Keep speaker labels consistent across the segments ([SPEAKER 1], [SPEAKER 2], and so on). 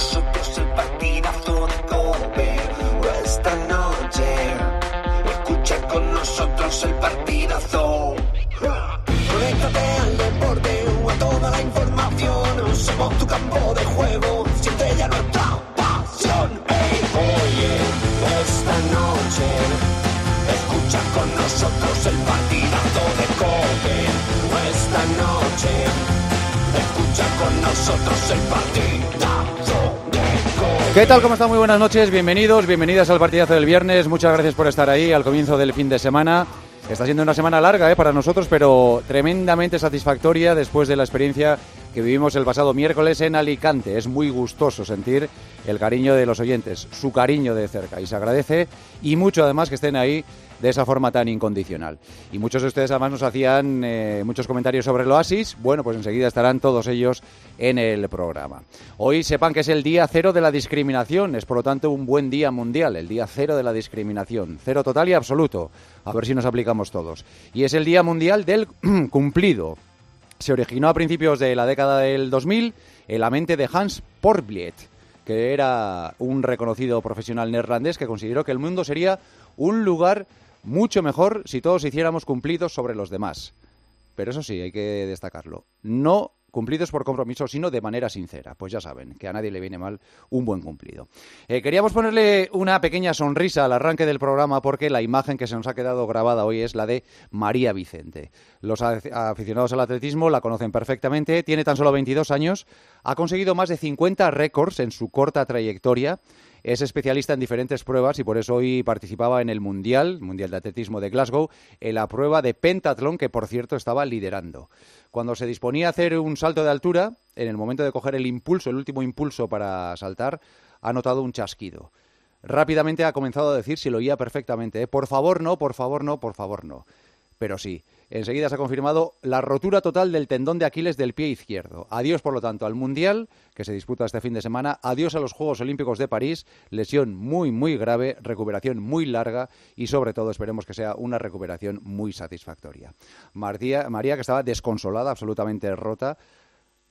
[SPEAKER 1] nosotros el partidazo de Cope. Esta noche escucha con nosotros el partidazo. Conéctate al deporte o a toda la información. Somos tu campo de juego, siente ya nuestra pasión. Ey, oye, esta noche escucha con nosotros el partidazo de Cope. Esta noche escucha con nosotros el partidazo.
[SPEAKER 2] ¿Qué tal? ¿Cómo están? Muy buenas noches. Bienvenidos, bienvenidas al partidazo del viernes. Muchas gracias por estar ahí al comienzo del fin de semana. Está siendo una semana larga ¿eh? para nosotros, pero tremendamente satisfactoria después de la experiencia que vivimos el pasado miércoles en Alicante. Es muy gustoso sentir el cariño de los oyentes, su cariño de cerca, y se agradece y mucho además que estén ahí de esa forma tan incondicional. Y muchos de ustedes además nos hacían eh, muchos comentarios sobre el Oasis. Bueno, pues enseguida estarán todos ellos en el programa. Hoy sepan que es el día cero de la discriminación, es por lo tanto un buen día mundial, el día cero de la discriminación, cero total y absoluto. A ver si nos aplicamos todos. Y es el día mundial del cumplido. Se originó a principios de la década del 2000 en la mente de Hans Porbliet, que era un reconocido profesional neerlandés que consideró que el mundo sería un lugar mucho mejor si todos hiciéramos cumplidos sobre los demás. Pero eso sí, hay que destacarlo. No cumplidos por compromiso, sino de manera sincera. Pues ya saben, que a nadie le viene mal un buen cumplido. Eh, queríamos ponerle una pequeña sonrisa al arranque del programa porque la imagen que se nos ha quedado grabada hoy es la de María Vicente. Los aficionados al atletismo la conocen perfectamente, tiene tan solo 22 años, ha conseguido más de 50 récords en su corta trayectoria es especialista en diferentes pruebas y por eso hoy participaba en el Mundial, Mundial de Atletismo de Glasgow, en la prueba de pentatlón que por cierto estaba liderando. Cuando se disponía a hacer un salto de altura, en el momento de coger el impulso, el último impulso para saltar, ha notado un chasquido. Rápidamente ha comenzado a decir si lo oía perfectamente. ¿eh? Por favor no, por favor no, por favor no. Pero sí, enseguida se ha confirmado la rotura total del tendón de Aquiles del pie izquierdo. Adiós, por lo tanto, al Mundial, que se disputa este fin de semana. Adiós a los Juegos Olímpicos de París. Lesión muy, muy grave, recuperación muy larga y, sobre todo, esperemos que sea una recuperación muy satisfactoria. María, María que estaba desconsolada, absolutamente rota,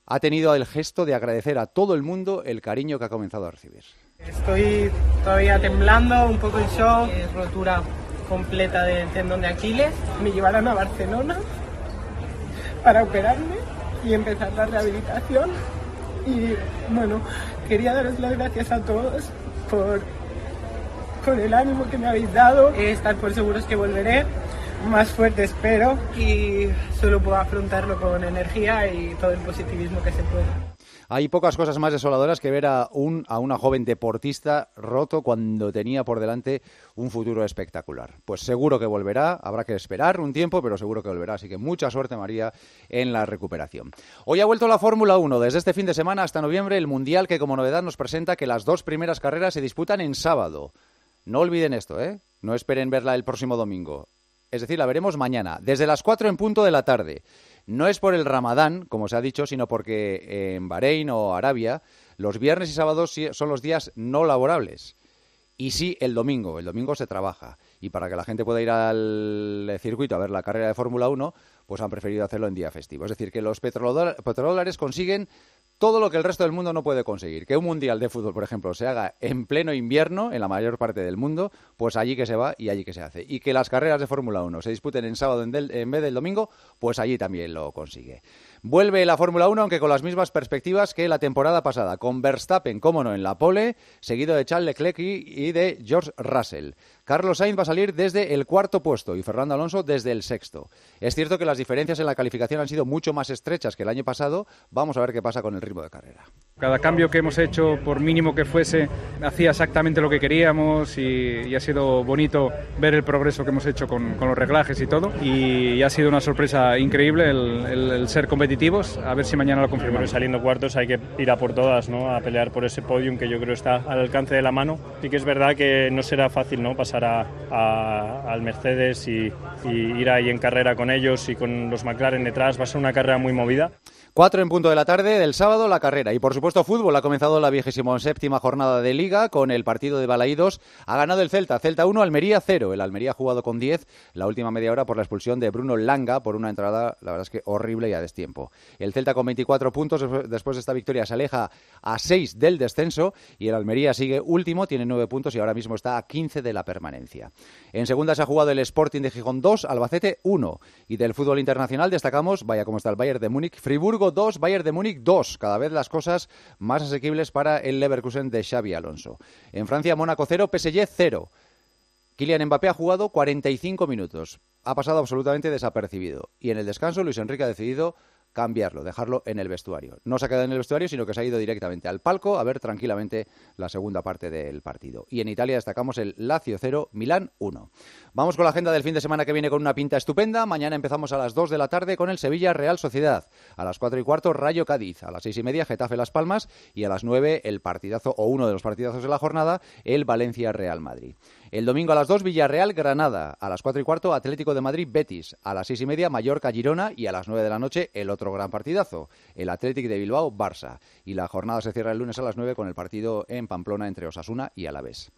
[SPEAKER 2] ha tenido el gesto de agradecer a todo el mundo el cariño que ha comenzado a recibir.
[SPEAKER 3] Estoy todavía temblando, un poco en shock, es rotura completa del tendón de Aquiles. Me llevaron a Barcelona para operarme y empezar la rehabilitación. Y bueno, quería daros las gracias a todos por, por el ánimo que me habéis dado. Estar por seguros que volveré más fuerte espero y solo puedo afrontarlo con energía y todo el positivismo que se pueda.
[SPEAKER 2] Hay pocas cosas más desoladoras que ver a, un, a una joven deportista roto cuando tenía por delante un futuro espectacular. Pues seguro que volverá, habrá que esperar un tiempo, pero seguro que volverá. Así que mucha suerte, María, en la recuperación. Hoy ha vuelto la Fórmula 1. Desde este fin de semana hasta noviembre, el Mundial que como novedad nos presenta que las dos primeras carreras se disputan en sábado. No olviden esto, ¿eh? No esperen verla el próximo domingo. Es decir, la veremos mañana, desde las 4 en punto de la tarde. No es por el Ramadán, como se ha dicho, sino porque en Bahrein o Arabia los viernes y sábados son los días no laborables. Y sí, el domingo. El domingo se trabaja. Y para que la gente pueda ir al circuito a ver la carrera de Fórmula 1, pues han preferido hacerlo en día festivo. Es decir, que los petrodólares consiguen todo lo que el resto del mundo no puede conseguir. Que un mundial de fútbol, por ejemplo, se haga en pleno invierno en la mayor parte del mundo, pues allí que se va y allí que se hace. Y que las carreras de Fórmula 1 se disputen en sábado en, vez del domingo, pues allí también lo consigue. Vuelve la Fórmula 1, aunque con las mismas perspectivas que la temporada pasada, con Verstappen, como no, en la pole, seguido de Charles Leclerc y de George Russell. Carlos Sainz va a salir desde el cuarto puesto y Fernando Alonso desde el sexto. Es cierto que las diferencias en la calificación han sido mucho más estrechas que el año pasado. Vamos a ver qué pasa con el ritmo de carrera.
[SPEAKER 4] Cada cambio que hemos hecho, por mínimo que fuese, hacía exactamente lo que queríamos y, y ha sido bonito ver el progreso que hemos hecho con, con los reglajes y todo. Y, ha sido una sorpresa increíble el, el, el, ser competitivos. A ver si mañana lo confirmamos.
[SPEAKER 5] Saliendo cuartos hay que ir a por todas, ¿no? a pelear por ese podium que yo creo está al alcance de la mano. Y que es verdad que no será fácil ¿no? pasar a, a, al Mercedes y, y ir ahí en carrera con ellos y con los McLaren detrás. Va a ser una carrera muy movida.
[SPEAKER 2] Cuatro en punto de la tarde del sábado la carrera. Y por supuesto fútbol. Ha comenzado la vigésimo séptima jornada de Liga con el partido de Balaídos. Ha ganado el Celta. Celta 1, Almería 0. El Almería ha jugado con 10 la última media hora por la expulsión de Bruno Langa por una entrada, la verdad es que horrible y a destiempo. El Celta con 24 puntos después de esta victoria se aleja a 6 del descenso y el Almería sigue último, tiene 9 puntos y ahora mismo está a 15 de la permanencia. En segunda se ha jugado el Sporting de Gijón 2, Albacete 1. Y del fútbol internacional destacamos, vaya como está el Bayern de Múnich, Friburgo 2, Bayern de Múnich 2. Cada vez las cosas más asequibles para el Leverkusen de Xavi Alonso. En Francia, Mónaco 0, PSG 0. Kylian Mbappé ha jugado 45 minutos. Ha pasado absolutamente desapercibido. Y en el descanso, Luis Enrique ha decidido cambiarlo, dejarlo en el vestuario. No se ha quedado en el vestuario, sino que se ha ido directamente al palco a ver tranquilamente la segunda parte del partido. Y en Italia destacamos el Lazio 0, Milán 1. Vamos con la agenda del fin de semana que viene con una pinta estupenda. Mañana empezamos a las 2 de la tarde con el Sevilla Real Sociedad. A las 4 y cuarto, Rayo Cádiz. A las 6 y media, Getafe Las Palmas. Y a las 9, el partidazo, o uno de los partidazos de la jornada, el Valencia Real Madrid. El domingo a las 2, Villarreal Granada. A las 4 y cuarto, Atlético de Madrid Betis. A las 6 y media, Mallorca Girona. Y a las 9 de la noche, el otro gran partidazo, el Atlético de Bilbao Barça. Y la jornada se cierra el lunes a las 9 con el partido en Pamplona entre Osasuna y Alavés.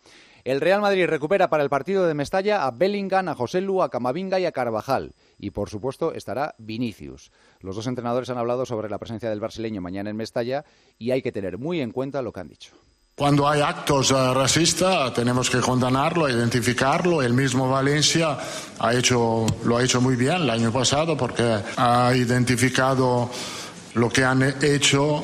[SPEAKER 2] El Real Madrid recupera para el partido de Mestalla a Bellingham, a José Lu, a Camavinga y a Carvajal. Y por supuesto estará Vinicius. Los dos entrenadores han hablado sobre la presencia del brasileño mañana en Mestalla y hay que tener muy en cuenta lo que han dicho.
[SPEAKER 6] Cuando hay actos uh, racistas tenemos que condenarlo, identificarlo. El mismo Valencia ha hecho, lo ha hecho muy bien el año pasado porque ha identificado lo que han hecho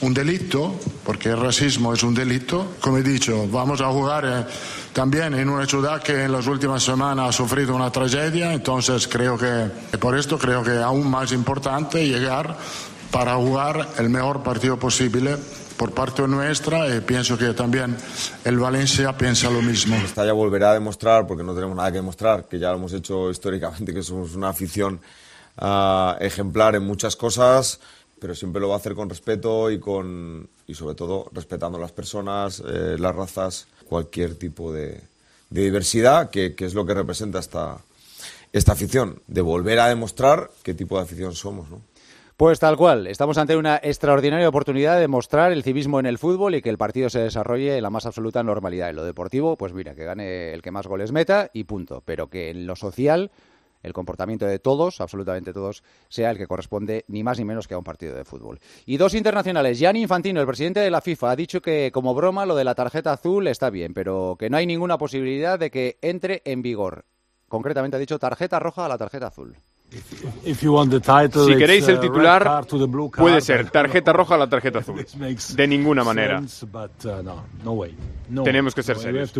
[SPEAKER 6] un delito, porque el racismo es un delito. Como he dicho, vamos a jugar eh, también en una ciudad que en las últimas semanas ha sufrido una tragedia, entonces creo que por esto creo que aún más importante llegar para jugar el mejor partido posible por parte nuestra y pienso que también el Valencia piensa lo mismo.
[SPEAKER 7] Mestalla volverá a demostrar, porque no tenemos nada que demostrar, que ya lo hemos hecho históricamente, que somos una afición uh, ejemplar en muchas cosas, pero siempre lo va a hacer con respeto y, con, y sobre todo respetando las personas, eh, las razas, cualquier tipo de, de diversidad, que, que, es lo que representa esta, esta afición, de volver a demostrar qué tipo de afición somos. ¿no?
[SPEAKER 2] Pues tal cual, estamos ante una extraordinaria oportunidad de mostrar el civismo en el fútbol y que el partido se desarrolle en la más absoluta normalidad. En lo deportivo, pues mira, que gane el que más goles meta y punto. Pero que en lo social, el comportamiento de todos, absolutamente todos, sea el que corresponde ni más ni menos que a un partido de fútbol. Y dos internacionales. Gianni Infantino, el presidente de la FIFA, ha dicho que como broma lo de la tarjeta azul está bien, pero que no hay ninguna posibilidad de que entre en vigor. Concretamente ha dicho tarjeta roja a la tarjeta azul.
[SPEAKER 8] Si queréis el titular, puede ser tarjeta roja o la tarjeta azul. De ninguna manera.
[SPEAKER 2] Uh, no, no way.
[SPEAKER 8] no Tenemos que ser serios.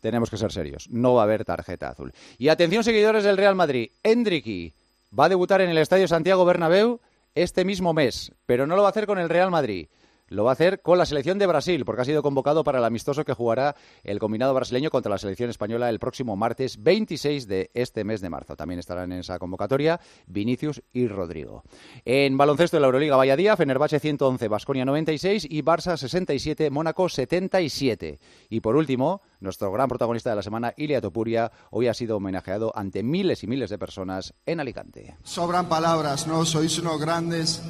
[SPEAKER 2] Tenemos que ser serios. No va a haber tarjeta azul. Y atención, seguidores del Real Madrid. Endricky va a debutar en el Estadio Santiago Bernabéu este mismo mes, pero no lo va a hacer con el Real Madrid lo va a hacer con la selección de Brasil, porque ha sido convocado para el amistoso que jugará el combinado brasileño contra la selección española el próximo martes 26 de este mes de marzo. También estarán en esa convocatoria Vinicius y Rodrigo. En baloncesto de la Euroliga Valladía, Fenerbahce 111, Basconia 96 y Barça 67, Mónaco 77. Y por último, nuestro gran protagonista de la semana, Ilia Topuria, hoy ha sido homenajeado ante miles y miles de personas en Alicante.
[SPEAKER 9] Sobran palabras, ¿no? Sois unos grandes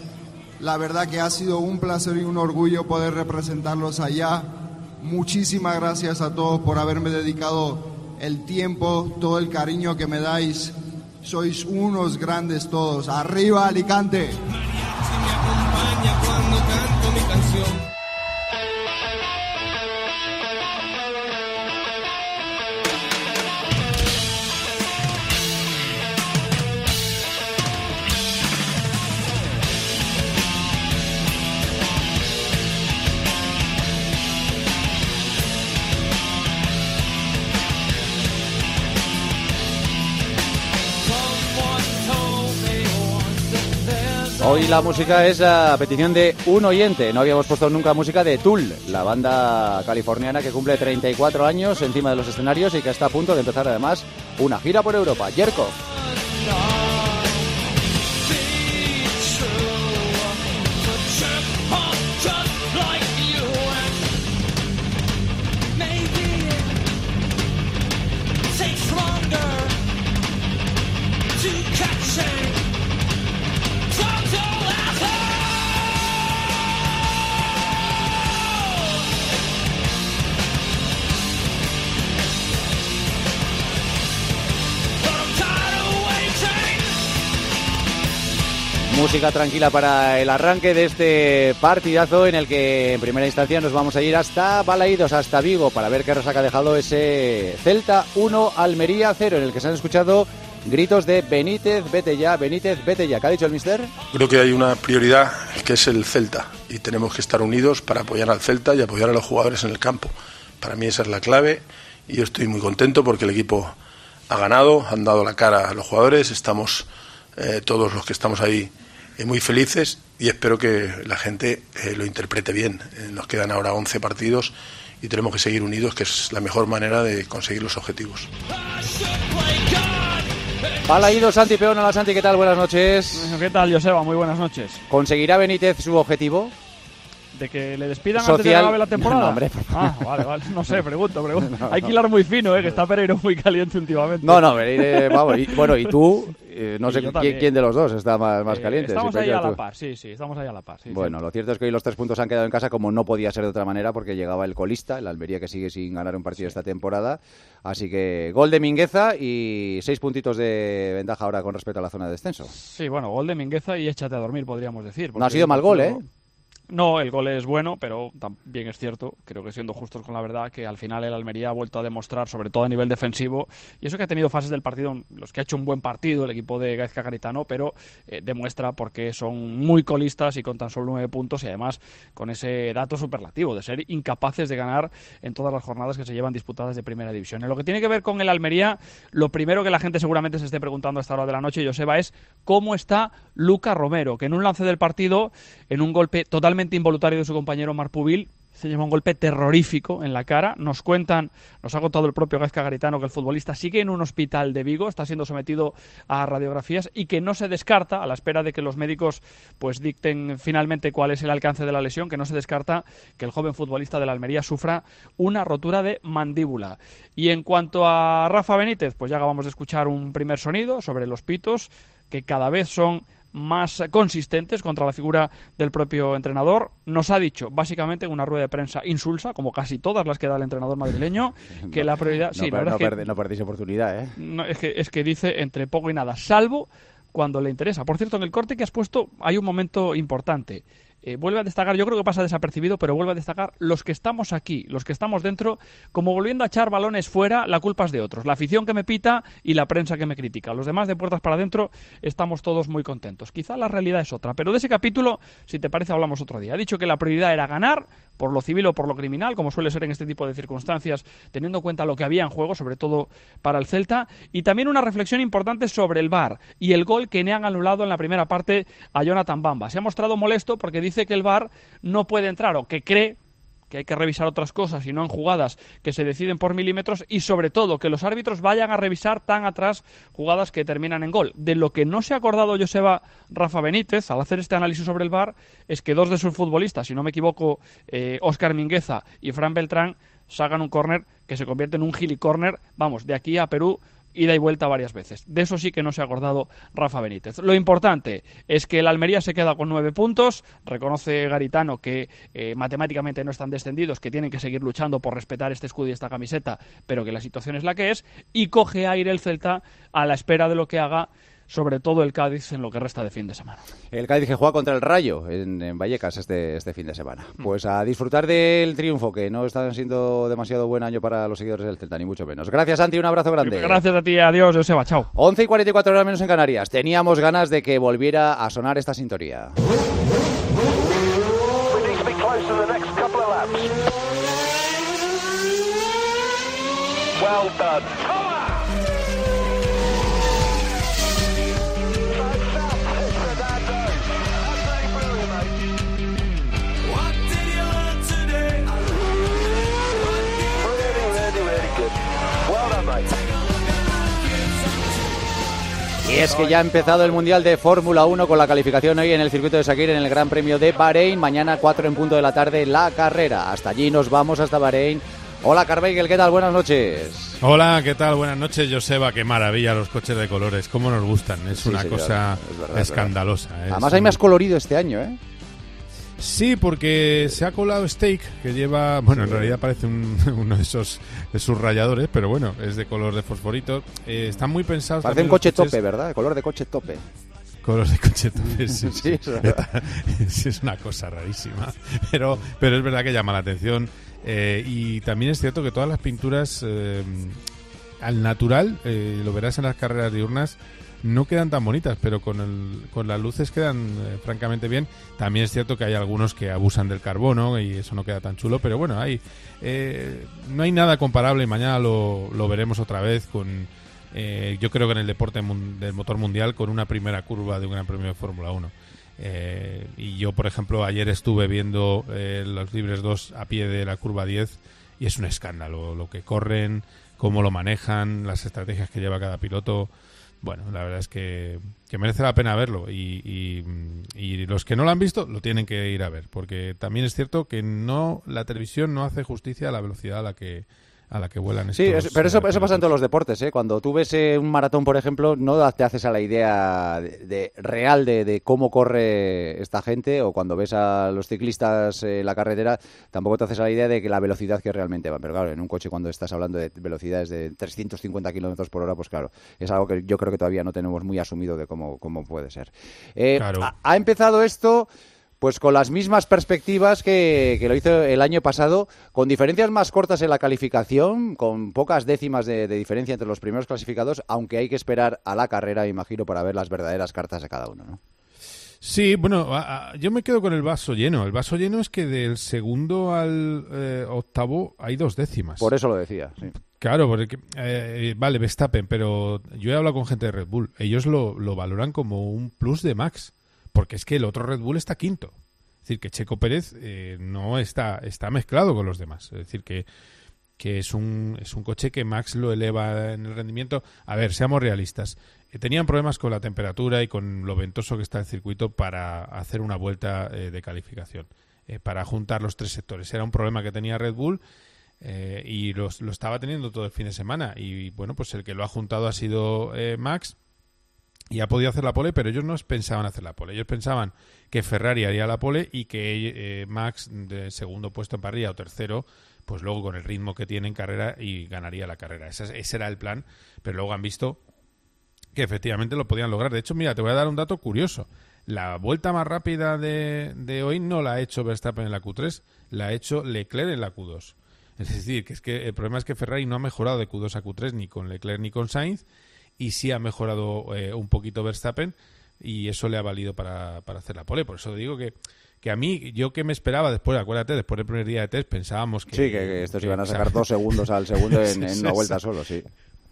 [SPEAKER 9] la verdad que ha sido un placer y un orgullo poder representarlos allá. Muchísimas gracias a todos por haberme dedicado el tiempo, todo el cariño que me dais. Sois unos grandes todos. Arriba Alicante.
[SPEAKER 2] Hoy la música es a petición de un oyente. No habíamos puesto nunca música de Tool, la banda californiana que cumple 34 años encima de los escenarios y que está a punto de empezar además una gira por Europa. Yerko. Música tranquila para el arranque de este partidazo en el que en primera instancia nos vamos a ir hasta Balaídos, hasta Vigo, para ver qué resaca ha dejado ese Celta 1, Almería 0, en el que se han escuchado gritos de Benítez, vete ya, Benítez, vete ya. ¿Qué ha dicho el mister?
[SPEAKER 10] Creo que hay una prioridad que es el Celta y tenemos que estar unidos para apoyar al Celta y apoyar a los jugadores en el campo. Para mí esa es la clave y yo estoy muy contento porque el equipo ha ganado, han dado la cara a los jugadores, estamos eh, todos los que estamos ahí muy felices y espero que la gente eh, lo interprete bien. Eh, nos quedan ahora 11 partidos y tenemos que seguir unidos, que es la mejor manera de conseguir los objetivos.
[SPEAKER 2] Hola, Santi Peón. Hola, Santi, ¿qué tal? Buenas noches.
[SPEAKER 11] ¿Qué tal, Joseba? Muy buenas noches.
[SPEAKER 2] ¿Conseguirá Benítez su objetivo?
[SPEAKER 11] ¿De que le despidan antes de que acabe la temporada? No, Ah, vale, vale. No sé, pregunto, pregunto. Hay que hilar muy fino, ¿eh? Que está Pereiro muy caliente últimamente.
[SPEAKER 2] No, no, Pereiro, vamos. Y, bueno, y tú, eh, no sé quién, de los dos está más, más eh, caliente.
[SPEAKER 11] Estamos ahí a la par, sí, sí, estamos ahí a la par.
[SPEAKER 2] bueno, lo cierto es que hoy los tres puntos han quedado en casa como no podía ser de otra manera porque llegaba el colista, el Almería que sigue sin ganar un partido esta temporada. Así que gol de Mingueza y seis puntitos de ventaja ahora con respecto a la zona de descenso.
[SPEAKER 11] Sí, bueno, gol de Mingueza y échate a dormir, podríamos decir.
[SPEAKER 2] No ha sido mal gol, ¿eh?
[SPEAKER 11] No, el gol es bueno, pero también es cierto, creo que siendo justos con la verdad, que al final el Almería ha vuelto a demostrar, sobre todo a nivel defensivo, y eso que ha tenido fases del partido, los que ha hecho un buen partido el equipo de Gaizka Garitano, pero eh, demuestra porque son muy colistas y con tan solo nueve puntos y además con ese dato superlativo de ser incapaces de ganar en todas las jornadas que se llevan disputadas de primera división. En lo que tiene que ver con el Almería, lo primero que la gente seguramente se esté preguntando a esta hora de la noche, Joseba, es cómo está Luca Romero, que en un lance del partido, en un golpe totalmente involuntario de su compañero Marpubil. Se lleva un golpe terrorífico en la cara. Nos cuentan, nos ha contado el propio Gaizka Garitano que el futbolista sigue en un hospital de Vigo, está siendo sometido a radiografías y que no se descarta, a la espera de que los médicos pues dicten finalmente cuál es el alcance de la lesión, que no se descarta que el joven futbolista de la Almería sufra una rotura de mandíbula. Y en cuanto a Rafa Benítez, pues ya acabamos de escuchar un primer sonido sobre los pitos, que cada vez son más consistentes contra la figura del propio entrenador. Nos ha dicho, básicamente, en una rueda de prensa insulsa, como casi todas las que da el entrenador madrileño, que la prioridad...
[SPEAKER 2] sí, no, no, que, perdéis oportunidad, ¿eh?
[SPEAKER 11] es, que, es que dice entre poco y nada, salvo cuando le interesa. Por cierto, en el corte que has puesto hay un momento importante. Eh, vuelve a destacar, yo creo que pasa desapercibido, pero vuelve a destacar los que estamos aquí, los que estamos dentro, como volviendo a echar balones fuera, la culpa es de otros, la afición que me pita y la prensa que me critica. Los demás de puertas para adentro estamos todos muy contentos. Quizá la realidad es otra, pero de ese capítulo, si te parece, hablamos otro día. Ha dicho que la prioridad era ganar, por lo civil o por lo criminal, como suele ser en este tipo de circunstancias, teniendo en cuenta lo que había en juego, sobre todo para el Celta, y también una reflexión importante sobre el VAR y el gol que le han anulado en la primera parte a Jonathan Bamba. Se ha mostrado molesto porque dice que el VAR no puede entrar o que cree que hay que revisar otras cosas y no en jugadas que se deciden por milímetros y sobre todo que los árbitros vayan a revisar tan atrás jugadas que terminan en gol. De lo que no se ha acordado Joseba Rafa Benítez al hacer este análisis sobre el VAR es que dos de sus futbolistas, si no me equivoco, Oscar eh, Mingueza y Fran Beltrán, sacan un córner que se convierte en un gili córner, vamos, de aquí a Perú ida y vuelta varias veces. De eso sí que no se ha acordado Rafa Benítez. Lo importante es que el Almería se queda con nueve puntos. Reconoce Garitano que eh, matemáticamente no están descendidos, que tienen que seguir luchando por respetar este escudo y esta camiseta, pero que la situación es la que es. Y coge aire el Celta a la espera de lo que haga sobre todo el Cádiz en lo que resta de fin de semana.
[SPEAKER 2] El Cádiz que juega contra el Rayo en, Vallecas este, este fin de semana. Mm. Pues a disfrutar del triunfo, que no está siendo demasiado buen año para los seguidores del Celta, ni mucho menos. Gracias, Santi, un abrazo grande.
[SPEAKER 11] Gracias a ti, adiós, Joseba, chao.
[SPEAKER 2] 11 y 44 horas menos en Canarias. Teníamos ganas de que volviera a sonar esta sintonía. Es que ya ha empezado el Mundial de Fórmula 1 con la calificación hoy en el circuito de Sakir en el Gran Premio de Bahrein. Mañana 4 en punto de la tarde la carrera. Hasta allí nos vamos, hasta Bahrein. Hola Carmichael, ¿qué tal? Buenas noches.
[SPEAKER 12] Hola, ¿qué tal? Buenas noches, Joseba. Qué maravilla los coches de colores. ¿Cómo nos gustan? Es una cosa escandalosa.
[SPEAKER 2] Además hay más colorido este año, ¿eh?
[SPEAKER 12] Sí, porque se ha colado Steak, que lleva, bueno, en realidad parece uno de esos de sus rayadores, pero bueno, es de color de fosforito. Eh, están muy pensados.
[SPEAKER 2] Parece un coche tope, ¿verdad? De color de coche tope.
[SPEAKER 12] Color de coche tope, sí. sí, es, una cosa rarísima. Pero, pero es verdad que llama la atención. Eh, y también es cierto que todas las pinturas eh, al natural, lo verás en las carreras diurnas, no quedan tan bonitas, pero con, el, con las luces quedan eh, francamente bien. También es cierto que hay algunos que abusan del carbono y eso no queda tan chulo, pero bueno, hay, eh, no hay nada comparable y mañana lo, lo veremos otra vez con, eh, yo creo que en el deporte del motor mundial, con una primera curva de un Gran Premio de Fórmula 1. y yo, por ejemplo, ayer estuve viendo los Libres 2 a pie de la curva 10 y es un escándalo lo que corren, cómo lo manejan, las estrategias que lleva cada piloto bueno, la verdad es que, merece la pena verlo. Y, y, los que no lo han visto lo tienen que ir a ver, porque también es cierto que no la televisión no hace justicia a la velocidad a la que a la que vuelan
[SPEAKER 2] Sí, pero eso, eso pasa en todos los deportes. ¿eh? Cuando tú ves eh, un maratón, por ejemplo, no te haces a la idea de, real de, cómo corre esta gente, o cuando ves a los ciclistas en la carretera, tampoco te haces a la idea de que la velocidad que realmente van. Pero claro, en un coche, cuando estás hablando de velocidades de 350 kilómetros por hora, pues claro, es algo que yo creo que todavía no tenemos muy asumido de cómo, cómo puede ser. Eh, ha empezado esto pues con las mismas perspectivas que, lo hizo el año pasado, con diferencias más cortas en la calificación, con pocas décimas de, diferencia entre los primeros clasificados, aunque hay que esperar a la carrera, imagino, para ver las verdaderas cartas de cada uno, ¿no?
[SPEAKER 12] Sí, bueno, yo me quedo con el vaso lleno. El vaso lleno es que del segundo al eh, octavo hay dos décimas.
[SPEAKER 2] Por eso lo decía, sí.
[SPEAKER 12] Claro, porque, eh, vale, Verstappen, pero yo he hablado con gente de Red Bull. Ellos lo valoran como un plus de Max porque es que el otro Red Bull está quinto. Es decir, que Checo Pérez eh, no está, está mezclado con los demás. Es decir, que, que es, un, es un coche que Max lo eleva en el rendimiento. A ver, seamos realistas. Eh, tenían problemas con la temperatura y con lo ventoso que está el circuito para hacer una vuelta eh, de calificación, para juntar los tres sectores. Era un problema que tenía Red Bull. y lo estaba teniendo todo el fin de semana. Y bueno, pues el que lo ha juntado ha sido Max y ha podido hacer la pole, pero ellos no pensaban hacer la pole. Ellos pensaban que Ferrari haría la pole y que eh, Max, de segundo puesto en parrilla o tercero, pues luego con el ritmo que tiene en carrera y ganaría la carrera. Ese, ese, era el plan, pero luego han visto que efectivamente lo podían lograr. De hecho, mira, te voy a dar un dato curioso. La vuelta más rápida de, de hoy no la ha hecho Verstappen en la Q3, la ha hecho Leclerc en la Q2. Es decir, que es que el problema es que Ferrari no ha mejorado de Q2 a Q3 ni con Leclerc ni con Sainz y sí ha mejorado eh, un poquito Verstappen y eso le ha valido para, para hacer la pole. Por eso digo que, que a mí, yo que me esperaba después, acuérdate, después del primer día de test pensábamos que...
[SPEAKER 2] Sí, que, estos iban a sacar dos segundos al segundo en, una vuelta solo, sí.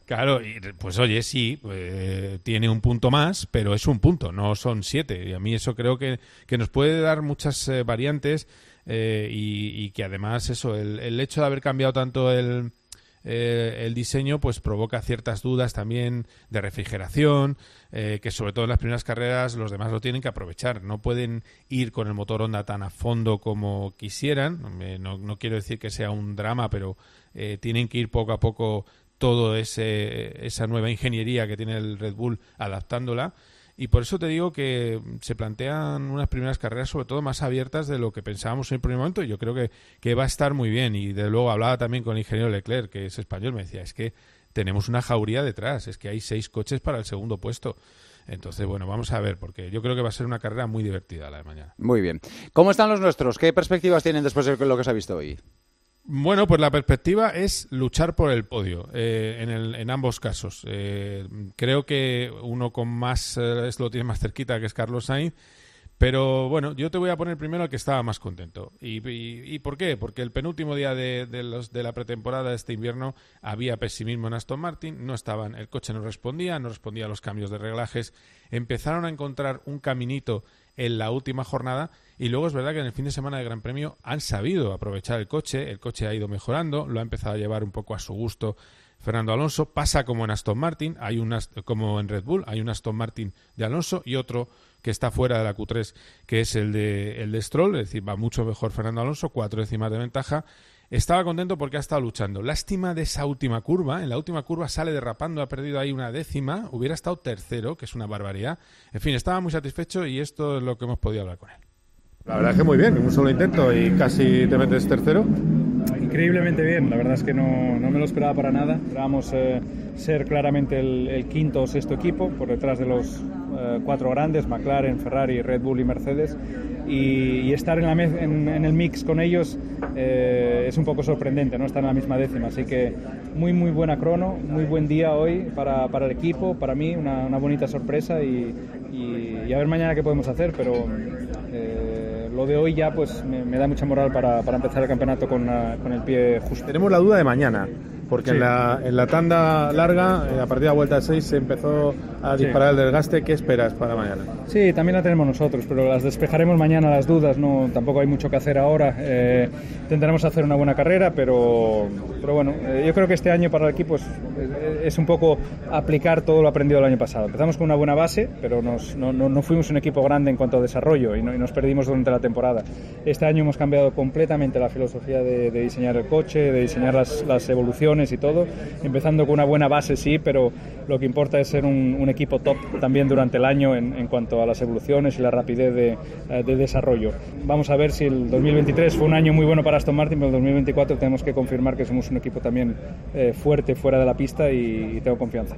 [SPEAKER 12] Claro, pues oye, sí, eh, tiene un punto más, pero es un punto, no son siete. Y a mí eso creo que, que nos puede dar muchas eh, variantes y, que además eso, el, el hecho de haber cambiado tanto el, eh, el diseño pues provoca ciertas dudas también de refrigeración, eh, que sobre todo en las primeras carreras los demás lo tienen que aprovechar. No pueden ir con el motor Honda tan a fondo como quisieran. No, no quiero decir que sea un drama, pero eh, tienen que ir poco a poco todo ese, esa nueva ingeniería que tiene el Red Bull adaptándola y por eso te digo que se plantean unas primeras carreras sobre todo más abiertas de lo que pensábamos en el primer momento y yo creo que, que va a estar muy bien y de luego hablaba también con el ingeniero Leclerc que es español me decía es que tenemos una jauría detrás es que hay seis coches para el segundo puesto entonces, bueno, vamos a ver, porque yo creo que va a ser una carrera muy divertida la de mañana.
[SPEAKER 2] Muy bien. ¿Cómo están los nuestros? ¿Qué perspectivas tienen después de lo que se ha visto hoy?
[SPEAKER 12] Bueno, pues la perspectiva es luchar por el podio eh, en, el, en, ambos casos. Eh, creo que uno con más eh, lo tiene más cerquita, que es Carlos Sainz. Pero bueno, yo te voy a poner primero al que estaba más contento. ¿Y, por qué? Porque el penúltimo día de, de, los, de, la pretemporada de este invierno había pesimismo en Aston Martin, no estaban, el coche no respondía, no respondía a los cambios de reglajes. Empezaron a encontrar un caminito en la última jornada. Y luego es verdad que en el fin de semana de Gran Premio han sabido aprovechar el coche, el coche ha ido mejorando, lo ha empezado a llevar un poco a su gusto Fernando Alonso, pasa como en Aston Martin, hay un como en Red Bull, hay un Aston Martin de Alonso y otro que está fuera de la Q3, que es el de, el de Stroll, es decir, va mucho mejor Fernando Alonso, cuatro décimas de ventaja. Estaba contento porque ha estado luchando. Lástima de esa última curva. En la última curva sale derrapando, ha perdido ahí una décima. Hubiera estado tercero, que es una barbaridad. En fin, estaba muy satisfecho y esto es lo que hemos podido hablar con él.
[SPEAKER 13] La verdad es que muy bien, un solo intento y casi te metes tercero.
[SPEAKER 4] Increíblemente bien, la verdad es que no, no me lo esperaba para nada. Esperábamos eh, ser claramente el, quinto o sexto equipo por detrás de los eh, cuatro grandes, McLaren, Ferrari, Red Bull y Mercedes. Y, estar en, la en, el mix con ellos eh, es un poco sorprendente, ¿no? estar en la misma décima. Así que muy, muy buena crono, muy buen día hoy para, para el equipo, para mí, una, una bonita sorpresa y, y, a ver mañana qué podemos hacer, pero lo de hoy ya pues me, da mucha moral para, para empezar el campeonato con, con, el pie justo.
[SPEAKER 13] Tenemos la duda de mañana, porque en, la, en, la, tanda larga, eh, a partir de la vuelta 6, se empezó a disparar el desgaste. ¿Qué esperas para mañana?
[SPEAKER 4] Sí, también la tenemos nosotros, pero las despejaremos mañana las dudas. No, tampoco hay mucho que hacer ahora. Eh, intentaremos hacer una buena carrera, pero, pero bueno, eh, yo creo que este año para el equipo es, es, un poco aplicar todo lo aprendido el año pasado. Empezamos con una buena base, pero nos, no, no, fuimos un equipo grande en cuanto a desarrollo y, y, nos perdimos durante la temporada. Este año hemos cambiado completamente la filosofía de, de diseñar el coche, de diseñar las, las evoluciones y todo, empezando con una buena base sí, pero lo que importa es ser un, equipo top también durante el año en, cuanto a las evoluciones y la rapidez de, eh, de, desarrollo. Vamos a ver si el 2023 fue un año muy bueno para Aston Martin, pero el 2024 tenemos que confirmar que somos un equipo también eh, fuerte fuera de la pista y, tengo confianza.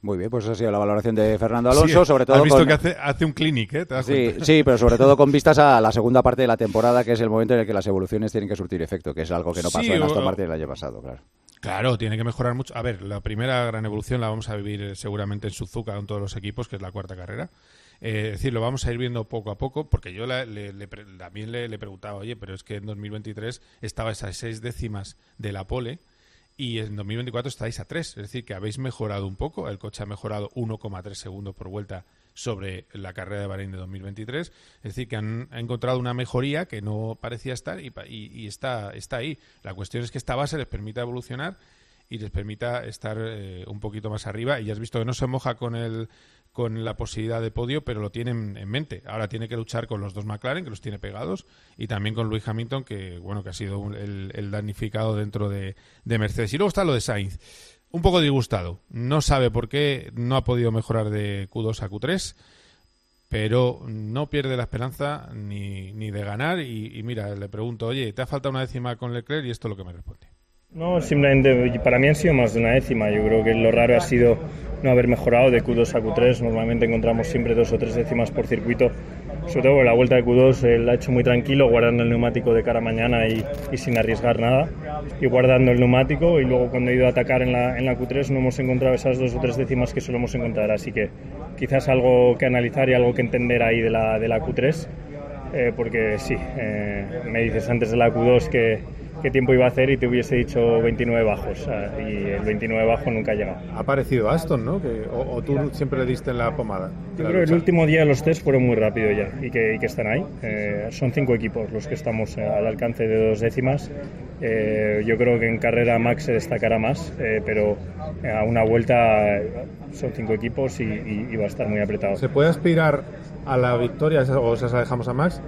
[SPEAKER 2] Muy bien, pues esa ha sido la valoración de Fernando Alonso, sobre todo.
[SPEAKER 12] Has visto que hace, hace, un clinic, ¿eh?
[SPEAKER 2] sí, sí, pero sobre todo con vistas a la segunda parte de la temporada, que es el momento en el que las evoluciones tienen que surtir efecto, que es algo que no pasó en Aston Martin el año pasado, claro.
[SPEAKER 12] Claro, tiene que mejorar mucho. A ver, la primera gran evolución la vamos a vivir eh, seguramente en Suzuka con todos los equipos, que es la cuarta carrera. Eh, es decir, lo vamos a ir viendo poco a poco, porque yo también le, le, preguntaba, oye, pero es que en 2023 estaba esas seis décimas de la pole y en 2024 estáis a tres. Es decir, que habéis mejorado un poco. El coche ha mejorado 1,3 segundos por vuelta sobre la carrera de Bahrein de 2023. Es decir, que han, encontrado una mejoría que no parecía estar y, está, está ahí. La cuestión es que esta base les permita evolucionar y les permita estar eh, un poquito más arriba. Y ya has visto que no se moja con el con la posibilidad de podio, pero lo tienen en mente. Ahora tiene que luchar con los dos McLaren, que los tiene pegados, y también con Luis Hamilton, que bueno que ha sido el, el damnificado dentro de, de Mercedes. Y luego está lo de Sainz un poco disgustado. No sabe por qué no ha podido mejorar de Q2 a Q3, pero no pierde la esperanza ni, ni de ganar. Y, mira, le pregunto, oye, ¿te ha faltado una décima con Leclerc? Y esto es lo que me responde.
[SPEAKER 5] No, simplemente para mí han sido más de una décima. Yo creo que lo raro ha sido no haber mejorado de Q2 a Q3. Normalmente encontramos siempre dos o tres décimas por circuito. Sobre todo la vuelta de Q2 él la ha hecho muy tranquilo, guardando el neumático de cara a mañana y, sin arriesgar nada. Y guardando el neumático. Y luego cuando he ido a atacar en la, en la Q3 no hemos encontrado esas dos o tres décimas que solemos encontrar. Así que quizás algo que analizar y algo que entender ahí de la, de la Q3. Eh, porque sí, eh, me dices antes de la Q2 que qué tiempo iba a hacer y te hubiese dicho 29 bajos. y el 29 bajo nunca ha llegado.
[SPEAKER 13] Ha parecido Aston, ¿no? o, tú siempre le diste en la pomada.
[SPEAKER 5] Yo creo que el último día los test fueron muy rápido ya y que, que están ahí. Eh, son cinco equipos los que estamos eh, al alcance de dos décimas. Eh, yo creo que en carrera Max se destacará más, pero a una vuelta son cinco equipos y, y, va a estar muy apretado.
[SPEAKER 13] ¿Se puede aspirar a la victoria o se la dejamos a Max?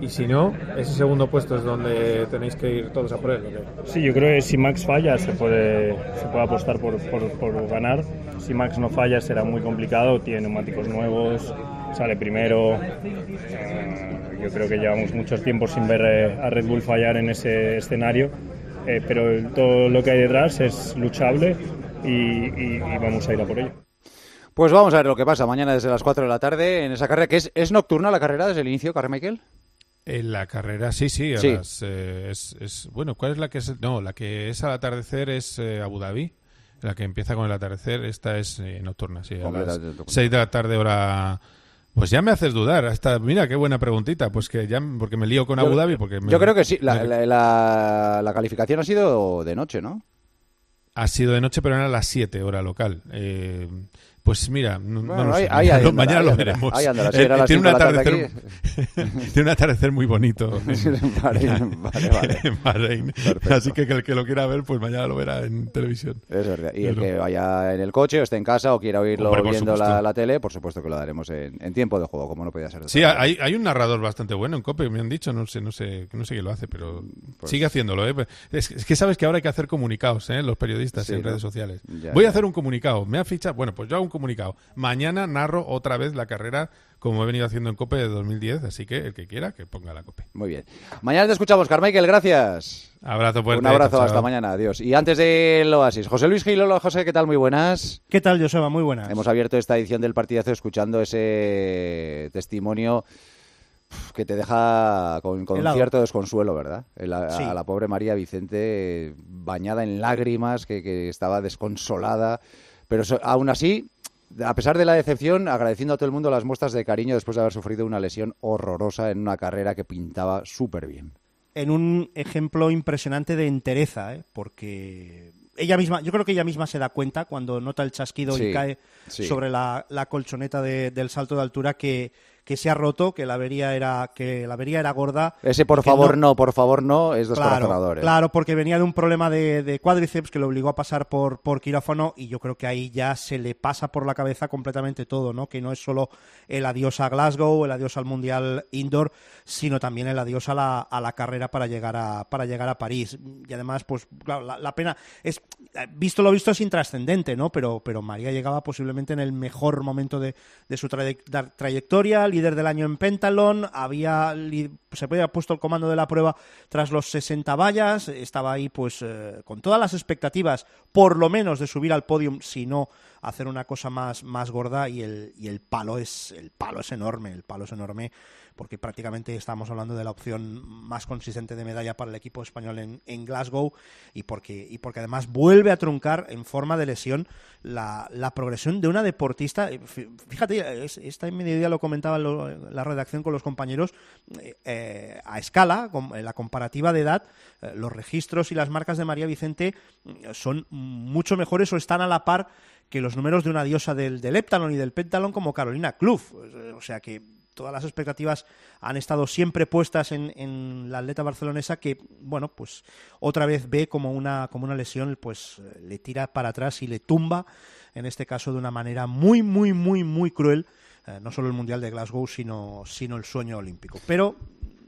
[SPEAKER 13] Y si no, ese segundo puesto es donde tenéis que ir todos a por él.
[SPEAKER 5] Sí, yo creo que si Max falla se puede, se puede apostar por, por, ganar. Si Max no falla será muy complicado, tiene neumáticos nuevos, sale primero. Eh, yo creo que llevamos muchos tiempos sin ver a Red Bull fallar en ese escenario, eh, pero todo lo que hay detrás es luchable y, vamos a ir a por ello.
[SPEAKER 2] Pues vamos a ver lo que pasa mañana desde las 4 de la tarde en esa carrera que es, es nocturna la carrera desde el inicio, Michael.
[SPEAKER 12] En la carrera, sí, sí. Eh, es, bueno, ¿cuál es la que es? No, la que es al atardecer es eh, Abu Dhabi. La que empieza con el atardecer, esta es eh, nocturna, sí. A las 6 de la tarde, hora. Pues ya me haces dudar. Hasta, mira, qué buena preguntita. Pues que ya, porque me lío con Abu Dhabi. Porque
[SPEAKER 2] yo creo que sí. La, la, la, calificación ha sido de noche, ¿no?
[SPEAKER 12] Ha sido de noche, pero era a las 7 hora local. Eh, Pues mira, no,
[SPEAKER 2] Bueno,
[SPEAKER 12] sé. mañana lo veremos. Eh, tiene, un atardecer, tiene un atardecer muy bonito en,
[SPEAKER 2] Bahrein, vale, vale.
[SPEAKER 12] en Bahrein. Así que, el que lo quiera ver, pues mañana lo verá en televisión.
[SPEAKER 2] Es verdad. Y el que vaya en el coche o esté en casa o quiera oírlo
[SPEAKER 12] Hombre,
[SPEAKER 2] viendo la, tele, por supuesto que lo daremos en, en tiempo de juego, como no podía ser. de
[SPEAKER 12] Sí, hay, hay un narrador bastante bueno en COPE, me han dicho, no sé, no sé, no sé quién lo hace, pero
[SPEAKER 2] Pues
[SPEAKER 12] sigue haciéndolo, ¿eh? Es, es que sabes que ahora hay que hacer comunicados, ¿eh? Los periodistas
[SPEAKER 2] Sí,
[SPEAKER 12] en redes sociales.
[SPEAKER 2] Ya,
[SPEAKER 12] Voy
[SPEAKER 2] ya.
[SPEAKER 12] a hacer un comunicado, me ha fichado, bueno, pues yo hago un comunicado. Mañana narro otra vez la carrera como he venido haciendo en COPE de 2010, así que el que quiera que ponga la COPE.
[SPEAKER 2] Muy bien. Mañana te escuchamos, Carmichael, gracias.
[SPEAKER 12] Abrazo fuerte.
[SPEAKER 2] Un abrazo,
[SPEAKER 12] chao, chao.
[SPEAKER 2] hasta mañana, adiós. Y antes del Oasis, José Luis Gil, hola José, ¿qué tal? Muy buenas.
[SPEAKER 14] ¿Qué tal, Joseba? Muy buenas.
[SPEAKER 2] Hemos abierto esta edición del partidazo escuchando ese testimonio que te deja con, cierto desconsuelo, ¿verdad? El- a,
[SPEAKER 14] Sí.
[SPEAKER 2] a la pobre María Vicente bañada en lágrimas, que, que estaba desconsolada, pero so- aún así, a pesar de la decepción, agradeciendo a todo el mundo las muestras de cariño después de haber sufrido una lesión horrorosa en una carrera que pintaba súper bien.
[SPEAKER 14] En un ejemplo impresionante de entereza, ¿eh? porque ella misma, yo creo que ella misma se da cuenta cuando nota el chasquido
[SPEAKER 2] Sí,
[SPEAKER 14] y cae
[SPEAKER 2] sí.
[SPEAKER 14] sobre la, la colchoneta de- del salto de altura que, que se ha roto, que la avería era, que la avería era gorda.
[SPEAKER 2] Ese por favor no, por favor no, es descorazonador.
[SPEAKER 14] Claro, claro, porque venía de un problema de, de cuádriceps que lo obligó a pasar por, por quirófano y yo creo que ahí ya se le pasa por la cabeza completamente todo, ¿no? Que no es solo el adiós a Glasgow, el adiós al Mundial Indoor, sino también el adiós a la, a la carrera para llegar a, para llegar a París. Y además, pues, claro, la, la pena es, visto lo visto, es intrascendente, ¿no? Pero, pero María llegaba posiblemente en el mejor momento de, de su trayectoria, líder del año en Pentalon, había se había puesto el comando de la prueba tras los 60 vallas, estaba ahí pues eh, con todas las expectativas, por lo menos de subir al podium, si no hacer una cosa más, más gorda y el, y el palo es el palo es enorme, el palo es enorme porque prácticamente estamos hablando de la opción más consistente de medalla para el equipo español en, en Glasgow y porque, y porque además vuelve a truncar en forma de lesión la, la progresión de una deportista. eh, fí- Fíjate, es- esta mediodía lo comentaba lo- la redacción con los compañeros, eh, eh, a escala, con- en la comparativa de edad, los registros y las marcas de María Vicente son mucho mejores o están a la par que los números de una diosa del, del heptalon y del pentalon como Carolina Kluf. O sea que todas las expectativas han estado siempre puestas en, en la atleta barcelonesa que, bueno, pues otra vez ve como una, como una lesión, pues eh, le tira para atrás y le tumba, en este caso de una manera muy, muy, muy, muy cruel, eh, no solo el Mundial de Glasgow, sino, sino el sueño olímpico. Pero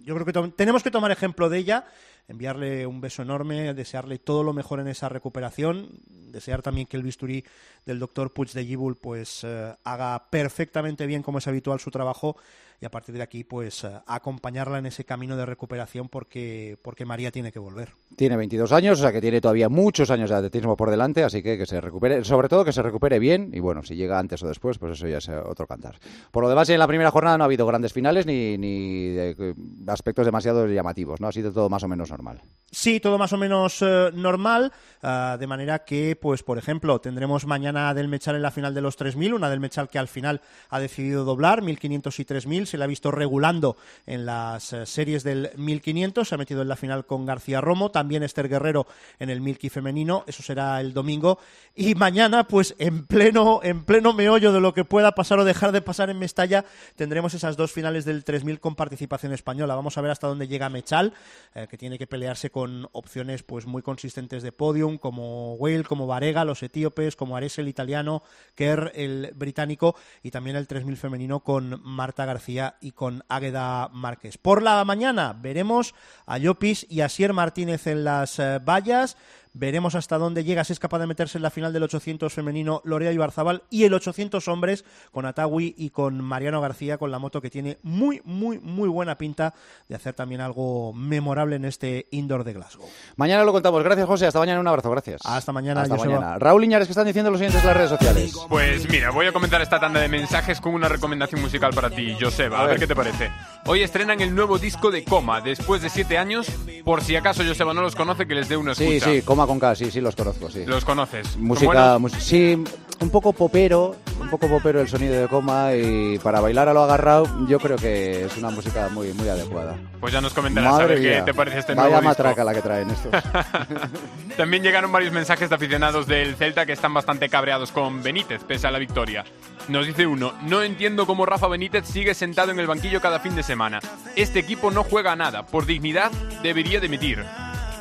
[SPEAKER 14] yo creo que tenemos que tomar ejemplo de ella, enviarle un beso enorme, desearle todo lo mejor en esa recuperación, desear también que el bisturí del doctor Puig de Gibul pues eh, haga perfectamente bien como es habitual su trabajo y a partir de aquí pues eh, acompañarla en ese camino de recuperación porque porque María tiene que volver.
[SPEAKER 2] Tiene 22 años, o sea que tiene todavía muchos años de atletismo por delante, así que que se recupere, sobre todo que se recupere bien, y bueno, si llega antes o después, pues eso ya es eh, otro cantar. Por lo demás, en la primera jornada no ha habido grandes finales ni, ni de- eh, aspectos demasiado llamativos, ¿no? Ha sido todo más o menos normal.
[SPEAKER 14] Sí, todo más o menos eh, normal, ah, de manera que, pues, por ejemplo, tendremos mañana del Mechal en la final de los 3.000, una del Mechal que al final ha decidido doblar, 1.500 y 3.000, se le ha visto regulando en las eh, series del 1.500, se ha metido en la final con García Romo, también Esther Guerrero en el Milky femenino, eso será el domingo, y mañana, pues, en pleno, en pleno meollo de lo que pueda pasar o dejar de pasar en Mestalla, tendremos esas dos finales del 3.000 con participación española. Vamos a ver hasta dónde llega Mechal, eh, que tiene que pelearse con opciones pues muy consistentes de podium, como Whale, como Varega, los etíopes, como Ares el italiano, Kerr el británico, y también el 3.000 femenino con Marta García y con Águeda Márquez. Por la mañana veremos a Llopis y a Sier Martínez en las eh, vallas. Veremos hasta dónde llega, si es capaz de meterse en la final del 800 femenino Lorea Ibarzabal y el 800 hombres con Atawi y con Mariano García con la moto que tiene muy, muy, muy buena pinta de hacer también algo memorable en este indoor de Glasgow.
[SPEAKER 2] Mañana lo contamos. Gracias, José. Hasta mañana. Un abrazo. Gracias.
[SPEAKER 14] Hasta mañana,
[SPEAKER 2] Hasta mañana. Raúl Iñares, ¿qué están diciendo los siguientes en las redes sociales?
[SPEAKER 8] Pues mira, voy a comentar esta tanda de mensajes con una recomendación musical para ti, Joseba.
[SPEAKER 2] A
[SPEAKER 8] A ver
[SPEAKER 2] ver.
[SPEAKER 8] qué te parece. Hoy estrenan el nuevo disco de Coma, después de siete años. Por si acaso Joseba no los conoce, que les dé una escucha.
[SPEAKER 2] Sí, sí, coma con K, sí, sí, los conozco, sí.
[SPEAKER 8] Los conoces. ¿Son
[SPEAKER 2] Música, mus- sí, un poco popero, un poco popero el sonido de coma y para bailar a lo agarrado yo creo que es una música muy muy adecuada.
[SPEAKER 8] Pues ya nos comentarás a ver qué te parece este
[SPEAKER 2] Vaya
[SPEAKER 8] nuevo
[SPEAKER 2] matraca la que traen estos.
[SPEAKER 8] También llegaron varios mensajes de aficionados del Celta que están bastante cabreados con Benítez pese a la victoria. Nos dice uno, no entiendo cómo Rafa Benítez sigue sentado en el banquillo cada fin de semana. Este equipo no juega a nada, por dignidad debería dimitir.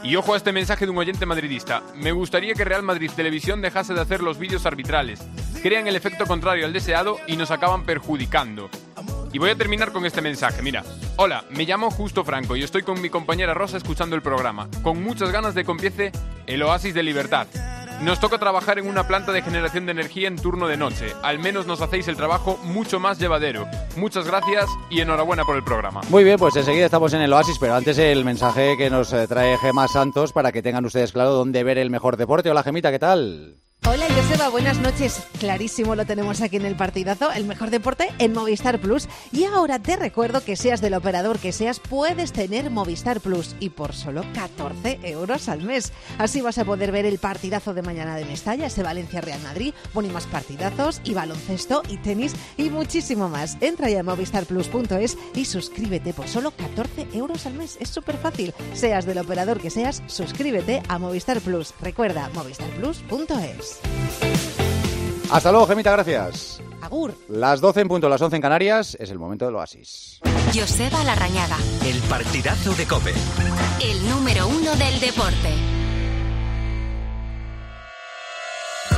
[SPEAKER 8] Y ojo a este mensaje de un oyente madridista. Me gustaría que Real Madrid Televisión dejase de hacer los vídeos arbitrales. Crean el efecto contrario al deseado y nos acaban perjudicando. Y voy a terminar con este mensaje, mira. Hola, me llamo Justo Franco y estoy con mi compañera Rosa escuchando el programa, con muchas ganas de que empiece el oasis de libertad. Nos toca trabajar en una planta de generación de energía en turno de noche. Al menos nos hacéis el trabajo mucho más llevadero. Muchas gracias y enhorabuena por el programa.
[SPEAKER 2] Muy bien, pues enseguida estamos en el Oasis, pero antes el mensaje que nos eh, trae Gema Santos para que tengan ustedes claro dónde ver el mejor deporte. Hola Gemita, ¿qué tal?
[SPEAKER 15] Hola Joseba, buenas noches. Clarísimo lo tenemos aquí en el partidazo, el mejor deporte en Movistar Plus. Y ahora te recuerdo que seas del operador que seas, puedes tener Movistar Plus y por solo 14 euros al mes. Así vas a poder ver el partidazo de mañana de Mestalla, ese Valencia Real Madrid, bueno más partidazos y baloncesto y tenis y muchísimo más. Entra ya a movistarplus.es y suscríbete por solo 14 euros al mes. Es súper fácil. Seas del operador que seas, suscríbete a Movistar Plus. Recuerda movistarplus.es.
[SPEAKER 2] Hasta luego, Gemita, gracias.
[SPEAKER 15] Agur.
[SPEAKER 2] Las 12 en punto, las 11 en Canarias, es el momento del oasis.
[SPEAKER 16] Joseba Larrañaga. El partidazo de Cope. El número uno del deporte.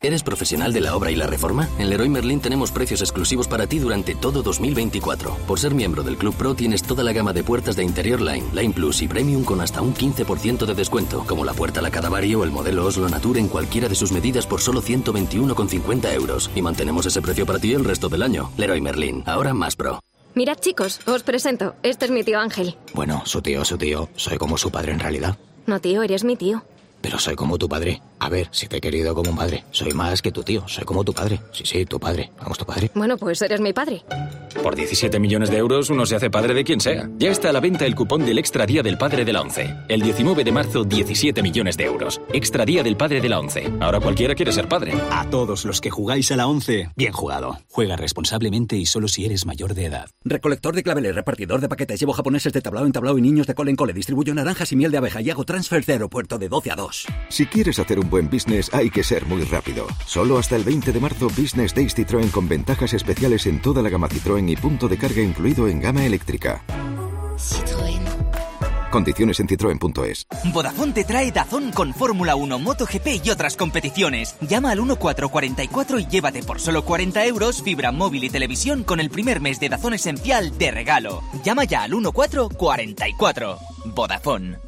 [SPEAKER 17] ¿Eres profesional de la obra y la reforma? En Leroy Merlin tenemos precios exclusivos para ti durante todo 2024. Por ser miembro del Club Pro tienes toda la gama de puertas de Interior Line, Line Plus y Premium con hasta un 15% de descuento, como la puerta La Cadavario o el modelo Oslo Nature en cualquiera de sus medidas por solo 121,50 euros. Y mantenemos ese precio para ti el resto del año. Leroy Merlin, ahora más pro.
[SPEAKER 18] Mirad chicos, os presento. Este es mi tío Ángel.
[SPEAKER 17] Bueno, su tío, su tío. Soy como su padre en realidad.
[SPEAKER 18] No tío, eres mi tío.
[SPEAKER 17] Pero soy como tu padre. A ver, si te he querido como un padre. Soy más que tu tío. Soy como tu padre. Sí, sí, tu padre. Vamos, tu padre.
[SPEAKER 18] Bueno, pues eres mi padre.
[SPEAKER 17] Por 17 millones de euros uno se hace padre de quien sea. Ya está a la venta el cupón del Extra Día del Padre de la ONCE. El 19 de marzo, 17 millones de euros. Extra Día del Padre de la ONCE. Ahora cualquiera quiere ser padre.
[SPEAKER 19] A todos los que jugáis a la 11, bien jugado. Juega responsablemente y solo si eres mayor de edad.
[SPEAKER 20] Recolector de claveles, repartidor de paquetes, llevo japoneses de tablao en tablao y niños de cole en cole. Distribuyo naranjas y miel de abeja y hago transfer de aeropuerto de 12 a 2.
[SPEAKER 21] Si quieres hacer un buen business hay que ser muy rápido. Solo hasta el 20 de marzo Business Days Citroën con ventajas especiales en toda la gama Citroën y punto de carga incluido en gama eléctrica. Condiciones en citroen.es.
[SPEAKER 22] Vodafone te trae Dazón con Fórmula 1, MotoGP y otras competiciones. Llama al 1444 y llévate por solo 40 euros fibra móvil y televisión con el primer mes de Dazón Esencial de regalo. Llama ya al 1444. Vodafone.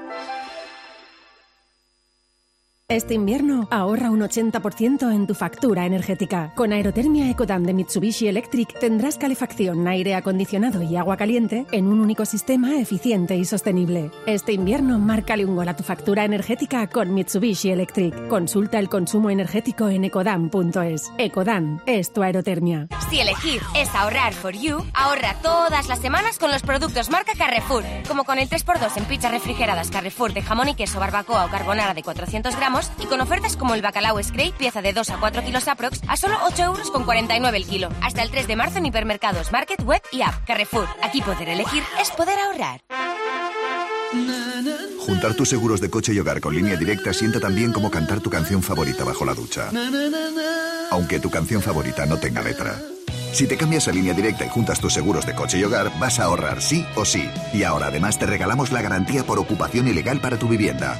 [SPEAKER 23] Este invierno ahorra un 80% en tu factura energética. Con Aerotermia Ecodan de Mitsubishi Electric tendrás calefacción, aire acondicionado y agua caliente en un único sistema eficiente y sostenible. Este invierno márcale un gol a tu factura energética con Mitsubishi Electric. Consulta el consumo energético en ecodan.es. Ecodan es tu aerotermia.
[SPEAKER 24] Si elegir es ahorrar for you, ahorra todas las semanas con los productos marca Carrefour, como con el 3x2 en pizzas refrigeradas Carrefour de jamón y queso, barbacoa o carbonara de 400 gramos y con ofertas como el bacalao Scrape, pieza de 2 a 4 kilos aprox, a solo 8 euros con 49 el kilo. Hasta el 3 de marzo en hipermercados, market, web y app. Carrefour. Aquí poder elegir es poder ahorrar.
[SPEAKER 25] Juntar tus seguros de coche y hogar con línea directa sienta tan bien como cantar tu canción favorita bajo la ducha. Aunque tu canción favorita no tenga letra. Si te cambias a línea directa y juntas tus seguros de coche y hogar, vas a ahorrar sí o sí. Y ahora además te regalamos la garantía por ocupación ilegal para tu vivienda.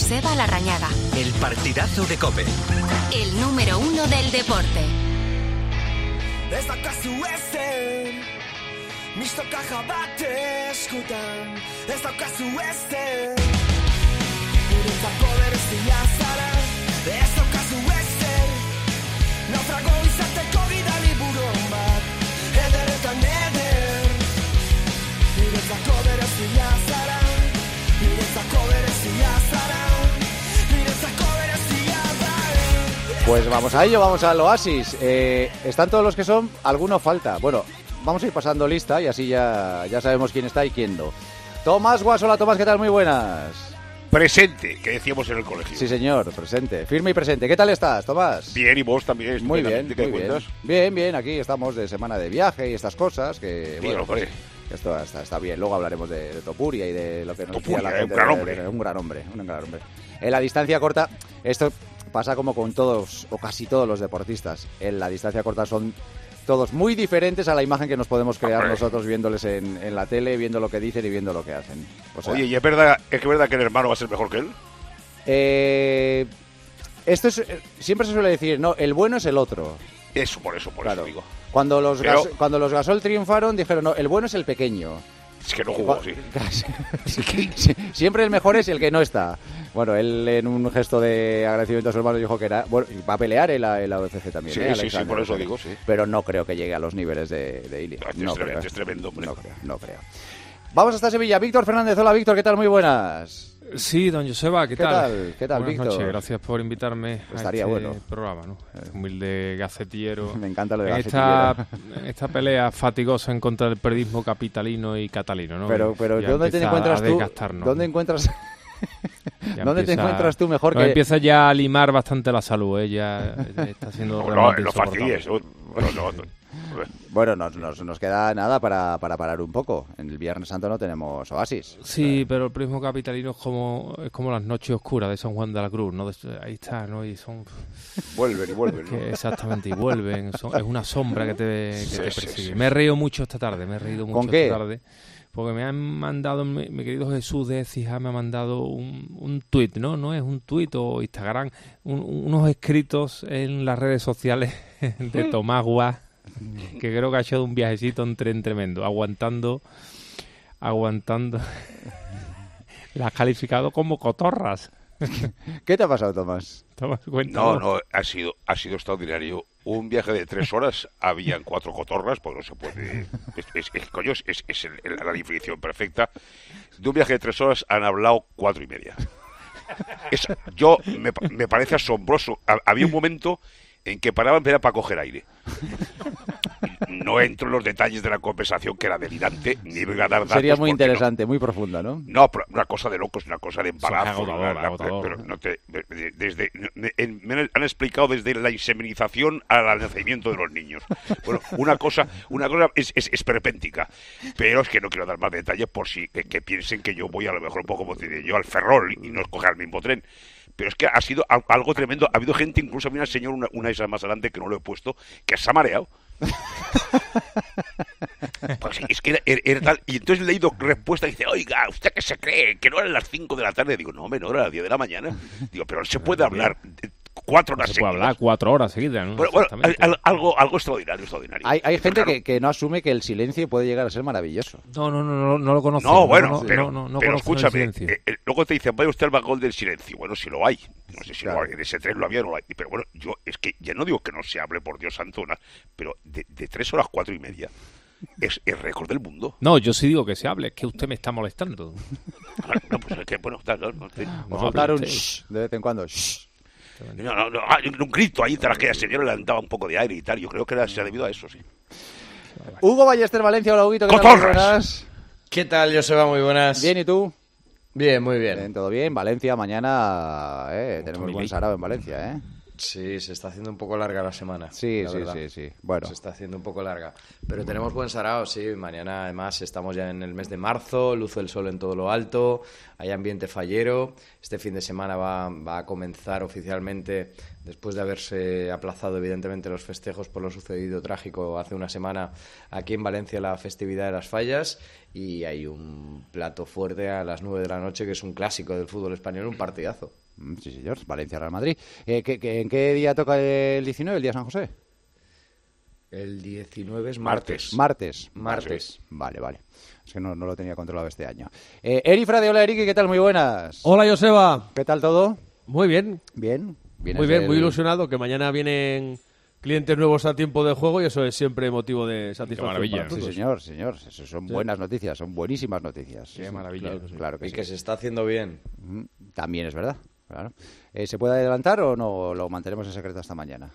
[SPEAKER 16] Joseba Larrañaga.
[SPEAKER 26] El partidazo de Cope.
[SPEAKER 16] El número uno del deporte.
[SPEAKER 2] Pues vamos a ello, vamos al oasis. Eh, están todos los que son, alguno falta. Bueno, vamos a ir pasando lista y así ya, ya sabemos quién está y quién no. Tomás Guasola, Tomás, ¿qué tal? Muy buenas.
[SPEAKER 27] Presente, que decíamos en el colegio.
[SPEAKER 2] Sí, señor, presente, firme y presente. ¿Qué tal estás, Tomás?
[SPEAKER 27] Bien, y vos también.
[SPEAKER 2] Muy bien,
[SPEAKER 27] estupendamente, ¿qué
[SPEAKER 2] muy bien.
[SPEAKER 27] cuentas?
[SPEAKER 2] Bien, bien, aquí estamos de semana de viaje y estas cosas que...
[SPEAKER 27] Bien,
[SPEAKER 2] bueno, pues, esto está, está bien. Luego hablaremos de, de Topuria y de lo que nos
[SPEAKER 27] Topuria,
[SPEAKER 2] decía la
[SPEAKER 27] un
[SPEAKER 2] gente.
[SPEAKER 27] gran
[SPEAKER 2] de-
[SPEAKER 27] hombre.
[SPEAKER 2] de- un gran hombre, un gran hombre. En la distancia corta, esto pasa como con todos o casi todos los deportistas. En la distancia corta son todos muy diferentes a la imagen que nos podemos crear nosotros viéndoles en, en la tele, viendo lo que dicen y viendo lo que hacen. O sea,
[SPEAKER 27] Oye, ¿y es verdad, es que verdad que el hermano va a ser mejor que él?
[SPEAKER 2] eh, esto es, eh, siempre se suele decir, no, el bueno es el otro.
[SPEAKER 27] Eso, por eso, por
[SPEAKER 2] Claro.
[SPEAKER 27] eso digo.
[SPEAKER 2] Cuando los,
[SPEAKER 27] Pero-
[SPEAKER 2] gas- cuando los Gasol triunfaron, dijeron, no, el bueno es el pequeño.
[SPEAKER 27] Es que no jugó, sí.
[SPEAKER 2] Siempre el mejor es el que no está. Bueno, él en un gesto de agradecimiento a su hermano dijo que era. Bueno, va a pelear en la, en la UFC también.
[SPEAKER 27] Sí,
[SPEAKER 2] ¿eh,
[SPEAKER 27] sí, sí, por eso digo, sí.
[SPEAKER 2] Pero no creo que llegue a los niveles de, de Ilia.
[SPEAKER 27] Es
[SPEAKER 2] No
[SPEAKER 27] es tremendo, hombre.
[SPEAKER 2] No creo, no creo. Vamos hasta Sevilla. Víctor Fernández. Hola, Víctor. ¿Qué tal? Muy buenas.
[SPEAKER 28] Sí, don Joseba, ¿qué,
[SPEAKER 2] ¿Qué
[SPEAKER 28] tal?
[SPEAKER 2] tal? ¿Qué tal,
[SPEAKER 28] Buenas
[SPEAKER 2] Víctor?
[SPEAKER 28] noches, gracias por invitarme
[SPEAKER 2] Estaría
[SPEAKER 28] a este
[SPEAKER 2] bueno.
[SPEAKER 28] programa, ¿no? Este humilde gacetillero.
[SPEAKER 2] Me encanta lo de
[SPEAKER 28] En esta, en esta pelea fatigosa en contra del periodismo capitalino y catalino, ¿no?
[SPEAKER 2] Pero, pero
[SPEAKER 28] Ya
[SPEAKER 2] ¿dónde te encuentras tú? ¿Dónde
[SPEAKER 28] ¿no?
[SPEAKER 2] encuentras?
[SPEAKER 28] Ya
[SPEAKER 2] ¿Dónde te encuentras tú mejor
[SPEAKER 28] nos
[SPEAKER 2] que
[SPEAKER 28] empieza ya a limar bastante la salud, ¿eh? Ya está siendo
[SPEAKER 27] No, no no, no, no.
[SPEAKER 2] Bueno, nos, nos, nos queda nada para, para parar un poco. En el Viernes Santo no tenemos oasis.
[SPEAKER 28] Sí, pero el periodismo capitalino es como, es como las noches oscuras de San Juan de la Cruz, ¿no? Ahí está, ¿no? Y son...
[SPEAKER 27] Vuelven y vuelven,
[SPEAKER 28] exactamente, y vuelven. son- es una sombra que te, que
[SPEAKER 27] Sí,
[SPEAKER 28] te
[SPEAKER 27] sí,
[SPEAKER 28] persigue.
[SPEAKER 27] sí.
[SPEAKER 28] Me he reído mucho esta tarde, me he reído mucho
[SPEAKER 2] ¿Con qué?
[SPEAKER 28] esta tarde. Porque me han mandado, mi, mi querido Jesús de Ecija me ha mandado un, un tuit, ¿no? No es un tuit o Instagram, un- unos escritos en las redes sociales de Tomás Guas, que creo que ha hecho un viajecito en tren tremendo, aguantando, aguantando. La has calificado como cotorras.
[SPEAKER 2] ¿Qué te ha pasado, Tomás?
[SPEAKER 28] Tomás,
[SPEAKER 27] No,
[SPEAKER 28] cuéntanos.
[SPEAKER 27] no, ha sido, ha sido extraordinario. Un viaje de tres horas, habían cuatro cotorras, pues no se puede. Es, es- es- coño, es, es- es el- el- la definición perfecta. De un viaje de tres horas han hablado cuatro y media. Es- yo me, pa- me parece asombroso. Ha- había un momento en que paraban para coger aire. No entro en los detalles de la conversación que era delirante, ni voy a dar datos.
[SPEAKER 2] Sería muy
[SPEAKER 27] no-
[SPEAKER 2] interesante, muy profunda, ¿no?
[SPEAKER 27] no, pero una cosa de locos, una cosa de embarazo.
[SPEAKER 28] agotador,
[SPEAKER 27] la- la-
[SPEAKER 28] agotador,
[SPEAKER 27] pero
[SPEAKER 28] ¿no?
[SPEAKER 27] no te- de- de- desde, me, en- me han explicado desde la inseminización al nacimiento de los niños. Bueno, una cosa, una cosa es, es, esperpéntica, pero es que no quiero dar más detalles por si que, que piensen que yo voy a lo mejor un poco como diré yo al ferrol y no escoger el mismo tren. Pero es que ha sido al- algo tremendo. Ha habido gente, incluso había una señora, una, una de esas más adelante que no lo he puesto, que se ha mareado. Pues es que era, tal. Y entonces le he leído respuesta y dice, oiga, ¿usted qué se cree? Que no eran las 5 de la tarde. Digo, no, hombre, no, era las 10 de la mañana. Digo, pero se puede hablar cuatro horas
[SPEAKER 28] Se puede
[SPEAKER 27] seguidas.
[SPEAKER 28] hablar cuatro horas seguidas, ¿no?
[SPEAKER 27] Bueno, bueno, algo, algo extraordinario, extraordinario.
[SPEAKER 2] Hay, hay gente
[SPEAKER 27] Claro.
[SPEAKER 2] que, que no asume que el silencio puede llegar a ser maravilloso.
[SPEAKER 28] No, no, no, no, no lo conozco.
[SPEAKER 27] No, bueno,
[SPEAKER 28] no,
[SPEAKER 27] pero,
[SPEAKER 28] no, no, no
[SPEAKER 27] pero
[SPEAKER 28] conozco el
[SPEAKER 27] escúchame,
[SPEAKER 28] silencio.
[SPEAKER 27] eh, eh, luego te dicen, vaya usted al vagón del silencio. Bueno, si lo hay, no sé si lo hay, en ese tren lo había o no lo hay. Pero bueno, yo es que ya no digo que no se hable, por Dios santo, pero de, de tres horas, cuatro y media, es el récord del mundo.
[SPEAKER 28] No, yo sí digo que se hable, es que usted me está molestando.
[SPEAKER 27] No, pues es que, bueno, no, no,
[SPEAKER 28] No,
[SPEAKER 27] No, no, no, hay un grito ahí tras aquella señora le daba un poco de aire y tal. Yo creo que era, se ha debido a eso, sí.
[SPEAKER 2] Hugo Ballester Valencia, hola Huguito, ¿qué tal?
[SPEAKER 29] ¿Qué tal, Joseba? Muy buenas.
[SPEAKER 2] Bien, ¿y tú?
[SPEAKER 29] Bien, muy bien.
[SPEAKER 2] Bien, todo bien. Valencia, mañana eh, tenemos buen sarao en Valencia, ¿eh?
[SPEAKER 29] Sí, se está haciendo un poco larga la semana.
[SPEAKER 2] Sí,
[SPEAKER 29] la
[SPEAKER 2] sí,
[SPEAKER 29] verdad.
[SPEAKER 2] sí, sí. Bueno.
[SPEAKER 29] Se está haciendo un poco larga. Pero tenemos buen sarao, sí. Mañana, además, estamos ya en el mes de marzo, luce el sol en todo lo alto, hay ambiente fallero. Este fin de semana va, va a comenzar oficialmente, después de haberse aplazado, evidentemente, los festejos por lo sucedido trágico hace una semana aquí en Valencia, la festividad de las fallas. Y hay un plato fuerte a las 9 de la noche, que es un clásico del fútbol español, un partidazo.
[SPEAKER 2] Mm, Sí, señor. Valencia-Real Madrid. Eh, ¿qué- qué- ¿En qué día toca el 19, el día de San José?
[SPEAKER 29] El 19 es martes.
[SPEAKER 2] Martes.
[SPEAKER 29] Martes.
[SPEAKER 2] Vale, vale. Es que no, no lo tenía controlado este año. Eh, Eri Frade, hola Eriki, ¿qué tal? Muy buenas.
[SPEAKER 30] Hola, Joseba.
[SPEAKER 2] ¿Qué tal todo?
[SPEAKER 30] Muy bien.
[SPEAKER 2] Bien.
[SPEAKER 30] Muy bien, muy ilusionado que mañana vienen clientes nuevos a tiempo de juego y eso es siempre motivo de satisfacción. para
[SPEAKER 2] Sí,
[SPEAKER 30] todos.
[SPEAKER 2] señor, señor. Eso son
[SPEAKER 30] Sí.
[SPEAKER 2] buenas noticias, son buenísimas noticias.
[SPEAKER 29] Qué
[SPEAKER 2] Sí,
[SPEAKER 29] maravilla.
[SPEAKER 2] Claro, que sí, claro que
[SPEAKER 29] Y
[SPEAKER 2] sí.
[SPEAKER 29] que se está haciendo bien.
[SPEAKER 2] También es verdad, claro. Eh, ¿Se puede adelantar o no lo mantenemos en secreto hasta mañana?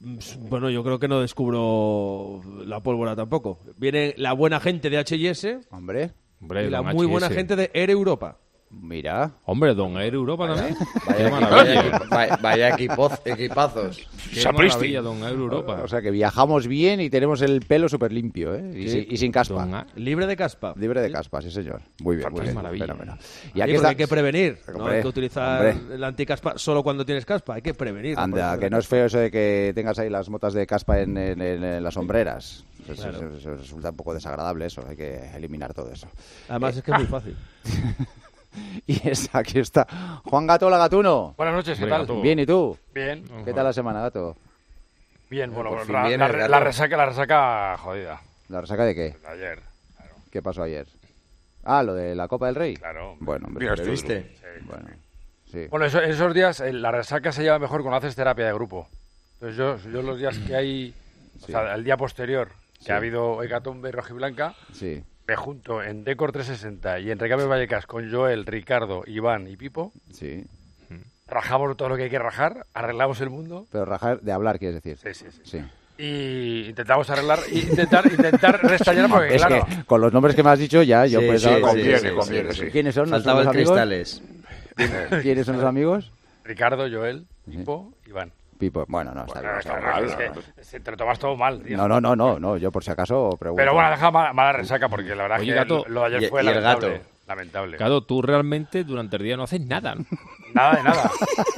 [SPEAKER 30] Mm, Bueno, yo creo que no descubro la pólvora tampoco. Viene la buena gente de H&S
[SPEAKER 2] Hombre.
[SPEAKER 30] y la muy buena gente de Air Europa.
[SPEAKER 2] Mira.
[SPEAKER 28] Hombre, Don Air Europa también.
[SPEAKER 29] Vaya,
[SPEAKER 28] Qué
[SPEAKER 29] equi-
[SPEAKER 28] maravilla.
[SPEAKER 29] vaya vaya- vaya equipoz- equipazos.
[SPEAKER 28] Qué maravilla, Don Air Europa.
[SPEAKER 2] O sea que viajamos bien y tenemos el pelo súper limpio, ¿eh? Y,
[SPEAKER 30] Sí.
[SPEAKER 2] sin, y sin caspa.
[SPEAKER 28] Don
[SPEAKER 30] Libre de caspa.
[SPEAKER 2] Libre de caspa, sí, señor. Muy bien, muy bien.
[SPEAKER 28] maravilla.
[SPEAKER 2] Fenómeno. Y
[SPEAKER 30] Sí,
[SPEAKER 2] aquí
[SPEAKER 30] porque
[SPEAKER 2] está...
[SPEAKER 30] hay que prevenir. No hay que utilizar
[SPEAKER 2] hombre.
[SPEAKER 30] el anticaspa solo cuando tienes caspa. Hay que prevenir.
[SPEAKER 2] Anda, que no es feo eso de que tengas ahí las motas de caspa en, en- en- en las sombreras. Eso,
[SPEAKER 30] Claro.
[SPEAKER 2] eso- eso resulta un poco desagradable eso, hay que eliminar todo eso.
[SPEAKER 30] Además es que es muy fácil.
[SPEAKER 2] Y es, aquí está Juan Gato, hola Gatuno.
[SPEAKER 31] Buenas noches, ¿qué tal?
[SPEAKER 2] Gato. Bien, ¿y tú?
[SPEAKER 31] Bien.
[SPEAKER 2] ¿Qué tal la semana, Gato?
[SPEAKER 31] Bien, bueno,
[SPEAKER 2] Por fin
[SPEAKER 31] la,
[SPEAKER 2] viene
[SPEAKER 31] la- resaca, la resaca jodida.
[SPEAKER 2] ¿La resaca de qué?
[SPEAKER 31] De ayer.
[SPEAKER 2] ¿Qué pasó ayer? Ah, lo de la Copa del Rey.
[SPEAKER 31] Claro.
[SPEAKER 2] Bueno, hombre.
[SPEAKER 31] ¿Viste? Sí.
[SPEAKER 2] Bueno, sí.
[SPEAKER 31] Bueno, eso- esos días eh, la resaca se lleva mejor cuando haces terapia de grupo. Entonces yo, yo los días que hay, o sea, el día posterior, que
[SPEAKER 2] Sí.
[SPEAKER 31] ha habido hecatombe rojiblanca,
[SPEAKER 2] Sí.
[SPEAKER 31] Me junto en Decor 360 y en Recambio Vallecas con Joel, Ricardo, Iván y Pipo,
[SPEAKER 2] Sí.
[SPEAKER 31] rajamos todo lo que hay que rajar, arreglamos el mundo
[SPEAKER 2] Pero rajar de hablar, quieres decir.
[SPEAKER 31] Sí, sí,
[SPEAKER 2] sí.
[SPEAKER 31] y intentamos arreglar, intentar, intentar restañar porque
[SPEAKER 2] es
[SPEAKER 31] claro...
[SPEAKER 2] que con los nombres que me has dicho ya, yo
[SPEAKER 29] Sí,
[SPEAKER 2] pensaba...
[SPEAKER 29] sí,
[SPEAKER 2] Conviene,
[SPEAKER 29] sí, sí,
[SPEAKER 2] conviene. ¿Quiénes son?
[SPEAKER 29] Faltaba
[SPEAKER 2] ¿Nuestros
[SPEAKER 29] el
[SPEAKER 2] amigos?
[SPEAKER 29] Cristales.
[SPEAKER 2] ¿Quiénes son los amigos?
[SPEAKER 31] Ricardo, Joel, Pipo, Iván.
[SPEAKER 2] Pipo. Bueno, no, está bien.
[SPEAKER 31] Bueno,
[SPEAKER 2] está
[SPEAKER 31] está
[SPEAKER 2] bien.
[SPEAKER 31] mal, que se- te lo tomas todo mal, tío.
[SPEAKER 2] No, no, no, no, no, yo por si acaso pregunto.
[SPEAKER 31] Pero bueno, deja mala, mala resaca porque la verdad
[SPEAKER 28] Oye,
[SPEAKER 31] que
[SPEAKER 28] gato,
[SPEAKER 31] lo, lo de ayer
[SPEAKER 28] y-
[SPEAKER 31] fue
[SPEAKER 28] y el
[SPEAKER 31] lamentable.
[SPEAKER 28] gato.
[SPEAKER 31] Lamentable.
[SPEAKER 28] Claro, tú realmente durante el día no haces nada. ¿no?
[SPEAKER 31] Nada de nada.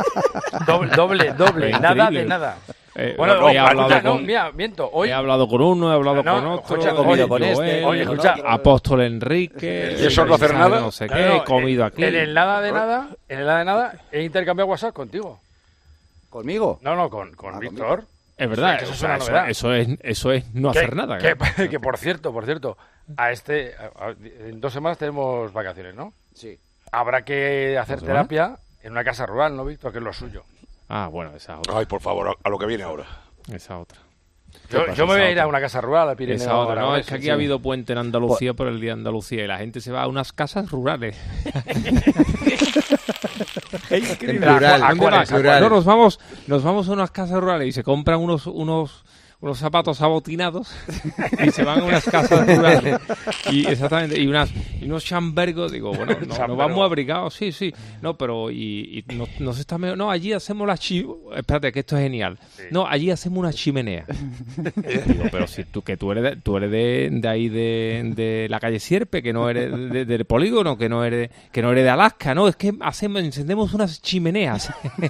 [SPEAKER 31] doble, doble, doble.
[SPEAKER 28] Es
[SPEAKER 31] nada
[SPEAKER 28] increíble.
[SPEAKER 31] de nada.
[SPEAKER 28] Eh,
[SPEAKER 31] bueno,
[SPEAKER 28] hoy he
[SPEAKER 31] no,
[SPEAKER 28] hablado
[SPEAKER 31] escucha, no,
[SPEAKER 28] con-
[SPEAKER 31] mira, miento. Hoy,
[SPEAKER 28] He hablado con uno, he hablado
[SPEAKER 31] No,
[SPEAKER 28] con otro,
[SPEAKER 31] escucha,
[SPEAKER 28] he comido
[SPEAKER 31] oye,
[SPEAKER 28] con este,
[SPEAKER 31] oye, escucha.
[SPEAKER 28] Apóstol Enrique.
[SPEAKER 31] ¿Y eso no hacer nada?
[SPEAKER 28] No sé
[SPEAKER 31] No,
[SPEAKER 28] qué,
[SPEAKER 31] no,
[SPEAKER 28] he comido
[SPEAKER 31] en-
[SPEAKER 28] aquí.
[SPEAKER 31] En el nada de nada, en el nada de nada, he intercambiado WhatsApp contigo.
[SPEAKER 2] ¿Conmigo?
[SPEAKER 31] No, no, con, con Víctor.
[SPEAKER 28] Es verdad,
[SPEAKER 31] eso
[SPEAKER 28] o
[SPEAKER 31] es una
[SPEAKER 28] eso,
[SPEAKER 31] novedad.
[SPEAKER 28] eso es, eso es no
[SPEAKER 31] Que-
[SPEAKER 28] hacer nada.
[SPEAKER 31] Que,
[SPEAKER 28] claro.
[SPEAKER 31] que, por cierto, por cierto, a este, a- a- en dos semanas tenemos vacaciones, ¿no?
[SPEAKER 2] Sí.
[SPEAKER 31] Habrá que hacer terapia en una casa rural, ¿no, Víctor? Que es lo suyo.
[SPEAKER 28] Ah, bueno, esa otra.
[SPEAKER 27] Ay, por favor, a, a lo que viene ahora.
[SPEAKER 28] Esa otra.
[SPEAKER 31] Yo, yo me voy a ir a una casa rural al Pirineo.
[SPEAKER 28] Esa otra, no, es que aquí
[SPEAKER 31] sí.
[SPEAKER 28] ha habido puente en Andalucía por el día de Andalucía y la gente se va a unas casas rurales.
[SPEAKER 31] En plural,
[SPEAKER 28] ¿A
[SPEAKER 31] ¿a
[SPEAKER 28] dónde
[SPEAKER 31] cuáles?
[SPEAKER 28] vas?
[SPEAKER 31] ¿A cuáles?
[SPEAKER 28] No, nos vamos, nos vamos a unas casas rurales y se compran unos, unos, unos zapatos abotinados y se van a unas casas rurales y exactamente y unas y unos chambergos digo bueno no, nos
[SPEAKER 31] Chambergo.
[SPEAKER 28] vamos abrigados sí sí no pero y, y nos, nos está mejor no allí hacemos la chi espérate que esto es genial no allí hacemos una chimenea digo pero si tú que tú eres de, tú eres de, de ahí de, de la calle Sierpe que no eres de- del polígono que no eres que no eres de Alaska no es que hacemos encendemos unas chimeneas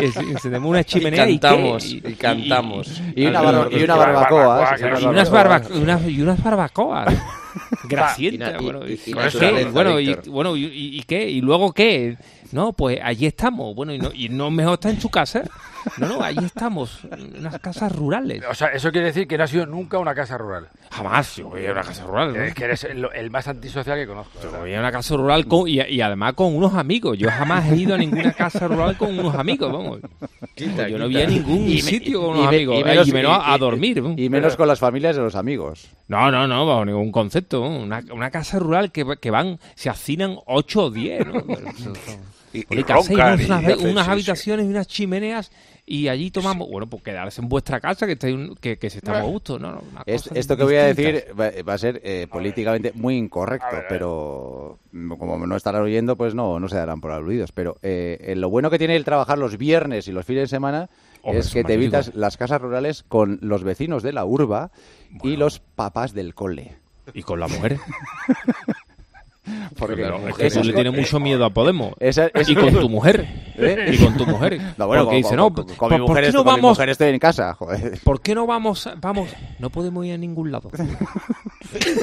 [SPEAKER 28] encendemos una chimenea y,
[SPEAKER 29] cantamos,
[SPEAKER 28] qué?
[SPEAKER 29] y cantamos.
[SPEAKER 2] Y una, barba- y una barbacoa.
[SPEAKER 28] y
[SPEAKER 2] una
[SPEAKER 28] unas, barba- y unas barbacoas.
[SPEAKER 29] Y-
[SPEAKER 28] bueno, y, bueno, y qué y luego qué. No pues allí estamos. Bueno y no, y no mejor está en su casa no no allí estamos en unas casas rurales
[SPEAKER 31] O sea, eso quiere decir que no has ido nunca una casa rural.
[SPEAKER 28] jamás yo voy a una casa rural ¿no?
[SPEAKER 31] Es que eres el, el más antisocial que conozco.
[SPEAKER 28] Yo voy a una casa rural con, y, y además con unos amigos. Yo jamás he ido a ninguna casa rural con unos amigos, vamos.
[SPEAKER 29] Quita,
[SPEAKER 28] yo no vi a ningún
[SPEAKER 2] Y me-
[SPEAKER 28] sitio con
[SPEAKER 2] y
[SPEAKER 28] unos
[SPEAKER 2] me-
[SPEAKER 28] amigos.
[SPEAKER 2] y
[SPEAKER 28] eh,
[SPEAKER 2] menos-
[SPEAKER 28] y menos a, dormir. vamos.
[SPEAKER 2] Y menos con las familias de los amigos.
[SPEAKER 28] No, no, no, bajo ningún concepto. Una, una casa rural que, que van, se hacinan 8 o 10. ¿no?
[SPEAKER 27] Y, y
[SPEAKER 28] unas,
[SPEAKER 27] hacen,
[SPEAKER 28] unas
[SPEAKER 27] sí.
[SPEAKER 28] habitaciones y unas chimeneas y allí tomamos, bueno, pues quedarse en vuestra casa que estáis un- que, que se está a gusto, ¿no? no,
[SPEAKER 2] Es- esto que voy a decir va, va a ser eh, políticamente muy incorrecto, pero como no estarán oyendo, pues no, no se darán por aludidos. Pero eh, eh, lo bueno que tiene el trabajar los viernes y los fines de semana
[SPEAKER 28] Hombre,
[SPEAKER 2] es que te
[SPEAKER 28] magnífico.
[SPEAKER 2] evitas las casas rurales con los vecinos de la urba y los papás del cole.
[SPEAKER 28] ¿Y con la mujer?
[SPEAKER 2] Porque
[SPEAKER 28] tú
[SPEAKER 2] es-
[SPEAKER 28] le tienes mucho miedo a Podemos.
[SPEAKER 2] Esa- es-
[SPEAKER 28] Y con tu mujer.
[SPEAKER 2] ¿Eh?
[SPEAKER 28] Y con tu mujer.
[SPEAKER 2] No, bueno,
[SPEAKER 28] Porque
[SPEAKER 2] con,
[SPEAKER 28] dice, no,
[SPEAKER 2] con-
[SPEAKER 28] ¿por-
[SPEAKER 2] con mi
[SPEAKER 28] ¿por
[SPEAKER 2] mujer
[SPEAKER 28] qué
[SPEAKER 2] estoy-
[SPEAKER 28] no
[SPEAKER 2] con mi
[SPEAKER 28] vamos?
[SPEAKER 2] mujer estoy en casa, joder.
[SPEAKER 28] ¿Por qué no vamos? Vamos, no podemos ir a ningún lado.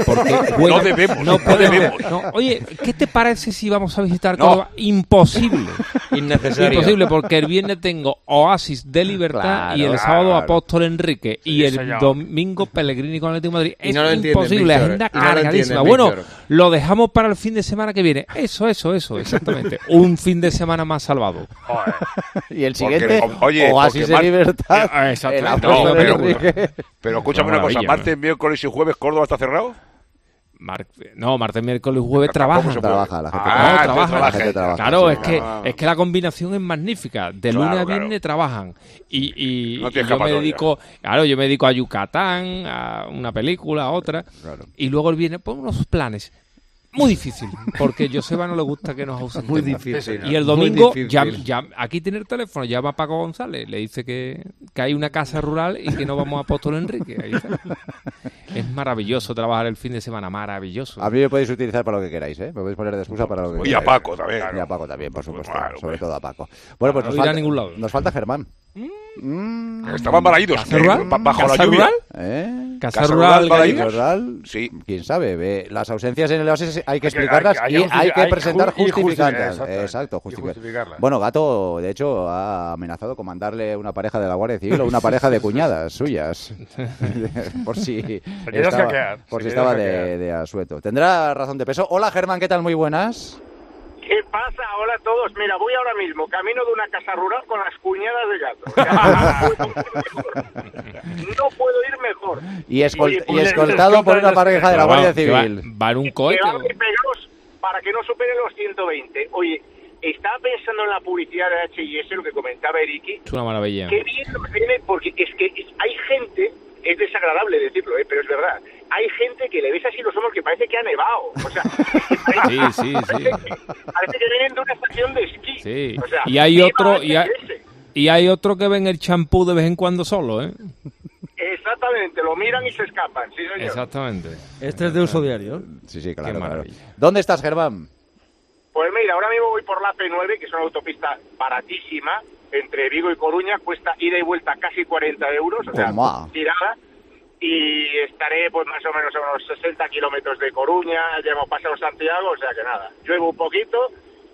[SPEAKER 28] Porque juega-
[SPEAKER 27] No debemos,
[SPEAKER 28] no
[SPEAKER 27] debemos.
[SPEAKER 28] No, oye, ¿qué te parece si vamos a visitar
[SPEAKER 27] No.
[SPEAKER 28] Córdoba? Imposible.
[SPEAKER 29] Innecesario.
[SPEAKER 28] Imposible, porque el viernes tengo Oasis de Libertad
[SPEAKER 2] Claro,
[SPEAKER 28] y el
[SPEAKER 2] claro.
[SPEAKER 28] sábado Apóstol Enrique y el
[SPEAKER 31] señor.
[SPEAKER 28] domingo Pellegrini con el Atlético de Madrid. Es
[SPEAKER 29] no lo entienden,
[SPEAKER 28] imposible, agenda
[SPEAKER 29] y no lo
[SPEAKER 28] cargadísima. Bueno, lo dejamos para el fin de semana que viene. Eso, eso, eso, exactamente. Un fin de semana más salvado.
[SPEAKER 31] Joder.
[SPEAKER 2] Y el siguiente,
[SPEAKER 27] oye,
[SPEAKER 2] Oasis de
[SPEAKER 27] Mar-
[SPEAKER 2] Libertad.
[SPEAKER 28] Eh, exactamente.
[SPEAKER 2] el
[SPEAKER 28] No,
[SPEAKER 2] Apóstol
[SPEAKER 27] pero-. Pero escúchame
[SPEAKER 28] Una
[SPEAKER 27] cosa, martes, miércoles y jueves Córdoba está cerrado.
[SPEAKER 28] Mar- no, martes, miércoles y jueves trabajan.
[SPEAKER 27] se puede.
[SPEAKER 2] Trabaja, la gente
[SPEAKER 27] Ah,
[SPEAKER 2] trabaja.
[SPEAKER 28] trabaja,
[SPEAKER 2] la gente trabaja.
[SPEAKER 28] Claro,
[SPEAKER 2] sí.
[SPEAKER 28] es que
[SPEAKER 27] Ah.
[SPEAKER 28] es que la combinación es magnífica. De
[SPEAKER 27] Claro,
[SPEAKER 28] lunes a
[SPEAKER 27] claro.
[SPEAKER 28] viernes trabajan y, y-
[SPEAKER 27] No
[SPEAKER 28] y
[SPEAKER 27] tiene
[SPEAKER 28] yo me dedico, claro, yo me dedico a Yucatán, a una película, a otra,
[SPEAKER 2] Claro.
[SPEAKER 28] y luego el viernes pues unos planes. Muy difícil, porque Joseba no le gusta que nos ausentemos.
[SPEAKER 29] Muy difícil.
[SPEAKER 28] Y el domingo,
[SPEAKER 29] difícil.
[SPEAKER 28] ya, ya- aquí tiene el teléfono, llama a Paco González, le dice que, que hay una casa rural y que no vamos a Apóstol Enrique. Ahí está. Es maravilloso trabajar el fin de semana, maravilloso.
[SPEAKER 2] A mí me podéis utilizar para lo que queráis, ¿eh? Me podéis poner de excusa para lo que
[SPEAKER 27] Y a
[SPEAKER 2] queráis.
[SPEAKER 27] Paco también.
[SPEAKER 2] Y a Paco también, por supuesto.
[SPEAKER 27] Claro,
[SPEAKER 2] sobre
[SPEAKER 27] pues.
[SPEAKER 2] todo a Paco. Bueno, pues
[SPEAKER 28] No
[SPEAKER 2] nos
[SPEAKER 28] a
[SPEAKER 2] falta,
[SPEAKER 28] ningún lado.
[SPEAKER 2] nos falta Germán. Mm.
[SPEAKER 27] Estaban balaídos.
[SPEAKER 28] ¿Casa rural?
[SPEAKER 27] Bajo la
[SPEAKER 28] ¿Casa
[SPEAKER 27] lluvia.
[SPEAKER 28] rural?
[SPEAKER 2] ¿Eh?
[SPEAKER 28] Casa,
[SPEAKER 27] Casa
[SPEAKER 28] rural,
[SPEAKER 27] rural,
[SPEAKER 28] Galicia.
[SPEAKER 27] Balaídos.
[SPEAKER 2] Rural,
[SPEAKER 27] Sí.
[SPEAKER 2] quién sabe. Ve, Las ausencias en el Oasis hay que
[SPEAKER 31] Hay que-
[SPEAKER 2] explicarlas
[SPEAKER 31] hay que-
[SPEAKER 2] y
[SPEAKER 31] hay que
[SPEAKER 2] hay que
[SPEAKER 31] justificar-
[SPEAKER 2] presentar justificantes. Exacto,
[SPEAKER 31] justificarlas.
[SPEAKER 2] Bueno, Gato, de hecho, ha amenazado con mandarle una pareja de la Guardia Civil o una pareja de cuñadas suyas. por si estaba,
[SPEAKER 31] hackear,
[SPEAKER 2] por si estaba de asueto. Tendrá razón de peso. Hola, Germán, ¿qué tal? Muy buenas.
[SPEAKER 32] ¿Qué pasa? Hola a todos. Mira, voy ahora mismo, camino de una casa rural con las cuñadas de gato. No puedo ir mejor.
[SPEAKER 2] Y, escol-
[SPEAKER 32] Oye,
[SPEAKER 2] y
[SPEAKER 32] pues,
[SPEAKER 2] escoltado por una pareja de la Guardia
[SPEAKER 28] va-
[SPEAKER 2] Civil.
[SPEAKER 28] Va en un
[SPEAKER 32] pegados para que no superen los 120. Oye, estaba pensando en la publicidad de H&S, lo que comentaba Eriki.
[SPEAKER 28] Es una maravilla.
[SPEAKER 32] Qué bien nos viene, porque es que hay gente, es desagradable decirlo, ¿eh? pero es verdad. Hay gente que le ves así los ojos que parece que ha nevado. O sea,
[SPEAKER 28] Sí, sí, sí.
[SPEAKER 32] parece que vienen de una estación de esquí.
[SPEAKER 28] Sí.
[SPEAKER 32] O sea,
[SPEAKER 28] Y hay otro y hay, y hay otro que ven el champú de vez en cuando solo, ¿eh?
[SPEAKER 32] Exactamente, lo miran y se escapan, sí señor.
[SPEAKER 28] Exactamente.
[SPEAKER 30] Este es de uso diario.
[SPEAKER 2] Sí, sí, claro, claro. ¿Dónde estás, Germán?
[SPEAKER 32] Pues mira, ahora mismo voy por la P9, que es una autopista baratísima, entre Vigo y Coruña, cuesta ida y vuelta casi 40 euros, o sea,
[SPEAKER 2] Toma.
[SPEAKER 32] tirada, y estaré pues más o menos a unos 60 kilómetros de Coruña, ya hemos pasado Santiago, o sea que nada, llueve un poquito,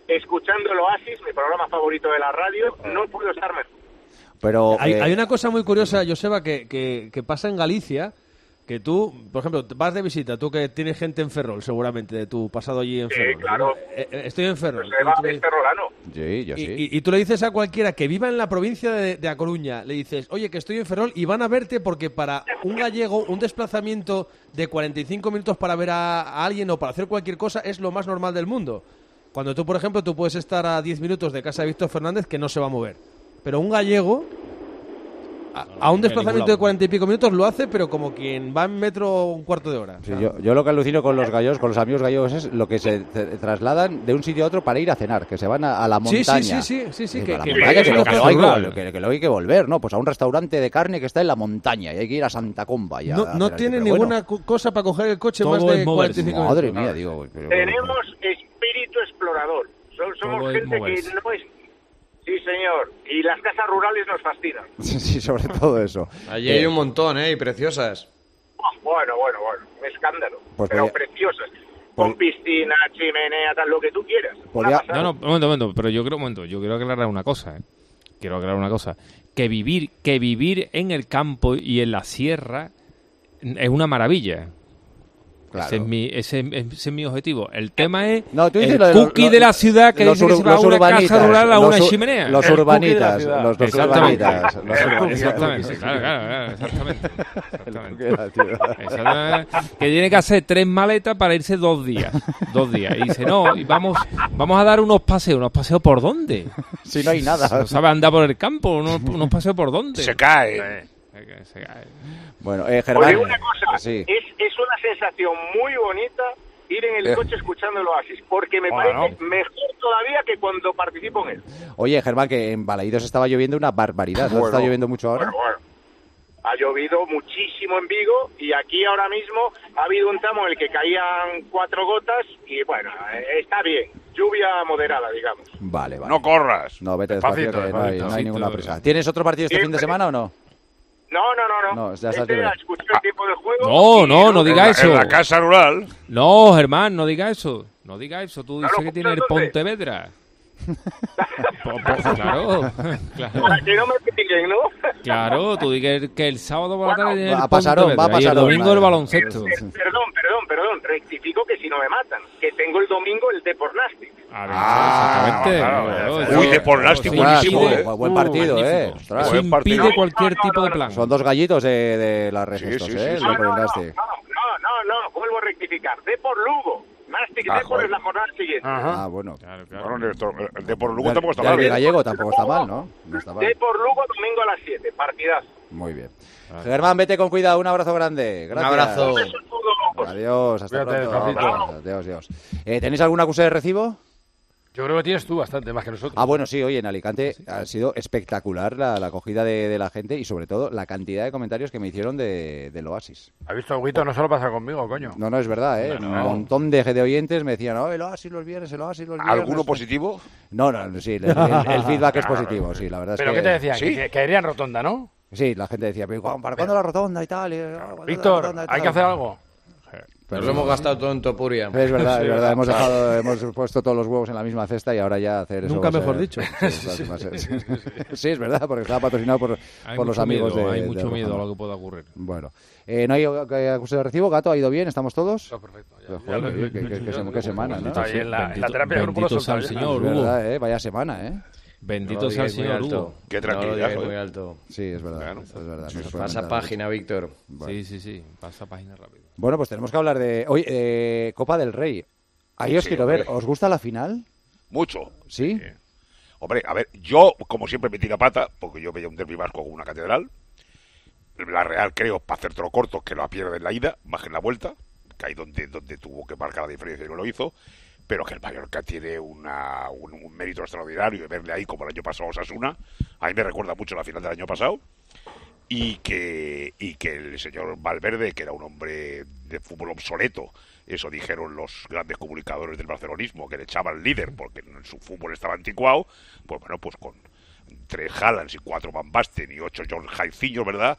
[SPEAKER 32] escuchando el Oasis, mi programa favorito de la radio, no puedo estar mejor.
[SPEAKER 2] Pero
[SPEAKER 30] Hay,
[SPEAKER 2] eh,
[SPEAKER 30] hay una cosa muy curiosa, Joseba, que, que, que pasa en Galicia, que tú, por ejemplo, vas de visita, tú que tienes gente en Ferrol, seguramente, de tu pasado allí en
[SPEAKER 32] Sí,
[SPEAKER 30] Ferrol.
[SPEAKER 32] claro.
[SPEAKER 30] ¿no? Eh, eh, estoy en Ferrol.
[SPEAKER 32] Pues va
[SPEAKER 30] tú le-
[SPEAKER 32] este rolano.
[SPEAKER 2] Sí, yo
[SPEAKER 30] y,
[SPEAKER 2] sí.
[SPEAKER 30] y- y tú le dices a cualquiera que viva en la provincia de, de A Coruña, le dices, oye, que estoy en Ferrol y van a verte porque para un gallego un desplazamiento de 45 minutos para ver a, a alguien o para hacer cualquier cosa es lo más normal del mundo. Cuando tú, por ejemplo, tú puedes estar a 10 minutos de casa de Víctor Fernández que no se va a mover. Pero un gallego a, a un desplazamiento de 40 y pico minutos lo hace, pero como quien va en metro un cuarto de hora.
[SPEAKER 2] Sí, yo, yo lo que alucino con los gallos, con los amigos gallegos, es lo que se trasladan de un sitio a otro para ir a cenar, que se van a, a la montaña.
[SPEAKER 30] sí, sí, sí, sí, sí, que-
[SPEAKER 2] luego hay que, volver, ¿no? Pues a un restaurante de carne que está en la montaña y hay que ir a Santa Comba. ya
[SPEAKER 30] No,
[SPEAKER 2] a
[SPEAKER 30] no
[SPEAKER 2] cenar.
[SPEAKER 30] tiene ninguna
[SPEAKER 2] bueno,
[SPEAKER 30] cosa para coger el coche
[SPEAKER 28] Todo
[SPEAKER 30] más de
[SPEAKER 28] es moverse.
[SPEAKER 30] 45
[SPEAKER 2] Madre mía, digo. pero-
[SPEAKER 32] Tenemos espíritu explorador. So- somos
[SPEAKER 28] Todo
[SPEAKER 32] gente que no es... Sí, señor. Y las casas rurales nos fascinan.
[SPEAKER 2] Sí, sobre todo eso.
[SPEAKER 29] Allí
[SPEAKER 2] Eh,
[SPEAKER 29] hay un montón, ¿eh? Y preciosas.
[SPEAKER 32] Oh, Bueno, bueno, bueno, un escándalo.
[SPEAKER 2] Pues
[SPEAKER 32] pero
[SPEAKER 2] podía-
[SPEAKER 32] preciosas. Con piscina, chimenea, tal, lo que tú quieras.
[SPEAKER 2] Podía-.
[SPEAKER 28] No, no, un momento, un momento, pero yo creo, un momento, yo quiero aclarar una cosa, ¿eh? Quiero aclarar una cosa. Que vivir, que vivir en el campo y en la sierra es una maravilla. Ese, es mi, ese, ese es mi objetivo. El tema es
[SPEAKER 2] No, tú dices
[SPEAKER 28] el
[SPEAKER 2] lo de
[SPEAKER 28] cookie
[SPEAKER 2] lo-
[SPEAKER 28] de la ciudad que dice que se va a una casa rural a una chimenea.
[SPEAKER 2] los urbanitas, los- urbanitas, los urbanitas.
[SPEAKER 28] Exactamente, claro, claro, claro, exactamente. exactamente. Que tiene que hacer tres maletas para irse dos días. Dos días. Y dice, no, y vamos, vamos a dar unos paseos. ¿Unos paseos por dónde?
[SPEAKER 2] Si no hay nada.
[SPEAKER 28] No sabe andar por el campo. ¿Unos, unos paseos por dónde?
[SPEAKER 27] Se cae.
[SPEAKER 2] Bueno, eh, Germán.
[SPEAKER 32] Oye, una cosa,
[SPEAKER 2] Sí.
[SPEAKER 32] es, es una sensación muy bonita ir en el
[SPEAKER 2] Eh.
[SPEAKER 32] coche escuchando el Oasis, porque me
[SPEAKER 2] Bueno.
[SPEAKER 32] parece mejor todavía que cuando participo en él.
[SPEAKER 2] Oye, Germán, que en Balaídos estaba lloviendo una barbaridad. ¿No
[SPEAKER 32] Bueno.
[SPEAKER 2] está lloviendo mucho ahora?
[SPEAKER 32] Bueno, bueno. Ha llovido muchísimo en Vigo y aquí ahora mismo ha habido un tramo en el que caían cuatro gotas y bueno, eh, está bien. Lluvia moderada, digamos.
[SPEAKER 2] Vale, vale.
[SPEAKER 27] No corras.
[SPEAKER 2] No, vete despacio,
[SPEAKER 27] Despacito,
[SPEAKER 2] que no hay,
[SPEAKER 27] despacito.
[SPEAKER 2] no hay ninguna prisa. ¿Tienes otro partido este
[SPEAKER 32] Sí,
[SPEAKER 2] fin de semana o no?
[SPEAKER 32] No, no, no, no.
[SPEAKER 2] No, ya
[SPEAKER 32] este era escuchar el tiempo del juego.
[SPEAKER 28] No, no, no diga eso.
[SPEAKER 27] En la casa rural.
[SPEAKER 28] No, Germán, no diga eso. No diga eso. Tú dices
[SPEAKER 32] Claro,
[SPEAKER 28] que tiene el Pontevedra. Po- po- claro, claro.
[SPEAKER 32] Para que no me peguen, ¿no?
[SPEAKER 28] Claro, tú dices que el sábado por la tarde tiene
[SPEAKER 2] va a
[SPEAKER 28] Pontevedra
[SPEAKER 2] va a
[SPEAKER 28] y el domingo el baloncesto.
[SPEAKER 32] Perdón, perdón, perdón. Rectifico que si no me matan. Que tengo el domingo el Depornastic.
[SPEAKER 28] Ah, exactamente. Claro,
[SPEAKER 27] Uy, de Pornasti,
[SPEAKER 28] eso
[SPEAKER 27] buenísimo, eh.
[SPEAKER 2] Buen partido,
[SPEAKER 28] magnífico.
[SPEAKER 2] eh. Ostras.
[SPEAKER 28] Eso impide cualquier tipo de plan.
[SPEAKER 2] Son dos gallitos de, de las redes
[SPEAKER 27] Sí,
[SPEAKER 2] estos,
[SPEAKER 27] sí,
[SPEAKER 2] ¿eh? El de Pornasti.
[SPEAKER 32] No, no, no. Vuelvo a rectificar. Depor Lugo. Nastic
[SPEAKER 27] Ah,
[SPEAKER 32] Depor
[SPEAKER 27] joder.
[SPEAKER 32] es la jornada siguiente.
[SPEAKER 2] Ah, bueno.
[SPEAKER 27] Bueno, el de- el de por Lugo tampoco está mal. ¿eh?
[SPEAKER 2] gallego tampoco está mal, ¿no? No está mal.
[SPEAKER 32] Depor Lugo domingo a las 7. Partidazo.
[SPEAKER 2] Muy bien. Germán, vete con cuidado. Un abrazo grande. Gracias.
[SPEAKER 29] abrazo.
[SPEAKER 2] Adiós, hasta
[SPEAKER 31] Cuídate,
[SPEAKER 2] pronto. Adiós, adiós. Eh, ¿Tenéis alguna cosa de recibo?
[SPEAKER 31] Yo creo que tienes tú bastante más que nosotros.
[SPEAKER 2] Ah, bueno, sí, oye, en Alicante ha sido espectacular la, la acogida de, de la gente y sobre todo la cantidad de comentarios que me hicieron de, del Oasis.
[SPEAKER 31] ¿Has visto, Guito? No solo pasa conmigo, coño.
[SPEAKER 2] No, no, es verdad, ¿eh?
[SPEAKER 31] No,
[SPEAKER 2] Un montón de, de oyentes me decían, oh, el Oasis los viernes, el Oasis los viernes.
[SPEAKER 27] ¿Alguno positivo?
[SPEAKER 2] No, no, sí, el, el- el feedback es positivo, sí, la verdad es
[SPEAKER 31] ¿Pero
[SPEAKER 2] que...
[SPEAKER 31] qué te decían?
[SPEAKER 27] ¿Sí?
[SPEAKER 31] Que, caerían rotonda, ¿no?
[SPEAKER 2] Sí, la gente decía, pero ¿para cuándo la rotonda y tal? Y, "Ah, ¿cuándo la
[SPEAKER 31] Víctor,
[SPEAKER 2] rotonda y
[SPEAKER 31] hay
[SPEAKER 2] tal?".
[SPEAKER 31] que hacer algo.
[SPEAKER 29] Nos lo hemos gastado todo en Topuria.
[SPEAKER 2] Es verdad,
[SPEAKER 29] Sí,
[SPEAKER 2] es verdad. Hemos,
[SPEAKER 29] claro.
[SPEAKER 2] dejado, hemos puesto todos los huevos en la misma cesta y ahora ya hacer eso.
[SPEAKER 30] Nunca mejor
[SPEAKER 2] ser-
[SPEAKER 30] dicho.
[SPEAKER 2] Sí, sí, es verdad, porque estaba patrocinado por, por los amigos
[SPEAKER 28] miedo,
[SPEAKER 2] de.
[SPEAKER 28] Hay
[SPEAKER 2] de
[SPEAKER 28] mucho miedo a lo que pueda ocurrir.
[SPEAKER 2] Bueno, eh, ¿no hay acusación de recibo? Gato, ¿ha ido bien? ¿Estamos todos?
[SPEAKER 31] Todo perfecto. ya-
[SPEAKER 2] Joder,
[SPEAKER 31] ya lo-
[SPEAKER 2] qué- qué- qué- qué sem- qué semana, ¿no?
[SPEAKER 31] Está en la, terapia de grupo.
[SPEAKER 28] Señor.
[SPEAKER 2] ¿eh? Vaya semana, ¿eh?
[SPEAKER 28] Bendito
[SPEAKER 29] No
[SPEAKER 28] sea el Señor. Hugo.
[SPEAKER 27] Qué
[SPEAKER 29] No lo
[SPEAKER 27] tranquilidad, joder.
[SPEAKER 29] muy alto.
[SPEAKER 2] Sí, es verdad. es no
[SPEAKER 29] Pasa página, Víctor.
[SPEAKER 28] Sí, sí, sí. Pasa página rápido.
[SPEAKER 2] Bueno, pues tenemos que hablar de. Oye, eh, Copa del Rey. Ahí os
[SPEAKER 27] Sí,
[SPEAKER 2] quiero ver. ¿Os gusta la final?
[SPEAKER 27] Mucho.
[SPEAKER 2] ¿Sí?
[SPEAKER 27] Hombre, a ver, yo, como siempre, metí la pata, porque yo veía un derbi vasco como una catedral. La Real, creo, para hacértelo corto, que lo pierde en la ida, más que en la vuelta, que ahí donde, donde tuvo que marcar la diferencia y no lo hizo. Pero que el Mallorca tiene una, un, mérito extraordinario y verle ahí como el año pasado Osasuna. A mí me recuerda mucho la final del año pasado. Y que, y que el señor Valverde, que era un hombre de fútbol obsoleto, eso dijeron los grandes comunicadores del barcelonismo, que le echaban líder porque su fútbol estaba anticuado, pues bueno, pues con tres Haalands y cuatro Van Basten y ocho John Jairzinho, ¿verdad?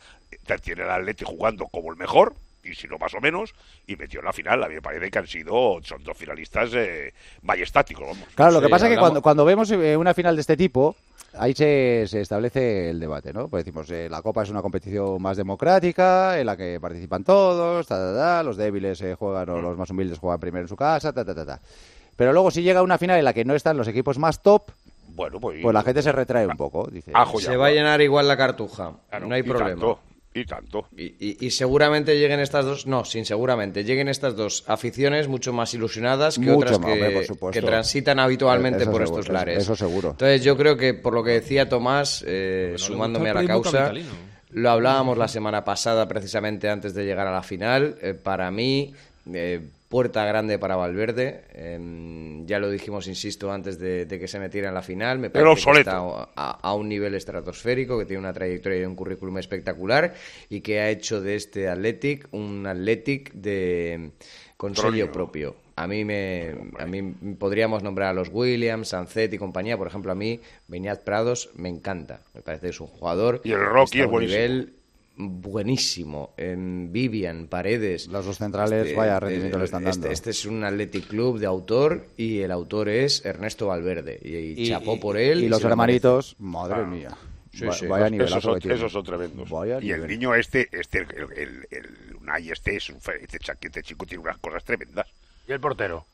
[SPEAKER 27] Tiene el Atleti jugando como el mejor, y si no más o menos, y metió en la final. A mí me parece que han sido, son dos finalistas eh, majestáticos, vamos.
[SPEAKER 2] Claro, lo que
[SPEAKER 29] Sí,
[SPEAKER 2] pasa es que cuando, cuando vemos eh, una final de este tipo, ahí se, se establece el debate, ¿no? Pues decimos, eh, la Copa es una competición más democrática, en la que participan todos, ta, ta, ta, los débiles eh, juegan o los más humildes juegan primero en su casa, ta, ta, ta, ta. Pero luego si llega una final en la que no están los equipos más top,
[SPEAKER 27] Bueno, pues,
[SPEAKER 2] pues la gente se retrae un poco. Dice,
[SPEAKER 29] Se va a llenar igual la cartuja.
[SPEAKER 27] Claro,
[SPEAKER 29] no hay problema.
[SPEAKER 27] Tanto, y tanto.
[SPEAKER 29] Y, y- y seguramente lleguen estas dos, no, sin seguramente, lleguen estas dos aficiones mucho más ilusionadas que
[SPEAKER 2] Mucho
[SPEAKER 29] otras
[SPEAKER 2] más,
[SPEAKER 29] que,
[SPEAKER 2] por
[SPEAKER 29] que transitan habitualmente
[SPEAKER 2] Eso
[SPEAKER 29] por
[SPEAKER 2] seguro,
[SPEAKER 29] estos
[SPEAKER 2] eso-
[SPEAKER 29] lares.
[SPEAKER 2] eso seguro.
[SPEAKER 29] Entonces yo creo que por lo que decía Tomás, eh,
[SPEAKER 28] le
[SPEAKER 29] sumándome a la causa,
[SPEAKER 28] capitalino.
[SPEAKER 29] lo hablábamos la semana pasada precisamente antes de llegar a la final. eh, para mí, eh, puerta grande para Valverde. eh, ya lo dijimos, insisto, antes de, de que se metiera en la final. Me parece que está a, a un nivel estratosférico, que tiene una trayectoria y un currículum espectacular y que ha hecho de este Athletic un Athletic de con sello propio. A mí me a mí podríamos nombrar a los Williams, Sancet y compañía, por ejemplo, a mí Beñat Prados me encanta. Me parece que es un jugador
[SPEAKER 27] Y el Rocky es buenísimo.
[SPEAKER 29] nivel buenísimo. En Vivian, Paredes.
[SPEAKER 2] Los dos centrales, vaya rendimiento le están
[SPEAKER 29] este-
[SPEAKER 2] dando.
[SPEAKER 29] Este, es un Athletic Club de autor y el autor es Ernesto Valverde. Y, y
[SPEAKER 2] Y-
[SPEAKER 29] chapó por él.
[SPEAKER 2] Y los hermanitos, madre mía.
[SPEAKER 29] Sí,
[SPEAKER 2] Va-
[SPEAKER 29] sí.
[SPEAKER 2] Vaya
[SPEAKER 27] esos, esos son tremendos.
[SPEAKER 2] Vaya
[SPEAKER 27] y el niño este, este el, el- el- Unai este, es un, fe- este, este chico tiene unas cosas tremendas.
[SPEAKER 31] Y el portero.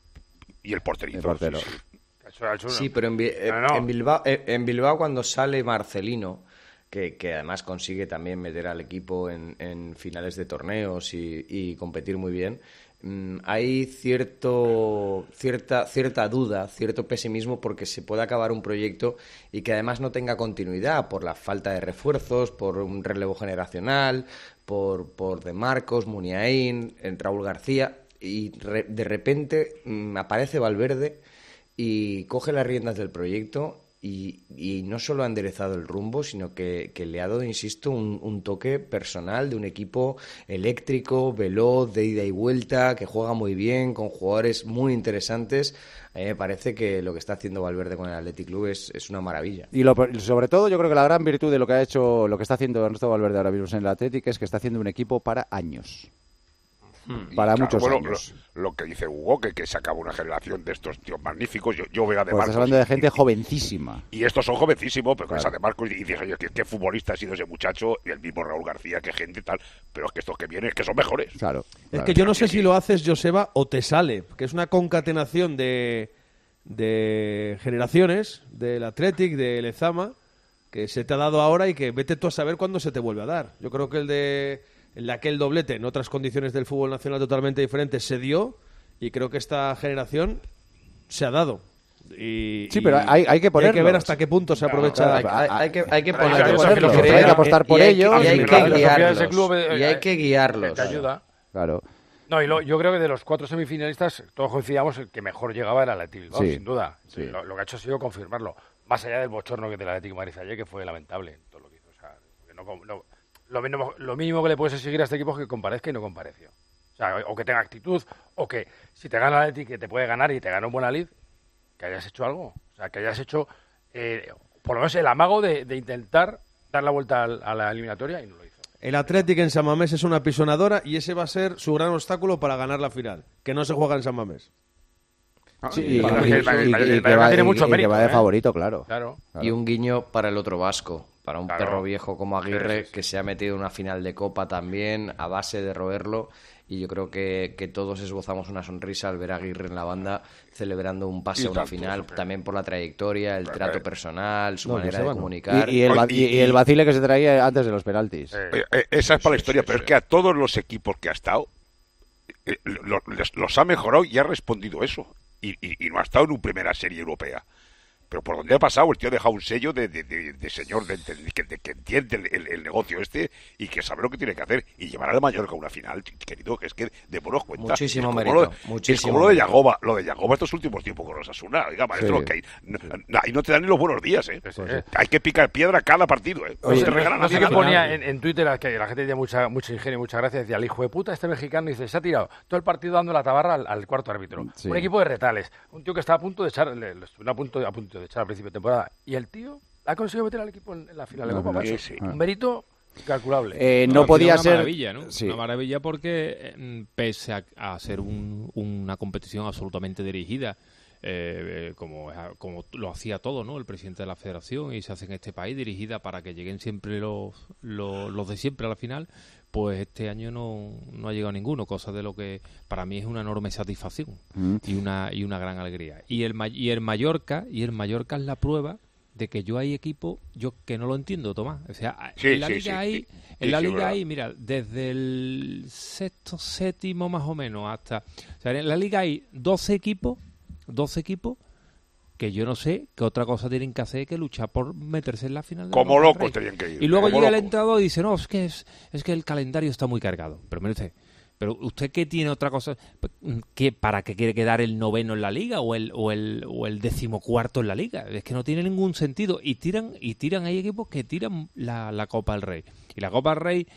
[SPEAKER 27] Y el porterito.
[SPEAKER 2] El portero.
[SPEAKER 27] sí, sí.
[SPEAKER 29] Pero en, Bi- eh,
[SPEAKER 31] No, no.
[SPEAKER 29] en Bilbao, eh, en Bilbao cuando sale Marcelino, que, además consigue también meter al equipo en, en finales de torneos y, y competir muy bien, mm, hay cierto, cierta, cierta duda, cierto pesimismo porque se puede acabar un proyecto y que además no tenga continuidad por la falta de refuerzos, por un relevo generacional, por, por De Marcos, Muniain, eh, Raúl García y re- de repente mm, aparece Valverde y coge las riendas del proyecto y, y no solo ha enderezado el rumbo, sino que, le ha dado, insisto, un, toque personal de un equipo eléctrico, veloz, de ida y vuelta, que juega muy bien, con jugadores muy interesantes. A mí me parece que lo que está haciendo Valverde con el Athletic Club es, es una maravilla.
[SPEAKER 2] Y lo- sobre todo, yo creo que la gran virtud de lo que ha hecho, lo que está haciendo Ernesto Valverde ahora mismo en el Atlético es que está haciendo un equipo para años.
[SPEAKER 27] Y,
[SPEAKER 2] Para
[SPEAKER 27] claro,
[SPEAKER 2] muchos
[SPEAKER 27] bueno,
[SPEAKER 2] años.
[SPEAKER 27] Lo, lo que dice Hugo, que, que se acaba una generación de estos tíos magníficos. Yo, yo veo a De
[SPEAKER 2] Pues estás
[SPEAKER 27] Marcos
[SPEAKER 2] hablando
[SPEAKER 27] y-
[SPEAKER 2] de gente jovencísima.
[SPEAKER 27] Y estos son jovencísimos, pero que
[SPEAKER 2] Claro.
[SPEAKER 27] ves a De Marcos y dices, oye, ¿qué, qué futbolista ha sido ese muchacho? Y el mismo Raúl García, qué gente y tal. Pero es que estos que vienen, es que son mejores.
[SPEAKER 2] Claro.
[SPEAKER 30] Es que yo no sé si lo haces, Joseba, o te sale, que es una concatenación de, de generaciones, del Athletic, del Lezama, que se te ha dado ahora y que vete tú a saber cuándo se te vuelve a dar. Yo creo que el de, el de aquel doblete, en otras condiciones del fútbol nacional totalmente diferentes, se dio y creo que esta generación se ha dado. Y,
[SPEAKER 2] Sí,
[SPEAKER 30] y-
[SPEAKER 2] pero hay- hay que
[SPEAKER 30] y Hay que ver hasta qué punto se aprovecha.
[SPEAKER 29] Hay, hay- hay que, hay que
[SPEAKER 30] Hay
[SPEAKER 29] ponerlos,
[SPEAKER 30] que ponerlos,
[SPEAKER 29] hay que
[SPEAKER 30] hay que
[SPEAKER 2] apostar por
[SPEAKER 29] y hay que-
[SPEAKER 2] ellos,
[SPEAKER 29] y hay que
[SPEAKER 2] la
[SPEAKER 31] filosofía de
[SPEAKER 29] guiarlos.
[SPEAKER 31] club, eh,
[SPEAKER 29] y hay
[SPEAKER 31] eh,
[SPEAKER 29] que guiarlos.
[SPEAKER 31] Te ayuda.
[SPEAKER 2] Claro.
[SPEAKER 31] No, y lo- yo creo que de los cuatro semifinalistas, todos coincidíamos el que mejor llegaba era el Athletic Bilbao,
[SPEAKER 2] Sí,
[SPEAKER 31] sin duda.
[SPEAKER 2] sí.
[SPEAKER 31] Lo, lo que ha hecho ha sido confirmarlo. Más allá del bochorno que del Atlético Madrid ayer, que fue lamentable todo lo que hizo. O sea, que no no- lo, mínimo, lo mínimo que le puedes exigir a este equipo es que comparezca y no compareció. O sea, o que tenga actitud, o que si te gana Atlético, que te puede ganar y te gana un buen Lid, que hayas hecho algo. O sea, que hayas hecho, eh, por lo menos el amago de, intentar dar la vuelta a la eliminatoria y no lo hizo.
[SPEAKER 30] El Athletic en San Mamés es una pisonadora y ese va a ser su gran obstáculo para ganar la final, que no se juega en San Mamés.
[SPEAKER 2] Sí,
[SPEAKER 31] tiene mucho mérito,
[SPEAKER 2] va de
[SPEAKER 31] ¿eh?
[SPEAKER 2] favorito, claro.
[SPEAKER 31] Claro.
[SPEAKER 29] Y un guiño para el otro vasco, para un
[SPEAKER 31] Claro.
[SPEAKER 29] perro viejo como Aguirre,
[SPEAKER 31] Sí, sí, sí.
[SPEAKER 29] que se ha metido en una final de Copa también, a base de roerlo. Y yo creo que, que todos esbozamos una sonrisa al ver a Aguirre en la banda celebrando un pase a una final,
[SPEAKER 27] sí.
[SPEAKER 29] también por la trayectoria, el trato personal, su
[SPEAKER 2] No,
[SPEAKER 29] manera de comunicar.
[SPEAKER 2] Y, y el,
[SPEAKER 27] Y-
[SPEAKER 2] y- y el vacile que se traía antes de los penaltis.
[SPEAKER 27] Eh, eh, esa es para la historia, pero es que a todos los equipos que ha estado eh, lo- les- los ha mejorado y ha respondido eso. Y, y- no ha estado en una primera serie europea. Pero por donde ha pasado, el tío ha dejado un sello de, de- de- de señor de, de- que, de que entiende el, el- el negocio este y que sabe lo que tiene que hacer. Y llevar a la Mallorca a una final, querido, que es que démonos cuenta.
[SPEAKER 29] Muchísimo
[SPEAKER 27] es
[SPEAKER 29] mérito,
[SPEAKER 27] lo de-
[SPEAKER 29] muchísimo
[SPEAKER 27] Es como lo de. Yagoba, lo de Yagoba estos últimos tiempos con los Asuna. Oiga, maestro,
[SPEAKER 2] Sí.
[SPEAKER 27] que ahí no, ahí no te dan ni los buenos días, ¿eh?
[SPEAKER 31] sí.
[SPEAKER 27] Hay que picar piedra cada partido, ¿eh?
[SPEAKER 31] No
[SPEAKER 27] te
[SPEAKER 31] no- no sé qué
[SPEAKER 27] nada.
[SPEAKER 31] ponía en, en Twitter que la gente tenía mucha, mucho ingenio, mucha gracia. Decía, el hijo de puta, este mexicano, dice, se ha tirado todo el partido dando la tabarra al, al cuarto árbitro.
[SPEAKER 2] Sí.
[SPEAKER 31] Un equipo de retales. Un tío que estaba a punto de echar, le, le estuvo a punto, a punto de echar al principio de temporada. Y el tío ha conseguido meter al equipo en, en la final de
[SPEAKER 2] la
[SPEAKER 31] Copa,
[SPEAKER 2] sí.
[SPEAKER 31] Un mérito incalculable.
[SPEAKER 2] Eh,
[SPEAKER 28] No,
[SPEAKER 2] no podía
[SPEAKER 28] una
[SPEAKER 2] ser.
[SPEAKER 28] maravilla, ¿no?
[SPEAKER 2] Sí.
[SPEAKER 28] Una maravilla porque, eh, pese a, a ser un- una competición absolutamente dirigida, eh, eh, como, como lo hacía todo, ¿no? El presidente de la federación y se hace en este país, dirigida para que lleguen siempre los, los, los de siempre a la final, pues este año no, no ha llegado ninguno, cosa de lo que para mí es una enorme satisfacción
[SPEAKER 2] Mm.
[SPEAKER 28] y una y una gran alegría. Y el, y el Mallorca, y el Mallorca es la prueba de que yo hay equipo yo que no lo entiendo, Tomás. O sea,
[SPEAKER 27] Sí,
[SPEAKER 28] en la
[SPEAKER 27] sí,
[SPEAKER 28] liga
[SPEAKER 27] sí,
[SPEAKER 28] hay en la liga hay, mira, desde el sexto, séptimo más o menos hasta... O sea, en la liga hay 12 equipos, 12 equipos que yo no sé qué otra cosa tienen que hacer que luchar por meterse en la final. de la
[SPEAKER 27] Como locos tenían que ir,
[SPEAKER 28] Y luego llega el
[SPEAKER 27] locos.
[SPEAKER 28] entrenador y dice, no, es que, es, es que el calendario está muy cargado. Pero mire usted, pero usted qué tiene otra cosa que para qué quiere quedar el noveno en la liga o el o el o el decimocuarto en la liga es que no tiene ningún sentido y tiran y tiran hay equipos que tiran la, la Copa del Rey y la Copa del Rey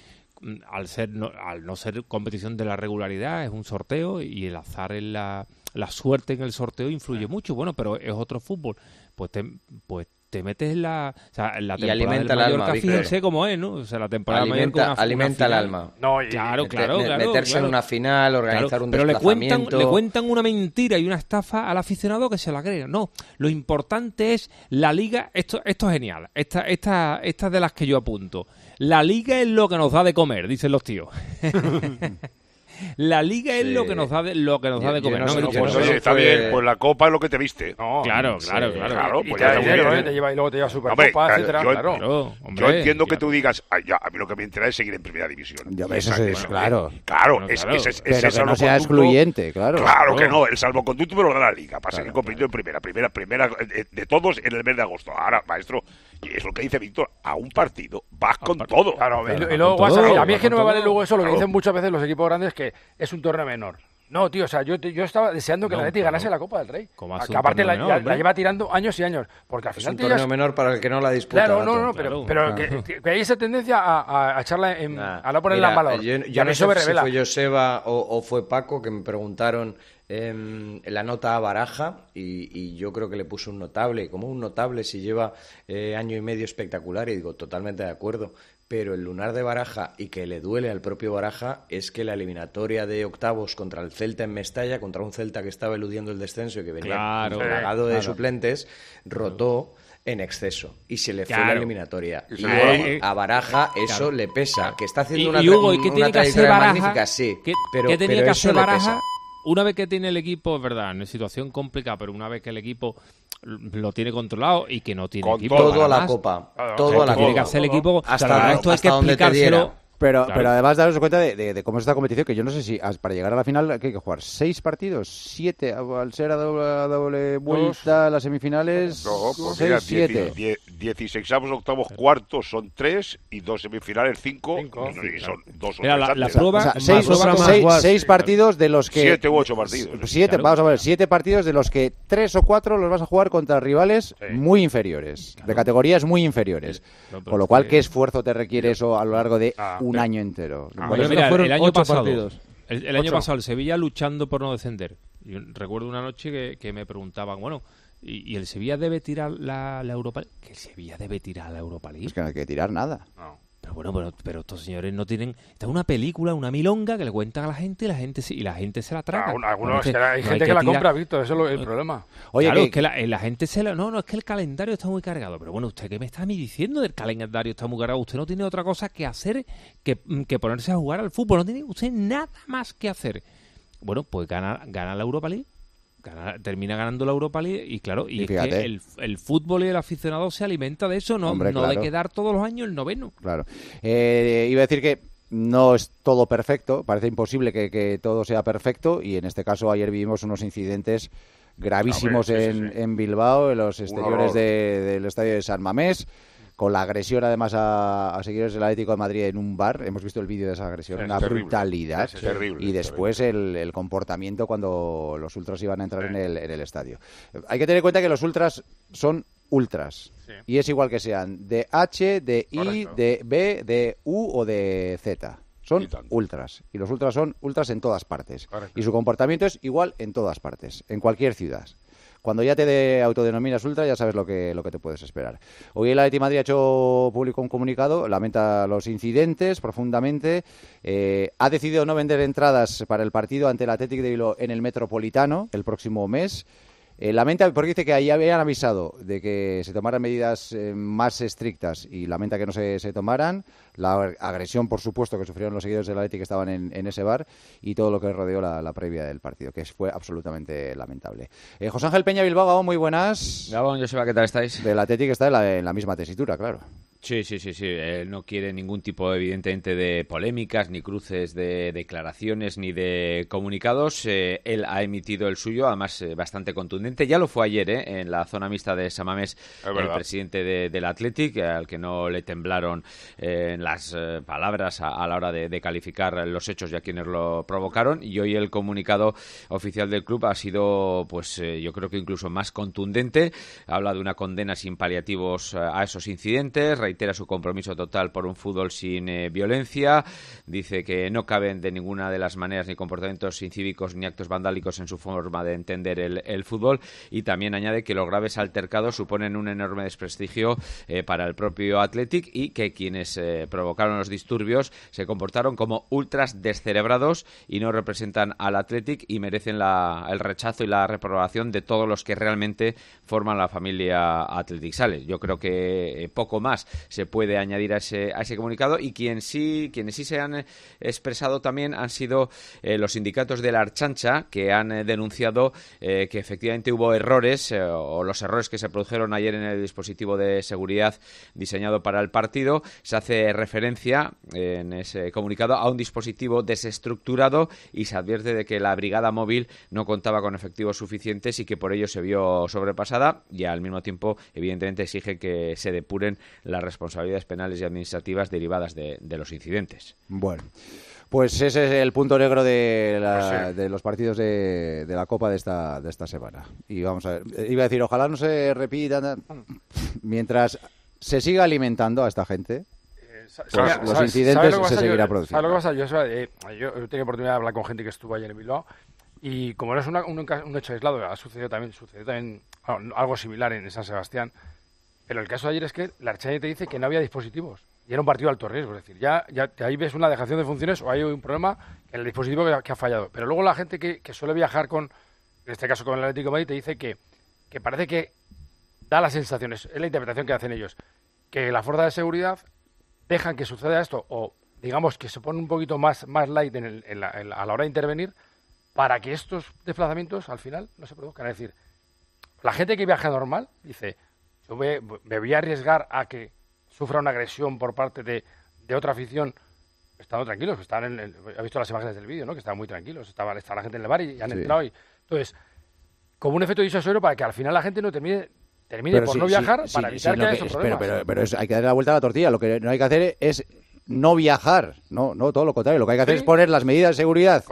[SPEAKER 28] mm, al ser no, al no ser competición de la regularidad es un sorteo y el azar en la la suerte en el sorteo influye mucho bueno pero es otro fútbol pues te, pues te metes en la, o sea, en la
[SPEAKER 29] Y
[SPEAKER 28] temporada
[SPEAKER 29] alimenta
[SPEAKER 28] del
[SPEAKER 29] el alma,
[SPEAKER 28] Mallorca, fíjense cómo es, ¿no? O sea, la temporada
[SPEAKER 29] Alimenta,
[SPEAKER 28] Mallorca, una- una
[SPEAKER 29] alimenta el alma.
[SPEAKER 31] No, y-
[SPEAKER 28] Claro, claro,
[SPEAKER 29] me-
[SPEAKER 28] claro.
[SPEAKER 29] meterse
[SPEAKER 28] claro.
[SPEAKER 29] en una final, organizar
[SPEAKER 28] Claro,
[SPEAKER 29] un
[SPEAKER 28] pero le cuentan,
[SPEAKER 29] desplazamiento.
[SPEAKER 28] le cuentan una mentira y una estafa al aficionado que se la cree. No, lo importante es la liga. Esto, esto es genial. Esta, esta, esta es de las que yo apunto. La liga es lo que nos da de comer, dicen los tíos. La liga es lo que nos da de, lo que nos da de comer.
[SPEAKER 27] No,
[SPEAKER 28] ¿no?
[SPEAKER 27] no, pues, oye, está bien, pues la copa es lo que te viste.
[SPEAKER 31] No,
[SPEAKER 28] Claro,
[SPEAKER 27] Sí,
[SPEAKER 28] claro, claro.
[SPEAKER 27] Claro,
[SPEAKER 31] Y
[SPEAKER 27] pues
[SPEAKER 31] te
[SPEAKER 27] ya muy
[SPEAKER 31] dinero,
[SPEAKER 27] bien.
[SPEAKER 31] ¿eh? Te lleva, y luego te lleva
[SPEAKER 27] Hombre,
[SPEAKER 31] Supercopa,
[SPEAKER 27] claro,
[SPEAKER 31] etcétera.
[SPEAKER 27] yo,
[SPEAKER 31] claro.
[SPEAKER 28] Claro,
[SPEAKER 27] yo
[SPEAKER 28] hombre,
[SPEAKER 27] entiendo que tú digas, "Ay, ya, a mí lo que me interesa es seguir en primera división.
[SPEAKER 2] Ya, eso es,
[SPEAKER 27] eso-
[SPEAKER 2] claro.
[SPEAKER 27] Claro,
[SPEAKER 28] Bueno,
[SPEAKER 27] es,
[SPEAKER 28] claro.
[SPEAKER 27] ese es-
[SPEAKER 2] Pero
[SPEAKER 27] ese
[SPEAKER 2] que no sea excluyente, claro.
[SPEAKER 27] Claro que no, el salvoconducto me lo da la liga para seguir compitiendo en primera, primera, primera eh, de todos en el mes de agosto. Ahora, maestro, y es lo que dice Víctor, a un partido vas con todo.
[SPEAKER 31] Claro, y,
[SPEAKER 27] Claro,
[SPEAKER 31] y luego WhatsApp,
[SPEAKER 27] todo,
[SPEAKER 31] a mí es que no me vale
[SPEAKER 27] todo.
[SPEAKER 31] luego eso, lo que
[SPEAKER 27] Claro.
[SPEAKER 31] dicen muchas veces los equipos grandes, que es un torneo menor. No, tío, o sea, yo, yo estaba deseando que
[SPEAKER 28] No,
[SPEAKER 31] Atleti
[SPEAKER 28] claro.
[SPEAKER 31] ganase la Copa del Rey.
[SPEAKER 28] ¿Cómo hace
[SPEAKER 31] que
[SPEAKER 28] un
[SPEAKER 31] aparte la,
[SPEAKER 28] menor,
[SPEAKER 31] la- la lleva tirando años y años. Porque al
[SPEAKER 29] Es
[SPEAKER 31] final
[SPEAKER 29] un
[SPEAKER 31] te
[SPEAKER 29] torneo
[SPEAKER 31] llevas-
[SPEAKER 29] menor para el que no la disputa.
[SPEAKER 31] Claro, no, no, pero,
[SPEAKER 29] Claro.
[SPEAKER 31] pero que, que hay esa tendencia a, a- echarla en,
[SPEAKER 29] Nah.
[SPEAKER 31] a no ponerla
[SPEAKER 29] Mira,
[SPEAKER 31] en valor.
[SPEAKER 29] Yo, yo no
[SPEAKER 31] eso me
[SPEAKER 29] sé si
[SPEAKER 31] revela.
[SPEAKER 29] fue Joseba o, o fue Paco que me preguntaron em, la nota a Baraja y, y yo creo que le puso un notable. como un notable si lleva eh, año y medio espectacular? Y digo, totalmente de acuerdo. Pero el lunar de Baraja y que le duele al propio Baraja es que la eliminatoria de octavos contra el Celta en Mestalla, contra un Celta que estaba eludiendo el descenso y que venía
[SPEAKER 28] Claro,
[SPEAKER 29] plagado de
[SPEAKER 28] claro.
[SPEAKER 29] suplentes, rotó en exceso y se le fue la eliminatoria.
[SPEAKER 28] Y le-
[SPEAKER 29] a Baraja eso
[SPEAKER 28] Claro.
[SPEAKER 29] le pesa, que está
[SPEAKER 28] Y,
[SPEAKER 29] haciendo una,
[SPEAKER 28] y Hugo, ¿y qué
[SPEAKER 29] una
[SPEAKER 28] tiene que hacer
[SPEAKER 29] trayectoria
[SPEAKER 28] Baraja?
[SPEAKER 29] magnífica, sí,
[SPEAKER 28] ¿Qué,
[SPEAKER 29] pero,
[SPEAKER 28] qué tenía
[SPEAKER 29] pero
[SPEAKER 28] que
[SPEAKER 29] eso
[SPEAKER 28] hacer
[SPEAKER 29] le
[SPEAKER 28] Baraja? Una vez que tiene el equipo, es verdad, en situación complicada, pero una vez que el equipo lo tiene controlado y que no tiene
[SPEAKER 29] Con
[SPEAKER 28] equipo
[SPEAKER 29] todo a la
[SPEAKER 28] más,
[SPEAKER 29] copa, todo
[SPEAKER 28] o sea,
[SPEAKER 29] a la
[SPEAKER 28] tiene
[SPEAKER 29] copa.
[SPEAKER 28] que hacer el equipo
[SPEAKER 29] Hasta
[SPEAKER 28] claro,
[SPEAKER 29] la-
[SPEAKER 28] esto hay que
[SPEAKER 29] hasta donde te
[SPEAKER 28] explicárselo.
[SPEAKER 2] Pero,
[SPEAKER 28] Claro.
[SPEAKER 2] pero además daros cuenta de, de- de cómo es esta competición, que yo no sé si para llegar a la final ¿qué hay que jugar seis partidos, siete, al ser a doble, a doble vuelta las semifinales,
[SPEAKER 27] No, pues
[SPEAKER 2] seis,
[SPEAKER 27] mira,
[SPEAKER 2] siete.
[SPEAKER 27] 16 octavos, cuartos son tres y dos semifinales cinco, y, y son dos o
[SPEAKER 28] Mira,
[SPEAKER 27] tres
[SPEAKER 28] la- prueba-
[SPEAKER 2] O sea, seis,
[SPEAKER 28] prueba
[SPEAKER 2] son
[SPEAKER 28] más
[SPEAKER 2] seis-
[SPEAKER 28] guas.
[SPEAKER 2] seis partidos de los que...
[SPEAKER 27] Siete u ocho partidos.
[SPEAKER 2] Siete,
[SPEAKER 27] Claro.
[SPEAKER 2] vamos a ver, siete partidos de los que tres o cuatro los vas a jugar contra rivales muy inferiores, de categorías muy inferiores.
[SPEAKER 28] No,
[SPEAKER 2] Con lo cual, ¿qué esfuerzo te requiere eso a lo largo de
[SPEAKER 31] Ah,
[SPEAKER 2] un
[SPEAKER 31] pero-
[SPEAKER 2] año entero?
[SPEAKER 28] Bueno,
[SPEAKER 2] eso-
[SPEAKER 28] mira,
[SPEAKER 30] fueron
[SPEAKER 28] el año
[SPEAKER 30] ocho
[SPEAKER 28] pasado,
[SPEAKER 30] partidos.
[SPEAKER 28] el, el año pasado el Sevilla luchando por no descender. Yo recuerdo una noche que, que me preguntaban, bueno, ¿y, y el Sevilla debe tirar la, la Europa League? Que el Sevilla debe tirar la Europa League.
[SPEAKER 2] Es que no hay que tirar nada.
[SPEAKER 28] Pero bueno, pero, pero estos señores no tienen... Esta es una película, una milonga que le cuentan a la gente y la gente, se- y la gente se la traga.
[SPEAKER 31] Algunos- algunos-
[SPEAKER 28] Entonces,
[SPEAKER 31] es que hay
[SPEAKER 28] no
[SPEAKER 31] gente que, la
[SPEAKER 28] tirar-
[SPEAKER 31] compra, Víctor, eso es lo- el problema.
[SPEAKER 2] Oye,
[SPEAKER 28] claro,
[SPEAKER 2] que-
[SPEAKER 28] es que la, eh, la gente se la... No, no, es que el calendario está muy cargado. Pero bueno, ¿usted qué me está a mí diciendo del calendario está muy cargado? Usted no tiene otra cosa que hacer que, mm, que ponerse a jugar al fútbol. No tiene usted nada más que hacer. Bueno, pues gana, gana la Europa League. Gana- termina ganando la Europa League y claro, y,
[SPEAKER 2] Y
[SPEAKER 28] es que
[SPEAKER 2] fíjate.
[SPEAKER 28] el, el fútbol y el aficionado se alimenta de eso, no,
[SPEAKER 2] Hombre,
[SPEAKER 28] no de
[SPEAKER 2] claro.
[SPEAKER 28] quedar todos los años el noveno.
[SPEAKER 2] Claro. Eh, iba a decir que no es todo perfecto, parece imposible que, que todo sea perfecto y en este caso ayer vivimos unos incidentes gravísimos
[SPEAKER 27] Hombre, sí, sí,
[SPEAKER 2] en,
[SPEAKER 27] sí.
[SPEAKER 2] en Bilbao, en los exteriores de- del estadio de San Mamés, con la agresión además a, a seguidores del Atlético de Madrid en un bar. Hemos visto el vídeo de esa agresión,
[SPEAKER 27] Es
[SPEAKER 2] una
[SPEAKER 27] terrible.
[SPEAKER 2] brutalidad.
[SPEAKER 27] Es terrible,
[SPEAKER 2] y
[SPEAKER 27] es
[SPEAKER 2] después el, el comportamiento cuando los ultras iban a entrar en, el, en el estadio. Hay que tener en cuenta que los ultras son ultras. Y es igual que sean de H, de I,
[SPEAKER 27] Correcto.
[SPEAKER 2] de B, de U o de Z. Son
[SPEAKER 27] Y
[SPEAKER 2] ultras. Y los ultras son ultras en todas partes.
[SPEAKER 31] Correcto.
[SPEAKER 2] Y su comportamiento es igual en todas partes, en cualquier ciudad. Cuando ya te de- autodenominas ultra, ya sabes lo que, lo que te puedes esperar. Hoy el Atleti Madrid ha hecho público un comunicado, lamenta los incidentes profundamente, eh, ha decidido no vender entradas para el partido ante el Athletic de Bilbao en el Metropolitano el próximo mes. Eh, lamenta porque dice que ahí habían avisado de que se tomaran medidas eh, más estrictas y lamenta que no se, se tomaran. La agresión, por supuesto, que sufrieron los seguidores del Atleti que estaban en, en ese bar y todo lo que rodeó la, la previa del partido, que fue absolutamente lamentable. Eh, José Ángel Peña Bilbao, muy buenas.
[SPEAKER 33] Gabón, Joseba, ¿qué tal estáis?
[SPEAKER 2] Del Atleti que está en la, en la misma tesitura, claro.
[SPEAKER 33] Sí, sí, sí, sí. Él no quiere ningún tipo, evidentemente, de polémicas, ni cruces de declaraciones, ni de comunicados. Eh, él ha emitido el suyo, además eh, bastante contundente. Ya lo fue ayer, ¿eh? En la zona mixta de Samamés, el presidente de- del Athletic, al que no le temblaron eh, las eh, palabras a, a la hora de, de calificar los hechos y a quienes lo provocaron. Y hoy el comunicado oficial del club ha sido, pues yo creo que incluso más contundente. Habla de una condena sin paliativos a esos incidentes, reitera su compromiso total por un fútbol sin eh, violencia, dice que no caben de ninguna de las maneras ni comportamientos incívicos ni actos vandálicos en su forma de entender el, fútbol. Y también añade que los graves altercados suponen un enorme desprestigio eh, para el propio Athletic y que quienes eh, provocaron los disturbios se comportaron como ultras descerebrados y no representan al Athletic y merecen la- el rechazo y la reprobación de todos los que realmente forman la familia Athletic. Sales. Yo creo que poco más se puede añadir a ese, a ese comunicado y quien sí, quienes sí se han eh, expresado también han sido eh, los sindicatos de la Archancha que han eh, denunciado que efectivamente hubo errores o los errores que se produjeron ayer en el dispositivo de seguridad diseñado para el partido. Se hace referencia en ese comunicado a un dispositivo desestructurado y se advierte de que la brigada móvil no contaba con efectivos suficientes y que por ello se vio sobrepasada y al mismo tiempo, evidentemente, exige que se depuren las responsabilidades penales y administrativas derivadas de, los incidentes.
[SPEAKER 2] Bueno. Pues ese es el punto negro de, pues de los partidos de, la Copa de esta, de esta semana. Y vamos a ver, iba a decir, ojalá no se repita mientras se siga alimentando a esta gente. Eh, pues los incidentes se seguirá produciendo.
[SPEAKER 31] lo que pasa? Yo, eh, yo, he tenido oportunidad de hablar con gente que estuvo ayer en Bilbao y como no es un, hecho aislado, ha sucedido también, sucedió también algo similar en San Sebastián. Pero el caso de ayer es que la Archani te dice que no había dispositivos. Y era un partido de alto riesgo. Es decir, ya, ya ahí ves una dejación de funciones o hay un problema en el dispositivo que, ha fallado. Pero luego la gente que, suele viajar con, en este caso con el Atlético Madrid, te dice que, que parece que da las sensaciones, es la interpretación que hacen ellos, que la fuerza de seguridad dejan que suceda esto o digamos que se pone un poquito más, más light en a la hora de intervenir para que estos desplazamientos al final no se produzcan. Es decir, la gente que viaja normal dice, yo me, voy a arriesgar a que sufra una agresión por parte de, otra afición estando tranquilos, están en, he visto las imágenes del vídeo, ¿no? que estaban muy tranquilos, estaba, está la gente en el bar y, han entrado. Y, entonces, como un efecto disuasorio para que al final la gente no termine termine por no viajar para evitar que, haya esos problemas.
[SPEAKER 2] Pero, pero, hay que darle la vuelta a la tortilla. Lo que no hay que hacer es no viajar. No, no, todo lo contrario. Lo que hay que hacer es poner las medidas de seguridad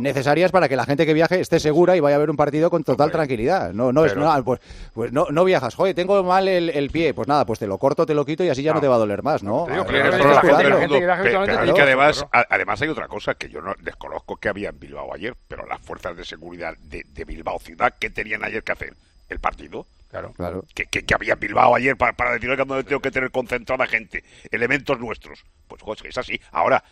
[SPEAKER 2] necesarias para que la gente que viaje esté segura y vaya a ver un partido con total tranquilidad. No, no es nada, pues, pues no, no viajas. Joder, tengo mal el, pie. Pues nada, pues te lo corto, te lo quito y así ya no, te va a doler más, ¿no?
[SPEAKER 27] Que además, además hay otra cosa que yo no desconozco que había en Bilbao ayer, pero las fuerzas de seguridad de, de Bilbao ciudad, ¿qué tenían ayer que hacer? El partido
[SPEAKER 2] Claro. claro.
[SPEAKER 27] Que, que, había Bilbao ayer para, para decir que tengo que tener concentrada gente, elementos nuestros. Pues joder, es así. Ahora,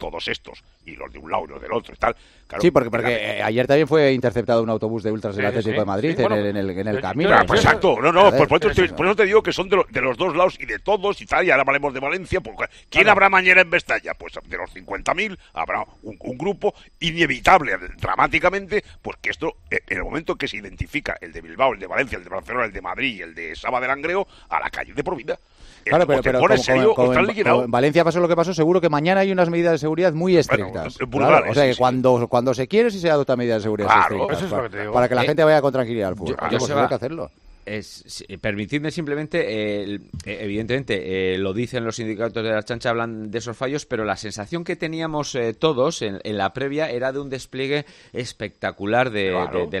[SPEAKER 27] todos estos, y los de un lado y los del otro y tal.
[SPEAKER 2] sí, porque, porque eh, ayer también fue interceptado un autobús de Ultras del Atlético de Madrid en, el, en, el, en, el, camino.
[SPEAKER 27] Pues exacto, no, no, pues por, eso te, digo que son de, de, los dos lados y de todos y tal, y ahora hablaremos de Valencia. Pues, ¿Quién habrá mañana en Vestalla? Pues de los 50.000 habrá un, un, grupo inevitable, dramáticamente, pues que esto, eh, en el momento que se identifica el de Bilbao, el de Valencia, el de Barcelona, el de Madrid y el de Saba de Langreo, a la calle de por vida.
[SPEAKER 2] Claro, pero, pero en, Valencia pasó lo que pasó, seguro que mañana hay unas medidas de seguridad muy estrictas. o sea, que cuando, cuando se quiere, sí se adopta medidas de seguridad estrictas. para, que la gente vaya con tranquilidad al fútbol. Yo, pues que hacerlo
[SPEAKER 33] es, permitidme simplemente, eh, evidentemente, eh, lo dicen los sindicatos de la chancha, hablan de esos fallos, pero la sensación que teníamos eh, todos en, la previa era de un despliegue espectacular de,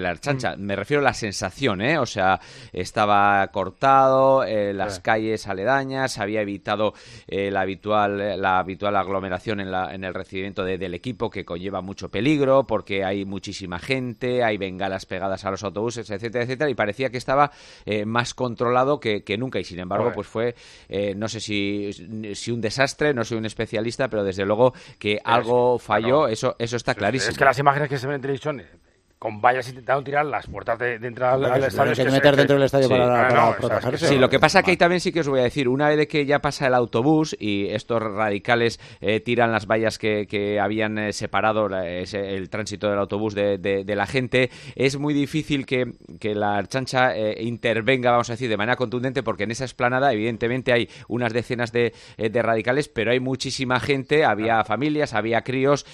[SPEAKER 33] la chancha. Mm. Me refiero a la sensación, ¿eh? O sea, estaba cortado, las calles aledañas, había evitado la, habitual, la habitual aglomeración en, la, en el recibimiento del equipo, que conlleva mucho peligro, porque hay muchísima gente, hay bengalas pegadas a los autobuses, etcétera, etcétera, y parecía que estaba eh, más controlado que, nunca. Y sin embargo pues fue eh, no sé si, si un desastre no soy un especialista pero desde luego que algo falló. eso eso está clarísimo
[SPEAKER 31] es que las imágenes que se ven en televisión con vallas intentaron tirar las puertas de, de entrada al, estadio.
[SPEAKER 2] que meter dentro del estadio para, protegerse.
[SPEAKER 33] Sí, lo que pasa que ahí también sí que os voy a decir, una vez que ya pasa el autobús y estos radicales eh, tiran las vallas que, que habían eh, separado el tránsito del autobús de, de, la gente, es muy difícil que, que la chancha eh, intervenga, vamos a decir, de manera contundente, porque en esa esplanada evidentemente hay unas decenas de, de radicales, pero hay muchísima gente, había familias, había críos,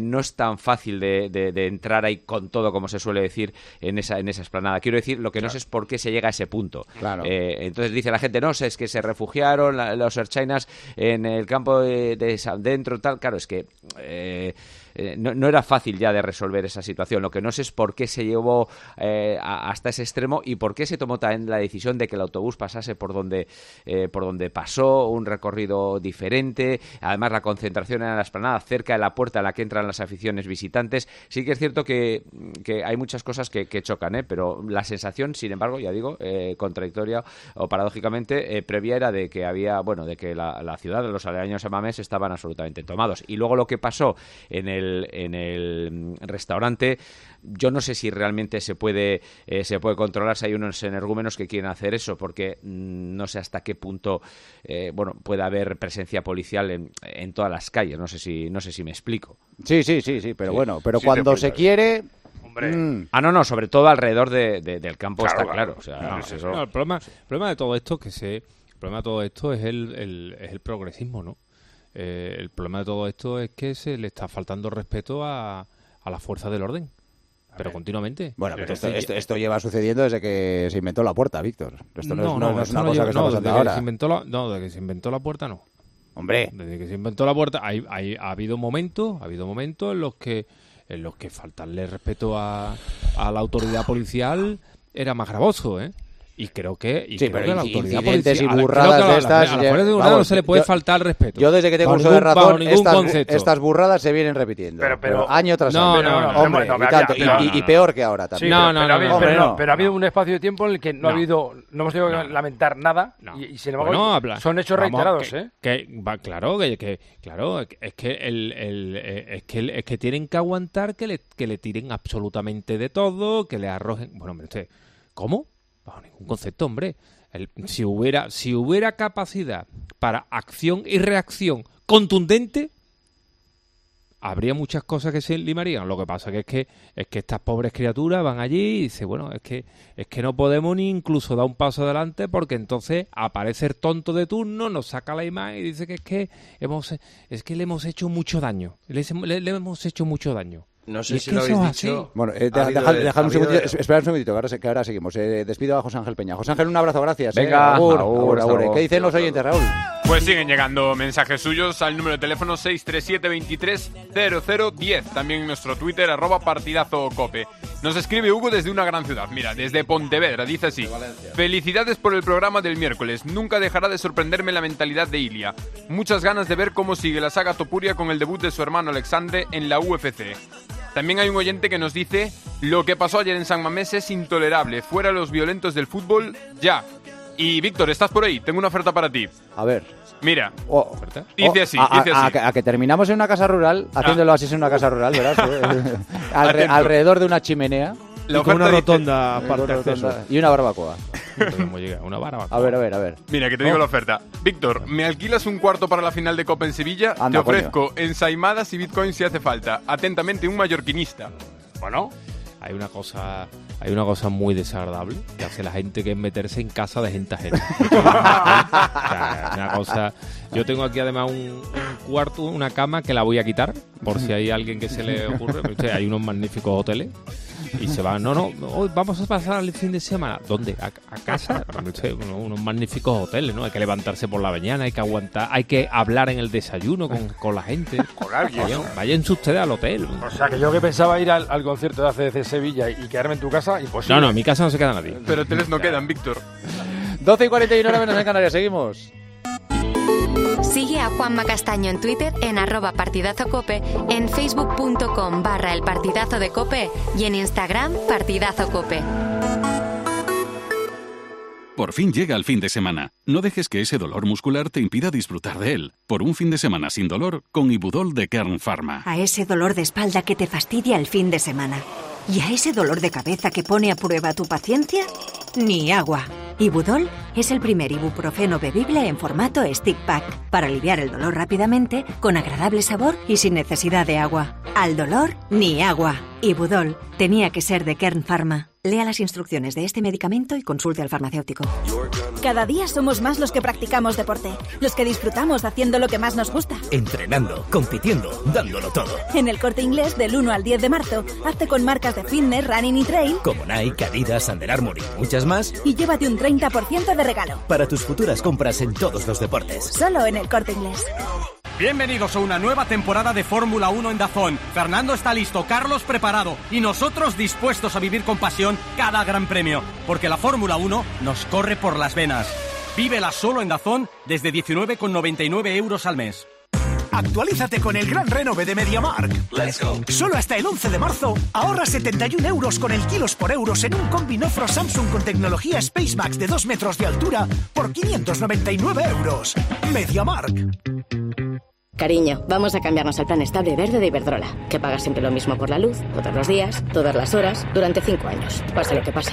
[SPEAKER 33] no es tan fácil de, entrar ahí con todo como se suele decir en esa, en esa esplanada. Quiero decir, lo que no sé es por qué se llega a ese punto. Eh, entonces dice la gente, no sé, es que se refugiaron los Erchainas en el campo de, de dentro, tal. Claro, es que... Eh, eh, no, era fácil ya de resolver esa situación. Lo que no sé es por qué se llevó eh, hasta ese extremo y por qué se tomó también la decisión de que el autobús pasase por donde, eh, por donde pasó, un recorrido diferente. Además, la concentración en la esplanada, cerca de la puerta a la que entran las aficiones visitantes. Sí que es cierto que, que hay muchas cosas que, que chocan, pero la sensación, sin embargo, ya digo, contradictoria o paradójicamente, previa era de que había, bueno, de que la, la ciudad, los aledaños a Mamés estaban absolutamente tomados. Y luego lo que pasó en el, en el restaurante, yo no sé si realmente se puede, eh, se puede controlar si hay unos energúmenos que quieren hacer eso, porque mm, no sé hasta qué punto, eh, bueno, puede haber presencia policial en, en todas las calles. No sé si, no sé si me explico.
[SPEAKER 2] Sí, sí, sí, sí, pero
[SPEAKER 33] Sí.
[SPEAKER 2] bueno, pero
[SPEAKER 33] Sí
[SPEAKER 2] cuando se quiere...
[SPEAKER 33] Mm. Ah, no, no, sobre todo alrededor de- de- del campo
[SPEAKER 28] Claro,
[SPEAKER 33] está claro.
[SPEAKER 28] claro.
[SPEAKER 33] O sea,
[SPEAKER 28] No,
[SPEAKER 33] eso-
[SPEAKER 28] no, el, problema, el problema de todo esto es que se, el problema de todo esto es el, el- es el progresismo, ¿no? Eh, el problema de todo esto es que se le está faltando respeto a, a la fuerza del orden. Pero continuamente.
[SPEAKER 2] Bueno, pero esto, esto- esto lleva sucediendo desde que se inventó la puerta, Víctor. Esto no, es, no- no es
[SPEAKER 28] esto
[SPEAKER 2] una
[SPEAKER 28] no
[SPEAKER 2] cosa
[SPEAKER 28] lleva-
[SPEAKER 2] que está
[SPEAKER 28] no,
[SPEAKER 2] pasando
[SPEAKER 28] desde que
[SPEAKER 2] ahora.
[SPEAKER 28] se inventó la, no, desde que se inventó la puerta no.
[SPEAKER 2] Hombre.
[SPEAKER 28] Desde que se inventó la puerta hay, hay- ha habido momentos, ha habido momentos en los que en los que faltarle respeto a, a la autoridad policial era más gravoso, ¿eh? Y creo que, y
[SPEAKER 2] Sí,
[SPEAKER 28] creo
[SPEAKER 2] pero
[SPEAKER 28] que la autoridad
[SPEAKER 2] incidentes y
[SPEAKER 28] policial- a la-
[SPEAKER 2] burradas
[SPEAKER 28] creo que a la-
[SPEAKER 2] de estas,
[SPEAKER 28] A la
[SPEAKER 2] ya-
[SPEAKER 28] Guardia de Seguridad
[SPEAKER 2] vamos,
[SPEAKER 28] no se le puede
[SPEAKER 2] yo-
[SPEAKER 28] faltar respeto.
[SPEAKER 2] Yo desde que tengo uso de razón, estas, burradas se vienen repitiendo.
[SPEAKER 31] Pero- pero-
[SPEAKER 2] año tras
[SPEAKER 28] No,
[SPEAKER 2] año.
[SPEAKER 28] no, no,
[SPEAKER 2] Hombre,
[SPEAKER 31] pero-
[SPEAKER 2] y, tanto, y- peor que ahora
[SPEAKER 31] Sí,
[SPEAKER 2] también.
[SPEAKER 31] pero,
[SPEAKER 28] no,
[SPEAKER 31] pero
[SPEAKER 28] no,
[SPEAKER 31] ha habido,
[SPEAKER 2] Hombre,
[SPEAKER 31] pero,
[SPEAKER 2] no.
[SPEAKER 31] pero ha habido un espacio de tiempo en el que no, ha
[SPEAKER 28] No.
[SPEAKER 31] habido, no hemos tenido que lamentar nada y, y sin embargo
[SPEAKER 28] Bueno, habla-
[SPEAKER 31] son hechos
[SPEAKER 28] vamos,
[SPEAKER 31] reiterados,
[SPEAKER 28] que,
[SPEAKER 31] ¿eh?
[SPEAKER 28] que va, claro, que, que- claro, es que el, el- eh, es que el- es que tienen que aguantar que le, que le tiren absolutamente de todo, que le arrojen. Bueno, hombre, usted, ¿cómo? Bajo ningún concepto, hombre. Si hubiera si hubiera capacidad para acción y reacción contundente, habría muchas cosas que se limarían. Lo que pasa que es que es que estas pobres criaturas van allí y dicen, bueno, es que es que no podemos ni incluso dar un paso adelante porque entonces aparece el tonto de turno, nos saca la imagen y dice que es que hemos es que le hemos hecho mucho daño. Le- le hemos hecho mucho daño.
[SPEAKER 29] No sé si lo habéis
[SPEAKER 28] así.
[SPEAKER 29] dicho.
[SPEAKER 2] Bueno, eh, deja- deja- dejad un segundito,
[SPEAKER 29] de-
[SPEAKER 2] espera un segundito, que ahora, se- que ahora seguimos. Eh, despido a José Ángel Peña. José Ángel, un abrazo, gracias. eh.
[SPEAKER 33] Venga,
[SPEAKER 2] Agur,
[SPEAKER 33] agur,
[SPEAKER 2] agur,
[SPEAKER 33] hasta
[SPEAKER 2] agur.
[SPEAKER 33] luego.
[SPEAKER 2] ¿Qué dicen los oyentes, Raúl?
[SPEAKER 12] Pues siguen llegando mensajes suyos al número de teléfono 637-230010. También en nuestro Twitter, arroba partidazo cope. Nos escribe Hugo desde una gran ciudad. Mira, desde Pontevedra. Dice así. Felicidades por el programa del miércoles. Nunca dejará de sorprenderme la mentalidad de Ilia. Muchas ganas de ver cómo sigue la saga Topuria con el debut de su hermano Alexandre en la UFC. También hay un oyente que nos dice, lo que pasó ayer en San Mamés es intolerable, fuera los violentos del fútbol, ya. Y Víctor, ¿estás por ahí? Tengo una oferta para ti.
[SPEAKER 2] A ver.
[SPEAKER 12] Mira,
[SPEAKER 2] Oh,
[SPEAKER 12] dice
[SPEAKER 2] oh,
[SPEAKER 12] así,
[SPEAKER 2] a,
[SPEAKER 12] dice así.
[SPEAKER 2] a que- a que terminamos en una casa rural, haciéndolo así en una casa rural, ¿verdad? Alre- alrededor de una chimenea.
[SPEAKER 12] La
[SPEAKER 30] Y con una
[SPEAKER 12] dice-
[SPEAKER 30] rotonda aparte
[SPEAKER 2] rotonda Y una barbacoa.
[SPEAKER 28] ¿Cómo llega? Una barba.
[SPEAKER 2] A ver, a ver, a ver.
[SPEAKER 12] Mira, que te digo la oferta. Víctor, ¿me alquilas un cuarto para la final de Copa en Sevilla?
[SPEAKER 2] Anda,
[SPEAKER 12] te ofrezco ensaimadas y bitcoins si hace falta. Atentamente, un mallorquinista.
[SPEAKER 28] Bueno, hay una cosa, hay una cosa muy desagradable que hace la gente que es meterse en casa de gente ajena. O sea, una cosa. Yo tengo aquí además un, un cuarto, una cama que la voy a quitar por si hay alguien que se le ocurre. Hay unos magníficos hoteles y se van. No, no, hoy vamos a pasar el fin de semana. ¿Dónde? ¿A, a casa? Sé, unos, unos magníficos hoteles, ¿no? Hay que levantarse por la mañana, hay que aguantar, hay que hablar en el desayuno con, con la gente.
[SPEAKER 31] Con alguien,
[SPEAKER 28] Vayan, váyanse ustedes al hotel.
[SPEAKER 31] O sea, que yo que pensaba ir al, al concierto de ACDC Sevilla y quedarme en tu casa, imposible.
[SPEAKER 28] No, no, en mi casa no se queda nadie.
[SPEAKER 12] Pero hoteles no quedan, Víctor.
[SPEAKER 2] 12 y 41 menos en Canarias, seguimos.
[SPEAKER 16] Sigue a Juanma Castaño en Twitter en arroba partidazo cope, en facebook.com barra el partidazo de cope y en Instagram partidazo cope.
[SPEAKER 34] Por fin llega el fin de semana. No dejes que ese dolor muscular te impida disfrutar de él. Por un fin de semana sin dolor, con Ibudol de Kern Pharma.
[SPEAKER 15] A ese dolor de espalda que te fastidia el fin de semana. ¿Y a ese dolor de cabeza que pone a prueba tu paciencia? Ni agua. Ibudol es el primer ibuprofeno bebible en formato stick pack para aliviar el dolor rápidamente, con agradable sabor y sin necesidad de agua. Al dolor, ni agua. Ibudol tenía que ser de Kern Pharma. Lea las instrucciones de este medicamento y consulte al farmacéutico.
[SPEAKER 35] Cada día somos más los que practicamos deporte, los que disfrutamos haciendo lo que más nos gusta.
[SPEAKER 36] Entrenando, compitiendo, dándolo todo.
[SPEAKER 35] En el corte inglés del 1 al 10 de marzo, hazte con marcas de fitness, running y trail
[SPEAKER 36] Como Nike, Adidas, Under Armour y muchas más.
[SPEAKER 35] y llévate un 30% de regalo.
[SPEAKER 36] Para tus futuras compras en todos los deportes.
[SPEAKER 35] Solo en el corte inglés.
[SPEAKER 37] Bienvenidos a una nueva temporada de Fórmula 1 en Dazón. Fernando está listo, Carlos preparado y nosotros dispuestos a vivir con pasión cada gran premio, porque la Fórmula 1 nos corre por las venas. Vívela solo en Dazón desde 19,99 euros al mes.
[SPEAKER 38] Actualízate con el gran renove de MediaMark.
[SPEAKER 39] Let's go.
[SPEAKER 38] Solo hasta el 11 de marzo, ahorra 71 euros con el kilos por euros en un combi Nofro Samsung con tecnología SpaceMax de 2 metros de altura por 599 euros. MediaMark.
[SPEAKER 40] Cariño, vamos a cambiarnos al plan estable verde de Iberdrola, que paga siempre lo mismo por la luz, todos los días, todas las horas, durante cinco años, pase lo que pase.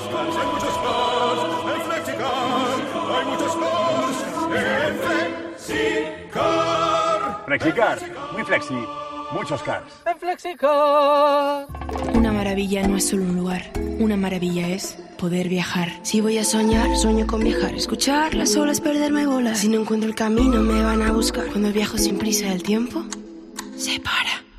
[SPEAKER 39] Flexicar.
[SPEAKER 41] Muy flexi, muchos cars.
[SPEAKER 42] En Flexicar.
[SPEAKER 43] Una maravilla no es solo un lugar. Una maravilla es poder viajar. Si voy a soñar, sueño con viajar. Escuchar las olas, perderme bolas. Si no encuentro el camino, me van a buscar. Cuando viajo sin prisa, el tiempo se para.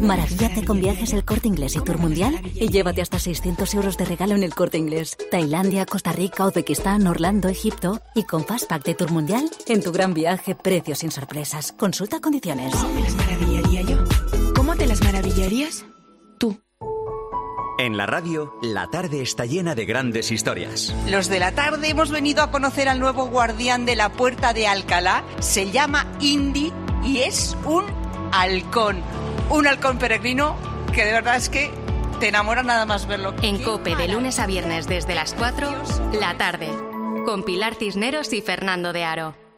[SPEAKER 44] Maravíllate con viajes El Corte Inglés y Tour Mundial y llévate hasta 600 euros de regalo en El Corte Inglés. Tailandia, Costa Rica, Uzbekistán, Orlando, Egipto y con Fastpack de Tour Mundial en tu gran viaje, precios sin sorpresas. Consulta condiciones.
[SPEAKER 43] ¿Cómo me las maravillaría yo? ¿Cómo te las maravillarías?
[SPEAKER 26] En la radio, la tarde está llena de grandes historias.
[SPEAKER 45] Los de la tarde hemos venido a conocer al nuevo guardián de la puerta de Alcalá. Se llama Indy y es un halcón. Un halcón peregrino que de verdad es que te enamora nada más verlo.
[SPEAKER 16] En Cope de lunes a viernes desde las 4, la tarde. Con Pilar Cisneros y Fernando de Aro.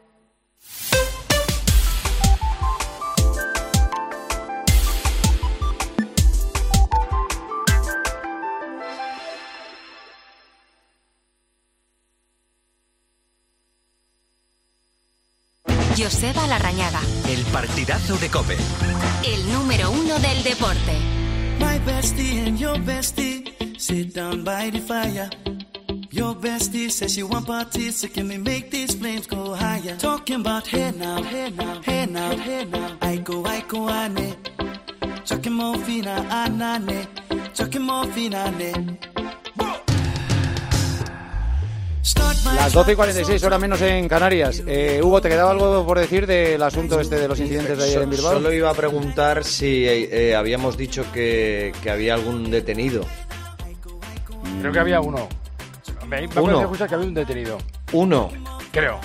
[SPEAKER 16] Joseba Larrañaga,
[SPEAKER 26] El partidazo de Cope.
[SPEAKER 16] el número uno del deporte.
[SPEAKER 46] My bestie and your bestie sit down by the fire. Your bestie says she want parties, so can we make these flames go higher? Talking about hey now, hey now, hey now, hey now. I go, I go, ane. Chucking more fina, anane. Chucking more fina, ane.
[SPEAKER 2] Las 12 y 46, hora menos en Canarias. Eh, Hugo, ¿te quedaba algo por decir del asunto este de los incidentes de ayer en Bilbao?
[SPEAKER 29] Solo iba a preguntar si eh, eh, habíamos dicho que, que había algún detenido.
[SPEAKER 31] Creo que había uno. Me, me
[SPEAKER 29] Uno.
[SPEAKER 31] escuchar que había un detenido.
[SPEAKER 29] Uno.
[SPEAKER 31] Creo.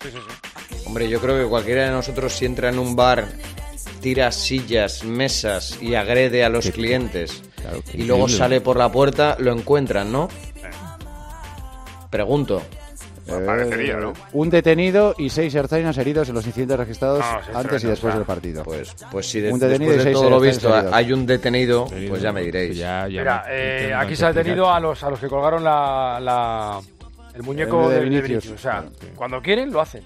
[SPEAKER 31] Sí, sí, sí.
[SPEAKER 29] Hombre, yo creo que cualquiera de nosotros si entra en un bar, tira sillas, mesas y agrede a los clientes y luego sale por la puerta, lo encuentran, ¿no? Pregunto.
[SPEAKER 27] parecería, ¿no?
[SPEAKER 2] Un detenido y seis erzainas heridos en los incidentes registrados
[SPEAKER 29] No, seis
[SPEAKER 2] antes y después
[SPEAKER 29] ah.
[SPEAKER 2] del partido.
[SPEAKER 29] Pues, pues si de-
[SPEAKER 2] un detenido
[SPEAKER 29] después
[SPEAKER 2] y
[SPEAKER 29] de
[SPEAKER 2] seis
[SPEAKER 29] todo lo visto
[SPEAKER 2] heridos.
[SPEAKER 29] hay un detenido, pues ya me diréis.
[SPEAKER 31] Mira, eh, aquí se ha detenido a los, a los que colgaron la, la- el muñeco
[SPEAKER 2] El de
[SPEAKER 31] de, de
[SPEAKER 2] Vinicius.
[SPEAKER 31] Vinicius. O sea, cuando quieren, lo hacen.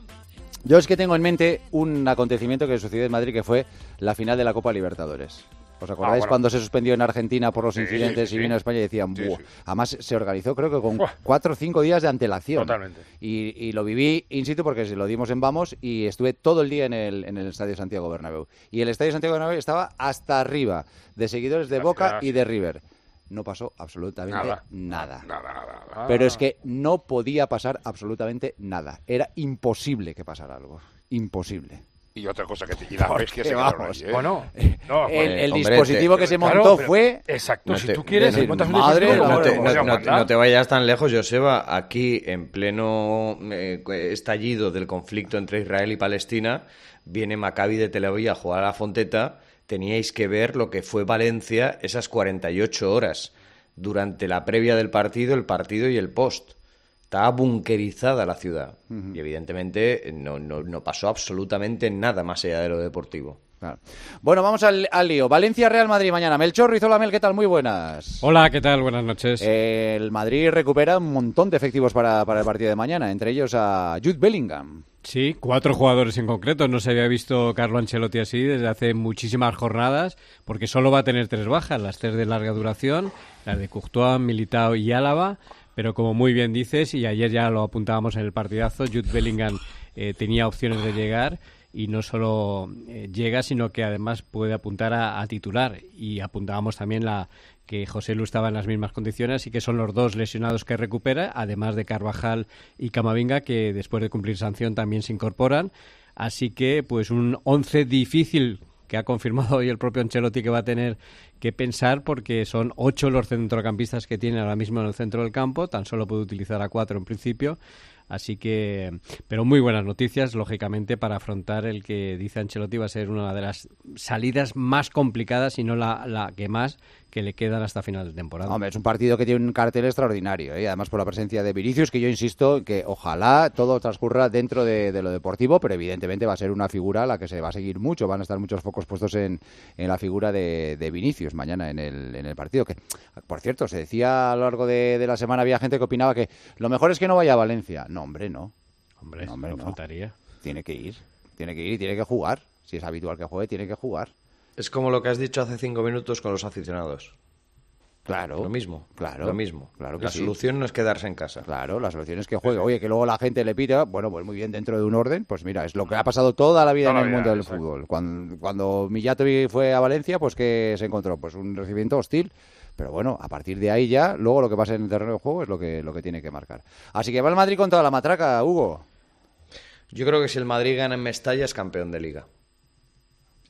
[SPEAKER 2] Yo es que tengo en mente un acontecimiento que sucedió en Madrid que fue la final de la Copa Libertadores. ¿Os acordáis
[SPEAKER 31] bueno.
[SPEAKER 2] cuando se suspendió en Argentina por los
[SPEAKER 31] Sí,
[SPEAKER 2] incidentes
[SPEAKER 31] sí,
[SPEAKER 2] y vino a España y decían, "Buah". Además se organizó creo que con cuatro o cinco días de antelación.
[SPEAKER 31] Totalmente.
[SPEAKER 2] Y, y lo viví in situ porque se lo dimos en Vamos y estuve todo el día en el, en el Estadio Santiago Bernabéu. Y el Estadio Santiago Bernabéu estaba hasta arriba de seguidores de Boca y de River. No pasó absolutamente
[SPEAKER 31] Nada.
[SPEAKER 2] nada.
[SPEAKER 31] nada.
[SPEAKER 2] Pero es que no podía pasar absolutamente nada. Era imposible que pasara algo. Imposible.
[SPEAKER 27] Y otra cosa que te y las
[SPEAKER 2] Porque,
[SPEAKER 27] bestias se quedaron
[SPEAKER 2] vamos,
[SPEAKER 27] ahí, ¿eh?
[SPEAKER 31] Bueno, no,
[SPEAKER 2] el, el
[SPEAKER 29] hombre,
[SPEAKER 2] dispositivo
[SPEAKER 29] te-
[SPEAKER 2] que se montó fue...
[SPEAKER 31] Exacto,
[SPEAKER 29] No
[SPEAKER 31] si
[SPEAKER 29] te-
[SPEAKER 31] tú quieres,
[SPEAKER 29] decir,
[SPEAKER 31] si montas un
[SPEAKER 2] madre,
[SPEAKER 31] dispositivo,
[SPEAKER 29] no, te, no- no- no te vayas tan lejos, Joseba. Aquí, en pleno eh, estallido del conflicto entre Israel y Palestina, viene Maccabi de Tel Aviv a jugar a la Fonteta. Teníais que ver lo que fue Valencia esas 48 horas durante la previa del partido, el partido y el post. Está bunkerizada la ciudad. Y evidentemente no, no, no pasó absolutamente nada más allá de lo deportivo.
[SPEAKER 2] Bueno, vamos al, lío. Valencia-Real Madrid mañana. Melchor Mel, ¿qué tal? Muy buenas.
[SPEAKER 47] Hola, ¿qué tal? Buenas noches.
[SPEAKER 2] el Madrid recupera un montón de efectivos para, para el partido de mañana, entre ellos a Jude Bellingham.
[SPEAKER 47] Sí, cuatro jugadores en concreto. No se había visto Carlo Ancelotti así desde hace muchísimas jornadas, porque solo va a tener tres bajas, las tres de larga duración, las de Courtois, Militao y Álava. Pero como muy bien dices, y ayer ya lo apuntábamos en el partidazo, Jude Bellingham eh, tenía opciones de llegar y no solo eh, llega, sino que además puede apuntar a, titular. Y apuntábamos también la que José Lu estaba en las mismas condiciones y que son los dos lesionados que recupera, además de Carvajal y Camavinga, que después de cumplir sanción también se incorporan. Así que, pues un once difícil que ha confirmado hoy el propio Ancelotti que va a tener que pensar porque son ocho los centrocampistas que tiene ahora mismo en el centro del campo, tan solo puede utilizar a cuatro en principio, Así que, pero muy buenas noticias, lógicamente, para afrontar el que dice Ancelotti va a ser una de las salidas más complicadas, y no la, la que más, que le quedan hasta final de temporada.
[SPEAKER 2] Hombre, es un partido que tiene un cartel extraordinario, ¿eh? además por la presencia de Vinicius, que yo insisto que ojalá todo transcurra dentro de, lo deportivo, pero evidentemente va a ser una figura a la que se va a seguir mucho, van a estar muchos focos puestos en, en la figura de, de, Vinicius mañana en el, en el partido. Que, por cierto, se decía a lo largo de, la semana, había gente que opinaba que lo mejor es que no vaya a Valencia. No, hombre, no.
[SPEAKER 47] Hombre, no, hombre, faltaría.
[SPEAKER 2] Tiene que ir, tiene que ir y tiene que jugar. Si es habitual que juegue, tiene que jugar.
[SPEAKER 29] Es como lo que has dicho hace cinco minutos con los aficionados.
[SPEAKER 2] Claro.
[SPEAKER 29] Lo mismo.
[SPEAKER 2] Claro.
[SPEAKER 29] Lo mismo.
[SPEAKER 2] Claro
[SPEAKER 29] la solución no es quedarse en casa.
[SPEAKER 2] Claro, la solución es que juegue. Oye, que luego la gente le pida, bueno, pues muy bien dentro de un orden. Pues mira, es lo que ha pasado toda la vida en el mundo del fútbol. Cuando, cuando Millatovi fue a Valencia, pues que se encontró pues un recibimiento hostil. Pero bueno, a partir de ahí ya, luego lo que pasa en el terreno de juego es lo que, lo que tiene que marcar. Así que va el Madrid con toda la matraca, Hugo.
[SPEAKER 29] Yo creo que si el Madrid gana en Mestalla es campeón de liga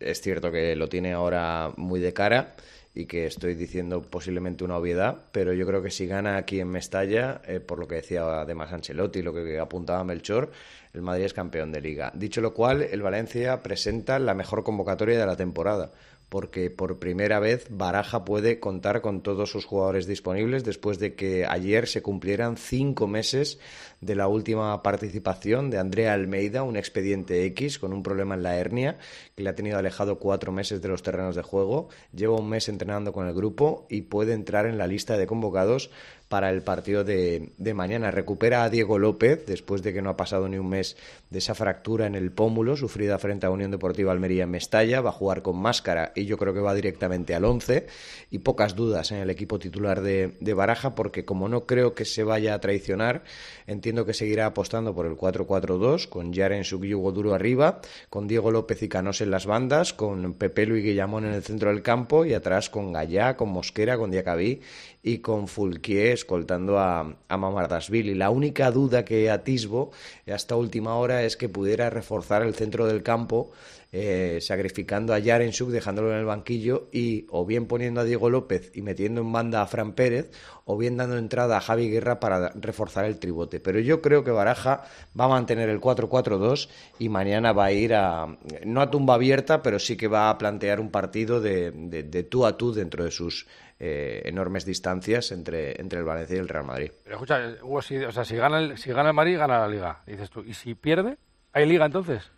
[SPEAKER 29] es cierto que lo tiene ahora muy de cara y que estoy diciendo posiblemente una obviedad, pero yo creo que si gana aquí en Mestalla, eh, por lo que decía además Ancelotti, lo que apuntaba Melchor, el Madrid es campeón de liga. Dicho lo cual, el Valencia presenta la mejor convocatoria de la temporada porque por primera vez Baraja puede contar con todos sus jugadores disponibles después de que ayer se cumplieran cinco meses de la última participación de Andrea Almeida, un expediente X con un problema en la hernia que le ha tenido alejado cuatro meses de los terrenos de juego. Lleva un mes entrenando con el grupo y puede entrar en la lista de convocados para el partido de, mañana. Recupera a Diego López después de que no ha pasado ni un mes de esa fractura en el pómulo sufrida frente a Unión Deportiva Almería en Mestalla. Va a jugar con máscara y yo creo que va directamente al 11 y pocas dudas en el equipo titular de, Baraja porque como no creo que se vaya a traicionar, entiendo que seguirá apostando por el 4-4-2 con Yaren Subyugo duro arriba, con Diego López y Canos en las bandas, con Pepelu y Guillamón en el centro del campo y atrás con Gallá, con Mosquera, con Diacabí y con Fulquier escoltando a, a Mamardasvili. La única duda que atisbo hasta última hora es que pudiera reforzar el centro del campo eh, sacrificando a Yarensuk, dejándolo en el banquillo y o bien poniendo a Diego López y metiendo en banda a Fran Pérez o bien dando entrada a Javi Guerra para reforzar el tribote. Pero yo creo que Baraja va a mantener el 4-4-2 y mañana va a ir a, no a tumba abierta, pero sí que va a plantear un partido de, de, tú a tú dentro de sus eh, enormes distancias entre, entre el Valencia y el Real Madrid.
[SPEAKER 31] Pero escucha, Hugo, si, o sea, si gana, el, si gana el Madrid, gana la Liga, dices tú. ¿Y si pierde? ¿Hay Liga entonces?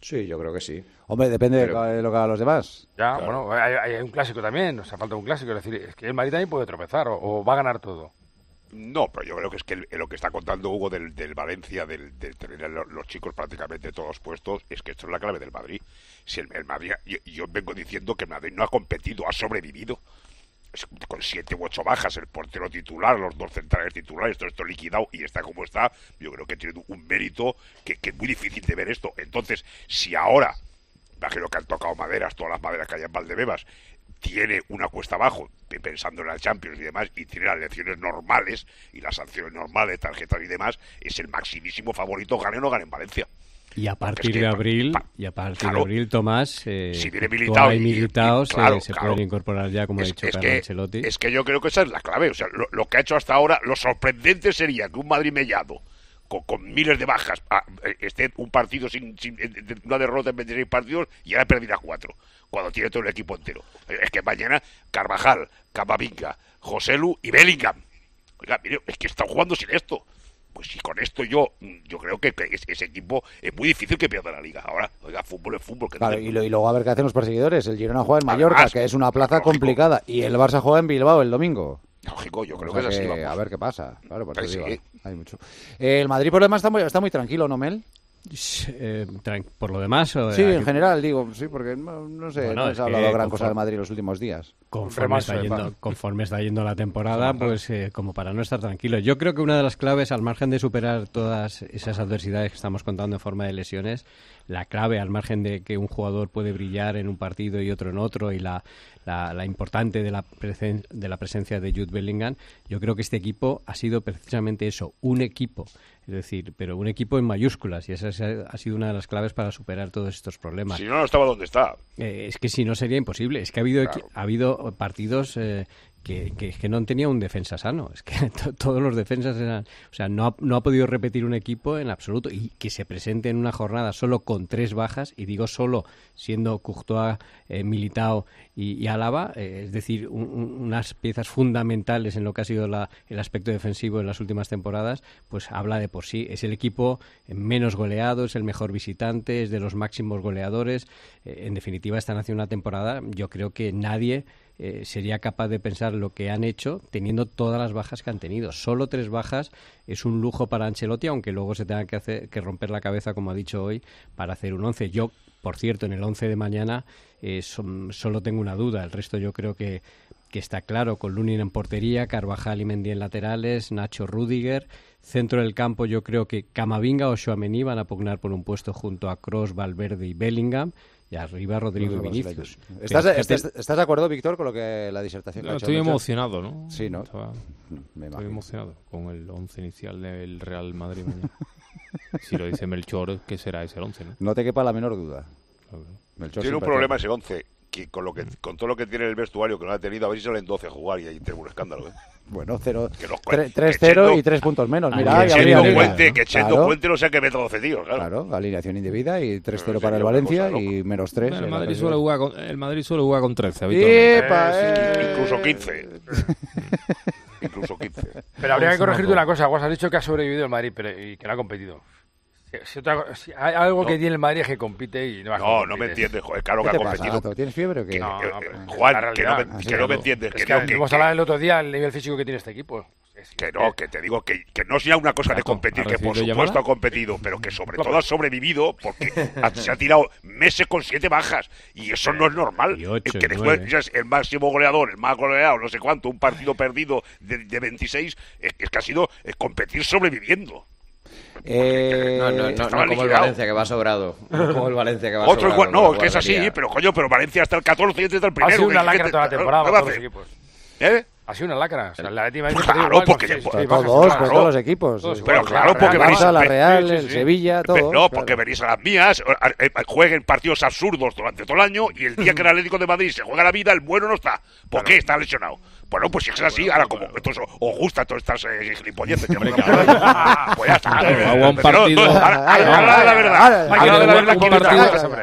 [SPEAKER 29] Sí, yo creo que sí.
[SPEAKER 2] Hombre, depende de lo que hagan los demás.
[SPEAKER 31] Ya, bueno, hay, un clásico también, o sea, falta un clásico. Es decir, es que el Madrid también puede tropezar o, va a ganar todo.
[SPEAKER 27] No, pero yo creo que es que lo que está contando Hugo del, Valencia, del, tener los, chicos prácticamente todos puestos, es que esto es la clave del Madrid. Si el, Madrid, yo, yo, vengo diciendo que el Madrid no ha competido, ha sobrevivido con siete u ocho bajas, el portero titular, los dos centrales titulares, todo esto liquidado y está como está, yo creo que tiene un mérito que, es muy difícil de ver esto. Entonces, si ahora, imagino que han tocado maderas, todas las maderas que hay en Valdebebas, tiene una cuesta abajo, pensando en la Champions y demás, y tiene las lecciones normales y las sanciones normales, tarjetas y demás, es el maximísimo favorito, gane o no gane en Valencia.
[SPEAKER 47] Y a partir de abril, y a partir de abril, Tomás, eh,
[SPEAKER 27] si viene militado,
[SPEAKER 47] y, militados se, pueden incorporar ya, como ha dicho Carlos Ancelotti.
[SPEAKER 27] Es que yo creo que esa es la clave. O sea, lo, que ha hecho hasta ahora, lo sorprendente sería que un Madrid mellado, con, miles de bajas, ah, eh, esté un partido sin, una derrota en 26 partidos y ahora perdida cuatro, cuando tiene todo el equipo entero. Es que mañana Carvajal, Camavinga, Joselu y Bellingham. Oiga, mire, es que están jugando sin esto. Pues si con esto yo yo creo que, ese, equipo es muy difícil que pierda la liga. Ahora, oiga, fútbol es fútbol.
[SPEAKER 2] claro, y, luego a ver qué hacen los perseguidores. El Girona juega en Mallorca, que es una plaza complicada, y el Barça juega en Bilbao el domingo.
[SPEAKER 27] Lógico, yo creo que es así.
[SPEAKER 2] A ver qué pasa. Claro, por eso hay mucho. el Madrid por lo demás está muy, está muy tranquilo, ¿no, Mel?
[SPEAKER 47] Eh, por lo demás.
[SPEAKER 2] sí, en general, digo, sí, porque no, sé, no se ha hablado gran cosa del Madrid los últimos días.
[SPEAKER 47] Conforme está, yendo, conforme está yendo la temporada, pues eh, como para no estar tranquilo. Yo creo que una de las claves, al margen de superar todas esas adversidades que estamos contando en forma de lesiones, la clave, al margen de que un jugador puede brillar en un partido y otro en otro, y la, la, importante de la, de la presencia de Jude Bellingham, yo creo que este equipo ha sido precisamente eso, un equipo. Es decir, pero un equipo en mayúsculas, y esa ha sido una de las claves para superar todos estos problemas.
[SPEAKER 27] Si no, no estaba donde está.
[SPEAKER 47] Eh, es que si no sería imposible. Es que ha habido, ha habido partidos eh, que, no tenía un defensa sano. Es que todos los defensas eran. O sea, no ha, no ha podido repetir un equipo en absoluto. Y que se presente en una jornada solo con tres bajas, y digo solo siendo Courtois, eh, Militao y, Álava, eh, es decir, unas piezas fundamentales en lo que ha sido la, el aspecto defensivo en las últimas temporadas, pues habla de por sí. Es el equipo menos goleado, es el mejor visitante, es de los máximos goleadores. Eh, en definitiva, están haciendo una temporada, yo creo que nadie eh, sería capaz de pensar lo que han hecho teniendo todas las bajas que han tenido. Solo tres bajas es un lujo para Ancelotti, aunque luego se tenga que, hacer, que romper la cabeza, como ha dicho hoy, para hacer un once. Yo, por cierto, en el once de mañana eh, solo tengo una duda. El resto yo creo que, está claro, con Lunin en portería, Carvajal y Mendy en laterales, Nacho Rudiger. Centro del campo yo creo que Camavinga o Chouameni van a pugnar por un puesto junto a Cross, Valverde y Bellingham y arriba Rodrigo y Vinicius.
[SPEAKER 2] ¿Estás, ¿Estás, de acuerdo, Víctor, con lo que la disertación
[SPEAKER 48] que ha Estoy emocionado, ¿no?
[SPEAKER 2] Sí, ¿no?
[SPEAKER 48] estoy emocionado con el once inicial del Real Madrid mañana. si lo dice Melchor, ¿qué será ese once, no?
[SPEAKER 2] No te quepa la menor duda.
[SPEAKER 27] tiene un problema ese once, que con, lo que, con todo lo que tiene el vestuario que no ha tenido, a ver si salen 12 a jugar y ahí tengo un escándalo, ¿eh?
[SPEAKER 2] Bueno, 3-0 y 3 puntos menos. Mira,
[SPEAKER 27] que Chendo Puente, que Chendo Puente no sé qué método 12 tíos. Claro.
[SPEAKER 2] claro, alineación indebida y 3-0 para el Valencia y menos 3.
[SPEAKER 48] el, Madrid suele jugar con, el Madrid suele jugar con 13
[SPEAKER 27] eh, Incluso 15. incluso 15.
[SPEAKER 31] Pero habría que corregirte una cosa. Vos has dicho que ha sobrevivido el Madrid pero, y que no ha competido. Si, hay algo que tiene el Madrid es que compite y no
[SPEAKER 27] No, no me entiendes, joder, claro que ha competido.
[SPEAKER 2] ¿Tienes fiebre o qué?
[SPEAKER 27] no, no, Juan, que no, me, que no me entiendes.
[SPEAKER 31] Es que, hemos hablado el otro día del nivel físico que tiene este equipo.
[SPEAKER 27] Que no, que te digo que, que no sea una cosa de competir, que por supuesto ha competido, pero que sobre todo ha sobrevivido porque se ha tirado meses con siete bajas y eso no es normal. que después es el máximo goleador, el más goleado, no sé cuánto, un partido perdido de, de 26, es, es que ha sido competir sobreviviendo.
[SPEAKER 29] Eh, no, no, no, como el Valencia que va sobrado. Como el Valencia que va
[SPEAKER 27] Otro sobrado. no, que es así, pero coño, pero Valencia hasta el 14 y este está el primero. Ha
[SPEAKER 31] sido una lacra toda la temporada para todos los equipos. ¿Eh? Ha sido una lacra. O sea, la Madrid
[SPEAKER 27] pues claro, porque
[SPEAKER 2] sí, sí, todos, pues todos los equipos.
[SPEAKER 27] pero claro, porque
[SPEAKER 2] venís a la Real, el Sevilla, todo.
[SPEAKER 27] No, porque venís a las mías, eh, jueguen partidos absurdos durante todo el año y el día que el Atlético de Madrid se juega la vida, el bueno no está. ¿Por qué está lesionado? Bueno, pues si es así, ahora como entonces os gusta todas estas eh, gilipolleces, pues ya está.
[SPEAKER 48] un partido.
[SPEAKER 27] Ahora la verdad.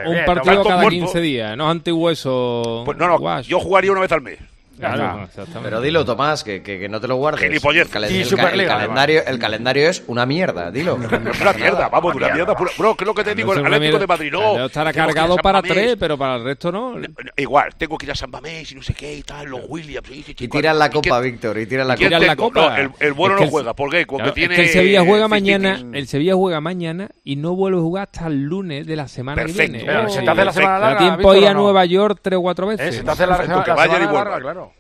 [SPEAKER 48] Un partido cada 15 días, no antihueso.
[SPEAKER 27] Pues no, no, yo jugaría una vez al mes.
[SPEAKER 29] Pero dilo, Tomás, que, que, no te lo guardes.
[SPEAKER 27] El,
[SPEAKER 29] calendario, el calendario es una mierda, dilo.
[SPEAKER 27] No es una mierda, vamos, una mierda. Bro, ¿qué es lo que te digo? el Atlético de Madrid no.
[SPEAKER 48] Estará cargado para tres, pero para el resto no.
[SPEAKER 27] Igual, tengo que ir a San Mamés y no sé qué y tal, los Williams.
[SPEAKER 29] Y, tiran la copa, Víctor, y tiran la copa.
[SPEAKER 48] la copa.
[SPEAKER 27] el, bueno no juega, ¿por qué? Porque tiene.
[SPEAKER 48] el Sevilla juega mañana, el Sevilla juega mañana y no vuelve a jugar hasta el lunes de la semana que viene.
[SPEAKER 31] Se te hace la semana larga.
[SPEAKER 48] tiempo ir a Nueva York tres o cuatro veces.
[SPEAKER 31] Se te hace la semana larga, claro.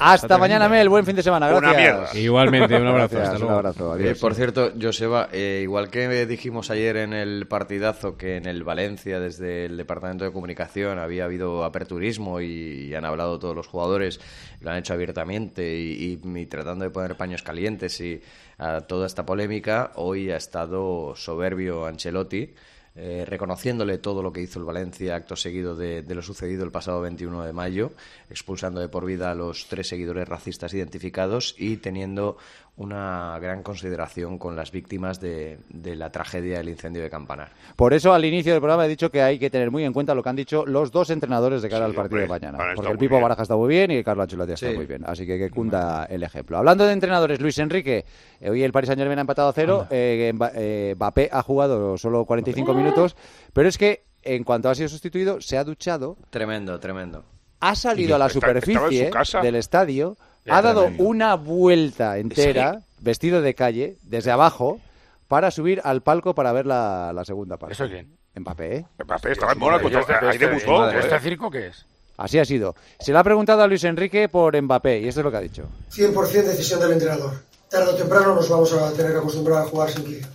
[SPEAKER 2] Hasta mañana, Mel. Buen fin de semana. Gracias.
[SPEAKER 47] Igualmente, un abrazo.
[SPEAKER 2] un abrazo.
[SPEAKER 29] Eh, por cierto, Joseba, eh, igual que dijimos ayer en el partidazo que en el Valencia, desde el Departamento de Comunicación, había habido aperturismo y, han hablado todos los jugadores, lo han hecho abiertamente y, tratando de poner paños calientes y a toda esta polémica, hoy ha estado soberbio Ancelotti eh, reconociéndole todo lo que hizo el Valencia acto seguido de, lo sucedido el pasado 21 de mayo, expulsando de por vida a los tres seguidores racistas identificados y teniendo una gran consideración con las víctimas de, de, la tragedia del incendio de Campanar.
[SPEAKER 2] Por eso al inicio del programa he dicho que hay que tener muy en cuenta lo que han dicho los dos entrenadores de cara
[SPEAKER 27] sí,
[SPEAKER 2] al partido de mañana. Porque el Pipo
[SPEAKER 27] bien.
[SPEAKER 2] Baraja está muy bien y el Carlos Ancelotti está muy bien. Así que que cunda el ejemplo. Hablando de entrenadores, Luis Enrique, eh, hoy el Paris Saint Germain ha empatado a cero. Eh, eh, Mbappé ha jugado solo 45 minutos, pero es que en cuanto ha sido sustituido se ha duchado.
[SPEAKER 29] Tremendo, tremendo.
[SPEAKER 2] Ha salido a la superficie del estadio ha dado una vuelta entera, vestido de calle, desde abajo, para subir al palco para ver la, segunda parte.
[SPEAKER 31] ¿Eso quién?
[SPEAKER 2] Mbappé. ¿eh?
[SPEAKER 27] Mbappé, estaba en Mónaco,
[SPEAKER 31] este
[SPEAKER 27] ahí debutó. ¿Este,
[SPEAKER 31] este circo qué es?
[SPEAKER 2] Así ha sido. Se le ha preguntado a Luis Enrique por Mbappé y esto es lo que ha dicho.
[SPEAKER 49] 100% decisión del entrenador. Tarde o temprano nos vamos a tener que acostumbrar a jugar sin Kylian.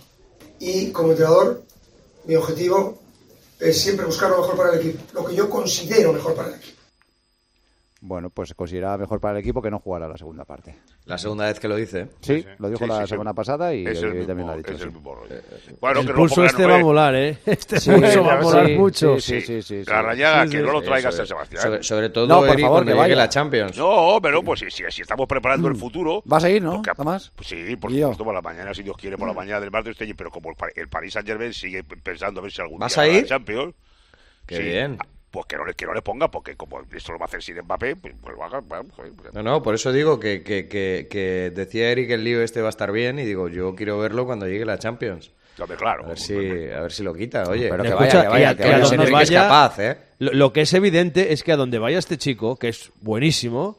[SPEAKER 49] Y como entrenador, mi objetivo es siempre buscar lo mejor para el equipo, lo que yo considero mejor para el equipo
[SPEAKER 2] bueno, pues consideraba mejor para el equipo que no jugara la segunda parte.
[SPEAKER 29] La segunda vez que lo dice.
[SPEAKER 2] Sí, sí. lo dijo la semana pasada y también lo ha dicho.
[SPEAKER 27] Es el mismo rollo. Eh, eh, bueno,
[SPEAKER 50] el
[SPEAKER 27] que
[SPEAKER 50] pulso este va a volar, ¿eh? Este pulso va a
[SPEAKER 2] volar
[SPEAKER 50] mucho.
[SPEAKER 2] Sí, sí, sí.
[SPEAKER 27] la
[SPEAKER 50] rayaga,
[SPEAKER 27] que no lo traigas
[SPEAKER 29] a
[SPEAKER 27] Sebastián.
[SPEAKER 29] Sobre, todo,
[SPEAKER 2] por favor, que vaya.
[SPEAKER 29] la Champions.
[SPEAKER 27] No, pero pues si, estamos preparando el futuro...
[SPEAKER 2] ¿Vas a ir, no, porque, Tomás?
[SPEAKER 27] Pues, sí, por supuesto, por la mañana, si Dios quiere, por la mañana del martes. Este, pero como el París Saint-Germain sigue pensando a ver si algún día...
[SPEAKER 29] ¿Vas
[SPEAKER 27] a
[SPEAKER 29] ir?
[SPEAKER 27] Champions...
[SPEAKER 29] Qué bien
[SPEAKER 27] pues que no le, que no le ponga, porque como esto lo va a hacer sin Mbappé, pues, pues lo haga. Bueno, joder, pues...
[SPEAKER 29] No, no, por eso digo que, que, que, que, decía Eric el lío este va a estar bien y digo, yo quiero verlo cuando llegue la Champions.
[SPEAKER 27] Claro,
[SPEAKER 29] a ver, si, a ver si lo quita, oye.
[SPEAKER 2] Pero que
[SPEAKER 50] escucha,
[SPEAKER 2] vaya, que vaya,
[SPEAKER 50] que,
[SPEAKER 2] que,
[SPEAKER 50] a,
[SPEAKER 2] que,
[SPEAKER 50] donde
[SPEAKER 29] vaya, es capaz, ¿eh?
[SPEAKER 50] Lo, lo, que es evidente es que a donde vaya este chico, que es buenísimo,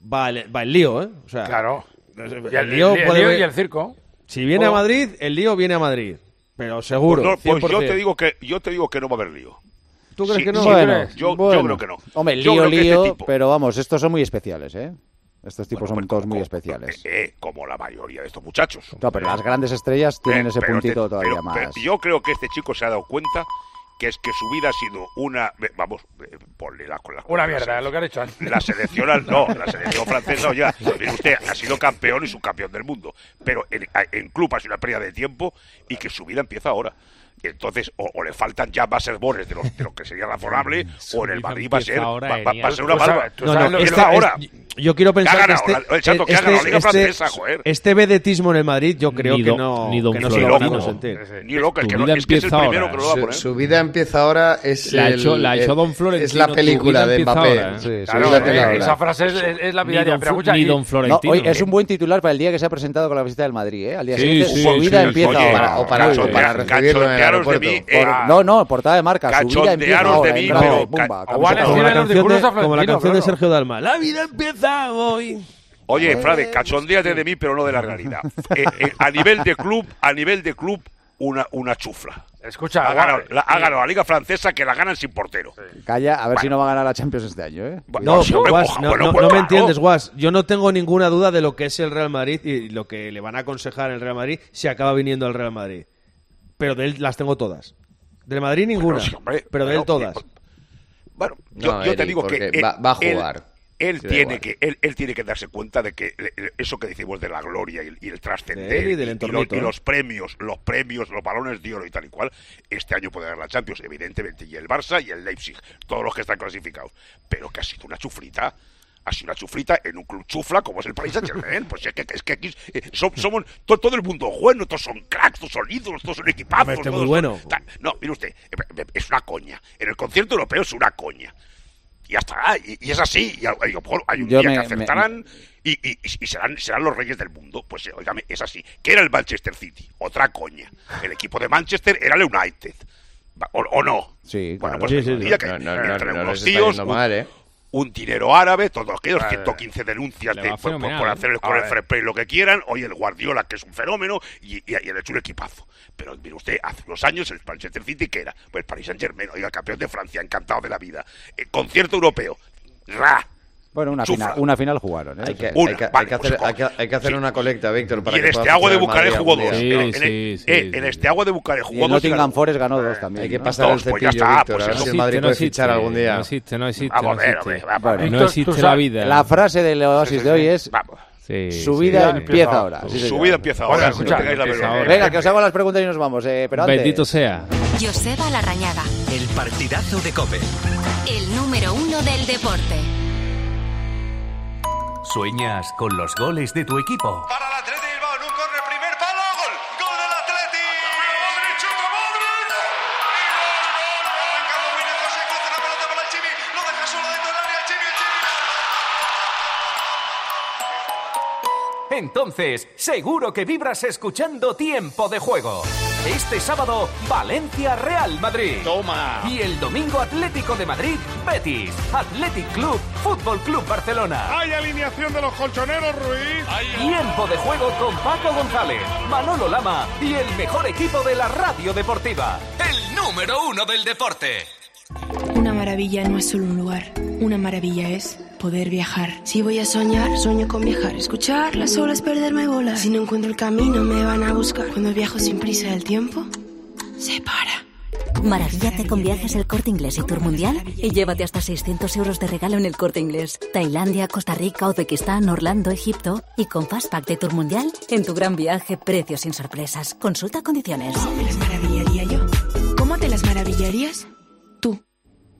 [SPEAKER 50] va el, va el lío, ¿eh? O sea,
[SPEAKER 31] claro.
[SPEAKER 50] El,
[SPEAKER 31] el,
[SPEAKER 50] lío
[SPEAKER 31] el,
[SPEAKER 50] el,
[SPEAKER 31] lío, y el circo.
[SPEAKER 50] Si viene a Madrid, el lío viene a Madrid. Pero seguro.
[SPEAKER 27] Pues, no, pues yo te digo que yo te digo que no va a haber lío.
[SPEAKER 50] ¿Tú crees que no?
[SPEAKER 27] Sí,
[SPEAKER 2] bueno.
[SPEAKER 27] Yo, creo que no.
[SPEAKER 2] Hombre, lío,
[SPEAKER 27] este
[SPEAKER 2] lío, pero vamos, estos son muy especiales, ¿eh? Estos tipos son
[SPEAKER 27] pues,
[SPEAKER 2] todos muy especiales.
[SPEAKER 27] Eh, eh, como la mayoría de estos muchachos.
[SPEAKER 2] No, pero las grandes estrellas
[SPEAKER 27] eh, tienen
[SPEAKER 2] ese
[SPEAKER 27] este-
[SPEAKER 2] puntito todavía
[SPEAKER 27] pero,
[SPEAKER 2] más.
[SPEAKER 27] Yo creo que este chico se ha dado cuenta que es que su vida ha sido una eh, vamos eh, ponle las con
[SPEAKER 31] una mierda lo que han hecho antes.
[SPEAKER 27] la selección no la selección francesa ya usted ha sido campeón y subcampeón del mundo pero en, en club ha sido una pérdida de tiempo y que su vida empieza ahora entonces o, le faltan ya más herbores de lo, de lo que sería razonable o en el Madrid va a ser, va, a una barba.
[SPEAKER 31] Ahora
[SPEAKER 50] yo quiero pensar
[SPEAKER 27] que,
[SPEAKER 50] este,
[SPEAKER 27] chato, que este, la este,
[SPEAKER 50] este vedetismo en el Madrid, yo creo que no,
[SPEAKER 48] ni don
[SPEAKER 50] lo a sentir.
[SPEAKER 27] Ni loco, que, no,
[SPEAKER 48] eh, eh,
[SPEAKER 27] es, que el que lo va a poner.
[SPEAKER 29] Su, vida empieza ahora, es
[SPEAKER 48] la, hecho,
[SPEAKER 29] eh,
[SPEAKER 48] Don
[SPEAKER 29] Es la película de Mbappé.
[SPEAKER 31] Esa frase es, la
[SPEAKER 48] vida
[SPEAKER 31] de
[SPEAKER 48] Don Florentino.
[SPEAKER 2] Hoy es un buen titular para el día que se ha presentado con la visita del Madrid. su vida empieza ahora. No, no, portada de marca.
[SPEAKER 50] Como la canción de Sergio Dalma. La vida empieza
[SPEAKER 27] Oye, Frade, eh, cachondéate de mí, pero no de la realidad. Eh, eh, a nivel de club, a nivel de club, una, una chufla.
[SPEAKER 31] Escucha,
[SPEAKER 27] ha la, Liga Francesa que la ganan sin portero.
[SPEAKER 2] Calla, a ver si no va a ganar la Champions este año.
[SPEAKER 50] No, me entiendes, Guas. Yo no tengo ninguna duda de lo que es el Real Madrid y lo que le van a aconsejar el Real Madrid si acaba viniendo al Real Madrid. Pero de él las tengo todas. Del Madrid ninguna, pero de él todas.
[SPEAKER 27] Bueno, yo, te digo que...
[SPEAKER 29] Va, va, a jugar
[SPEAKER 27] él tiene que él, él, tiene que darse cuenta de que eso que decimos de la gloria y, el trascender
[SPEAKER 50] y,
[SPEAKER 27] y, los premios los premios los balones de oro y tal y cual este año puede ganar la Champions evidentemente y el Barça y el Leipzig todos los que están clasificados pero que ha sido una chufrita ha sido una chufrita en un club chufla como es el Paris Saint Pues es que, es que aquí eh, somos todo, el mundo bueno, todos son cracks, todos son ídolos, todos son equipazos.
[SPEAKER 50] Bueno.
[SPEAKER 27] No, mire usted, eh, eh, es una coña. En el concierto europeo es una coña y ya está. Y, y es así. Y, y, hay un
[SPEAKER 2] Yo
[SPEAKER 27] día
[SPEAKER 2] me,
[SPEAKER 27] que
[SPEAKER 2] acertarán
[SPEAKER 27] me... y, serán, serán los reyes del mundo. Pues, eh, oígame, es así. ¿Qué era el Manchester City? Otra coña. El equipo de Manchester era el United. ¿O, o no?
[SPEAKER 2] Sí,
[SPEAKER 27] bueno,
[SPEAKER 2] claro.
[SPEAKER 27] pues
[SPEAKER 50] sí, sí,
[SPEAKER 27] que
[SPEAKER 29] no, no, no, no
[SPEAKER 27] tíos,
[SPEAKER 29] mal, ¿eh?
[SPEAKER 27] un dinero árabe, todos aquellos 115 denuncias de, por,
[SPEAKER 48] fenomenal,
[SPEAKER 27] por, hacer el, con el lo que quieran, hoy el Guardiola, que es un fenómeno, y, el hecho un equipazo. Pero mire usted, hace unos años el Paris Saint City, que era? Pues Paris Saint Germain, oiga, campeón de Francia, encantado de la vida. El concierto europeo, ra,
[SPEAKER 2] bueno, una, final, una final jugaron. ¿eh?
[SPEAKER 29] Hay, que,
[SPEAKER 27] una,
[SPEAKER 29] hay, que,
[SPEAKER 27] vale, pues
[SPEAKER 29] hay, que
[SPEAKER 27] hacer,
[SPEAKER 29] hay, que, hacer,
[SPEAKER 27] sí.
[SPEAKER 29] una colecta, Víctor.
[SPEAKER 27] Y en este agua de Bucarest jugó dos.
[SPEAKER 48] Sí,
[SPEAKER 27] en,
[SPEAKER 48] sí,
[SPEAKER 27] en, este agua de Bucarest jugó dos.
[SPEAKER 2] Nottingham Forest ganó dos también.
[SPEAKER 29] Hay que pasar el
[SPEAKER 27] pues
[SPEAKER 29] cepillo, Víctor.
[SPEAKER 27] Pues
[SPEAKER 29] a ver si el Madrid puede fichar algún día.
[SPEAKER 48] No existe, no existe. No existe la vida.
[SPEAKER 2] La frase del Oasis de hoy es...
[SPEAKER 48] Sí,
[SPEAKER 2] su vida
[SPEAKER 48] sí,
[SPEAKER 2] empieza ahora.
[SPEAKER 48] su
[SPEAKER 27] vida empieza ahora.
[SPEAKER 48] Bueno,
[SPEAKER 27] no la
[SPEAKER 2] Venga, que os hago las preguntas y nos vamos. Eh, pero antes...
[SPEAKER 48] Bendito sea.
[SPEAKER 16] Joseba Larrañaga.
[SPEAKER 26] El partidazo de Cope.
[SPEAKER 16] El número uno del deporte.
[SPEAKER 26] ¿Sueñas con los goles de tu equipo?
[SPEAKER 51] Para el Atleti
[SPEAKER 16] Bilbao, en un corre, primer palo, gol. ¡Gol del Atleti! ¡Madre, chuta, madre! ¡Gol, gol! Arranca José, coge la pelota para el Chimi, lo deja solo dentro del área, el Chimi, el Chimi.
[SPEAKER 52] Entonces, seguro que vibras escuchando Tiempo de Juego. Este sábado, Valencia Real Madrid.
[SPEAKER 53] Toma.
[SPEAKER 52] Y el domingo Atlético de Madrid, Betis. Athletic Club, Fútbol Club Barcelona.
[SPEAKER 53] Hay alineación de los colchoneros, Ruiz.
[SPEAKER 52] Tiempo de juego con Paco González, Manolo Lama y el mejor equipo de la radio deportiva. El número uno del deporte.
[SPEAKER 43] Una maravilla no es solo un lugar. Una maravilla es poder viajar. Si voy a soñar, sueño con viajar. Escuchar las olas, perderme bolas. Si no encuentro el camino, me van a buscar. Cuando viajo sin prisa, el tiempo se para.
[SPEAKER 54] Maravíllate con viajes el corte inglés y tour mundial y llévate hasta 600 euros de regalo en el corte inglés. Tailandia, Costa Rica, Uzbekistán, Orlando, Egipto y con Fastpack de tour mundial en tu gran viaje, precios sin sorpresas. Consulta condiciones.
[SPEAKER 43] ¿Cómo me las maravillaría yo? ¿Cómo te las maravillarías?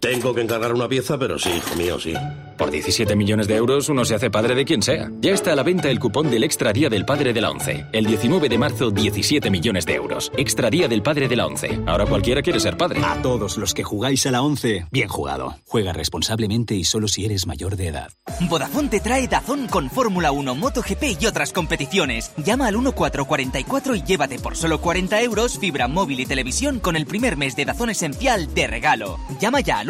[SPEAKER 55] Tengo que encargar una pieza, pero sí, hijo mío, sí.
[SPEAKER 56] Por 17 millones de euros uno se hace padre de quien sea. Ya está a la venta el cupón del Extra Día del Padre de la ONCE. El 19 de marzo, 17 millones de euros. Extra Día del Padre de la ONCE. Ahora cualquiera quiere ser padre.
[SPEAKER 57] A todos los que jugáis a la ONCE, bien jugado. Juega responsablemente y solo si eres mayor de edad.
[SPEAKER 58] Vodafone te trae Dazón con Fórmula 1, MotoGP y otras competiciones. Llama al 1444 y llévate por solo 40 euros fibra móvil y televisión con el primer mes de Dazón Esencial de regalo. Llama ya al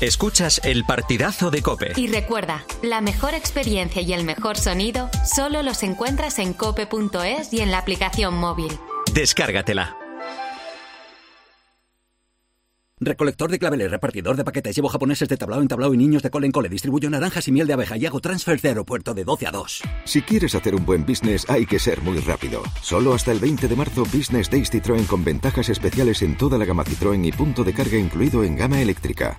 [SPEAKER 59] Escuchas el partidazo de Cope.
[SPEAKER 16] Y recuerda, la mejor experiencia y el mejor sonido solo los encuentras en cope.es y en la aplicación móvil.
[SPEAKER 59] Descárgatela.
[SPEAKER 60] Recolector de claveles, repartidor de paquetes, llevo japoneses de tablao en tablao y niños de cole en cole, distribuyo naranjas y miel de abeja y hago transfer de aeropuerto de 12 a 2.
[SPEAKER 25] Si quieres hacer un buen business hay que ser muy rápido. Solo hasta el 20 de marzo Business Days Citroën con ventajas especiales en toda la gama Citroën y punto de carga incluido en gama eléctrica.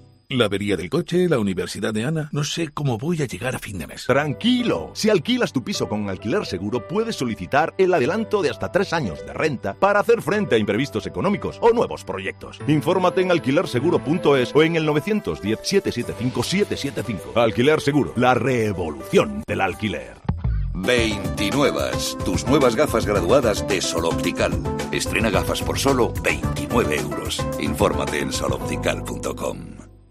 [SPEAKER 61] La avería del coche, la universidad de Ana. No sé cómo voy a llegar a fin de mes.
[SPEAKER 62] Tranquilo. Si alquilas tu piso con alquiler seguro, puedes solicitar el adelanto de hasta tres años de renta para hacer frente a imprevistos económicos o nuevos proyectos. Infórmate en alquilerseguro.es o en el 910-775-775. Alquiler Seguro, la revolución del alquiler.
[SPEAKER 63] 29. Tus nuevas gafas graduadas de Sol Optical. Estrena gafas por solo 29 euros. Infórmate en soloptical.com.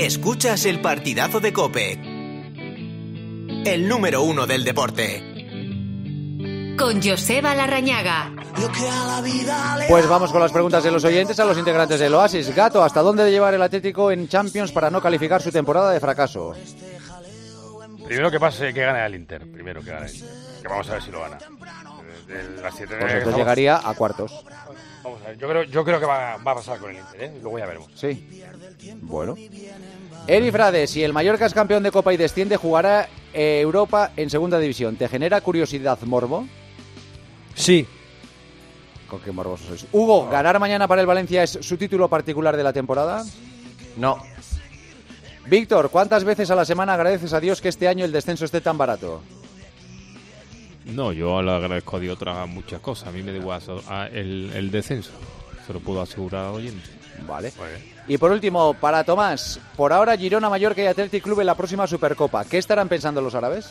[SPEAKER 58] Escuchas el partidazo de Cope. El número uno del deporte.
[SPEAKER 16] Con Joseba Larrañaga.
[SPEAKER 2] Pues vamos con las preguntas de los oyentes a los integrantes del Oasis. Gato, ¿hasta dónde de llevar el Atlético en Champions para no calificar su temporada de fracaso?
[SPEAKER 31] Primero que pase, que gane el Inter. Primero que gane el Inter. Que vamos a ver si lo gana. De las siete-
[SPEAKER 2] Pues entonces llegaría a cuartos.
[SPEAKER 31] Vamos a ver, yo creo, yo creo que va, va a pasar con el Inter, ¿eh? Luego ya veremos.
[SPEAKER 2] Sí. Bueno. Eri Frade, si el Mallorca es campeón de Copa y desciende, jugará eh, Europa en segunda división. ¿Te genera curiosidad, Morbo?
[SPEAKER 30] Sí.
[SPEAKER 2] Con qué morbosos sois. Hugo, ¿ganar mañana para el Valencia es su título particular de la temporada?
[SPEAKER 29] No.
[SPEAKER 2] Víctor, ¿cuántas veces a la semana agradeces a Dios que este año el descenso esté tan barato?
[SPEAKER 28] No, yo le agradezco a Dios otras muchas cosas. A mí me da igual so- a- el, el descenso. Se lo puedo asegurar al oyente.
[SPEAKER 2] Vale. Y por último, para Tomás, por ahora Girona, Mallorca y Athletic Club en la próxima Supercopa. ¿Qué estarán pensando los árabes?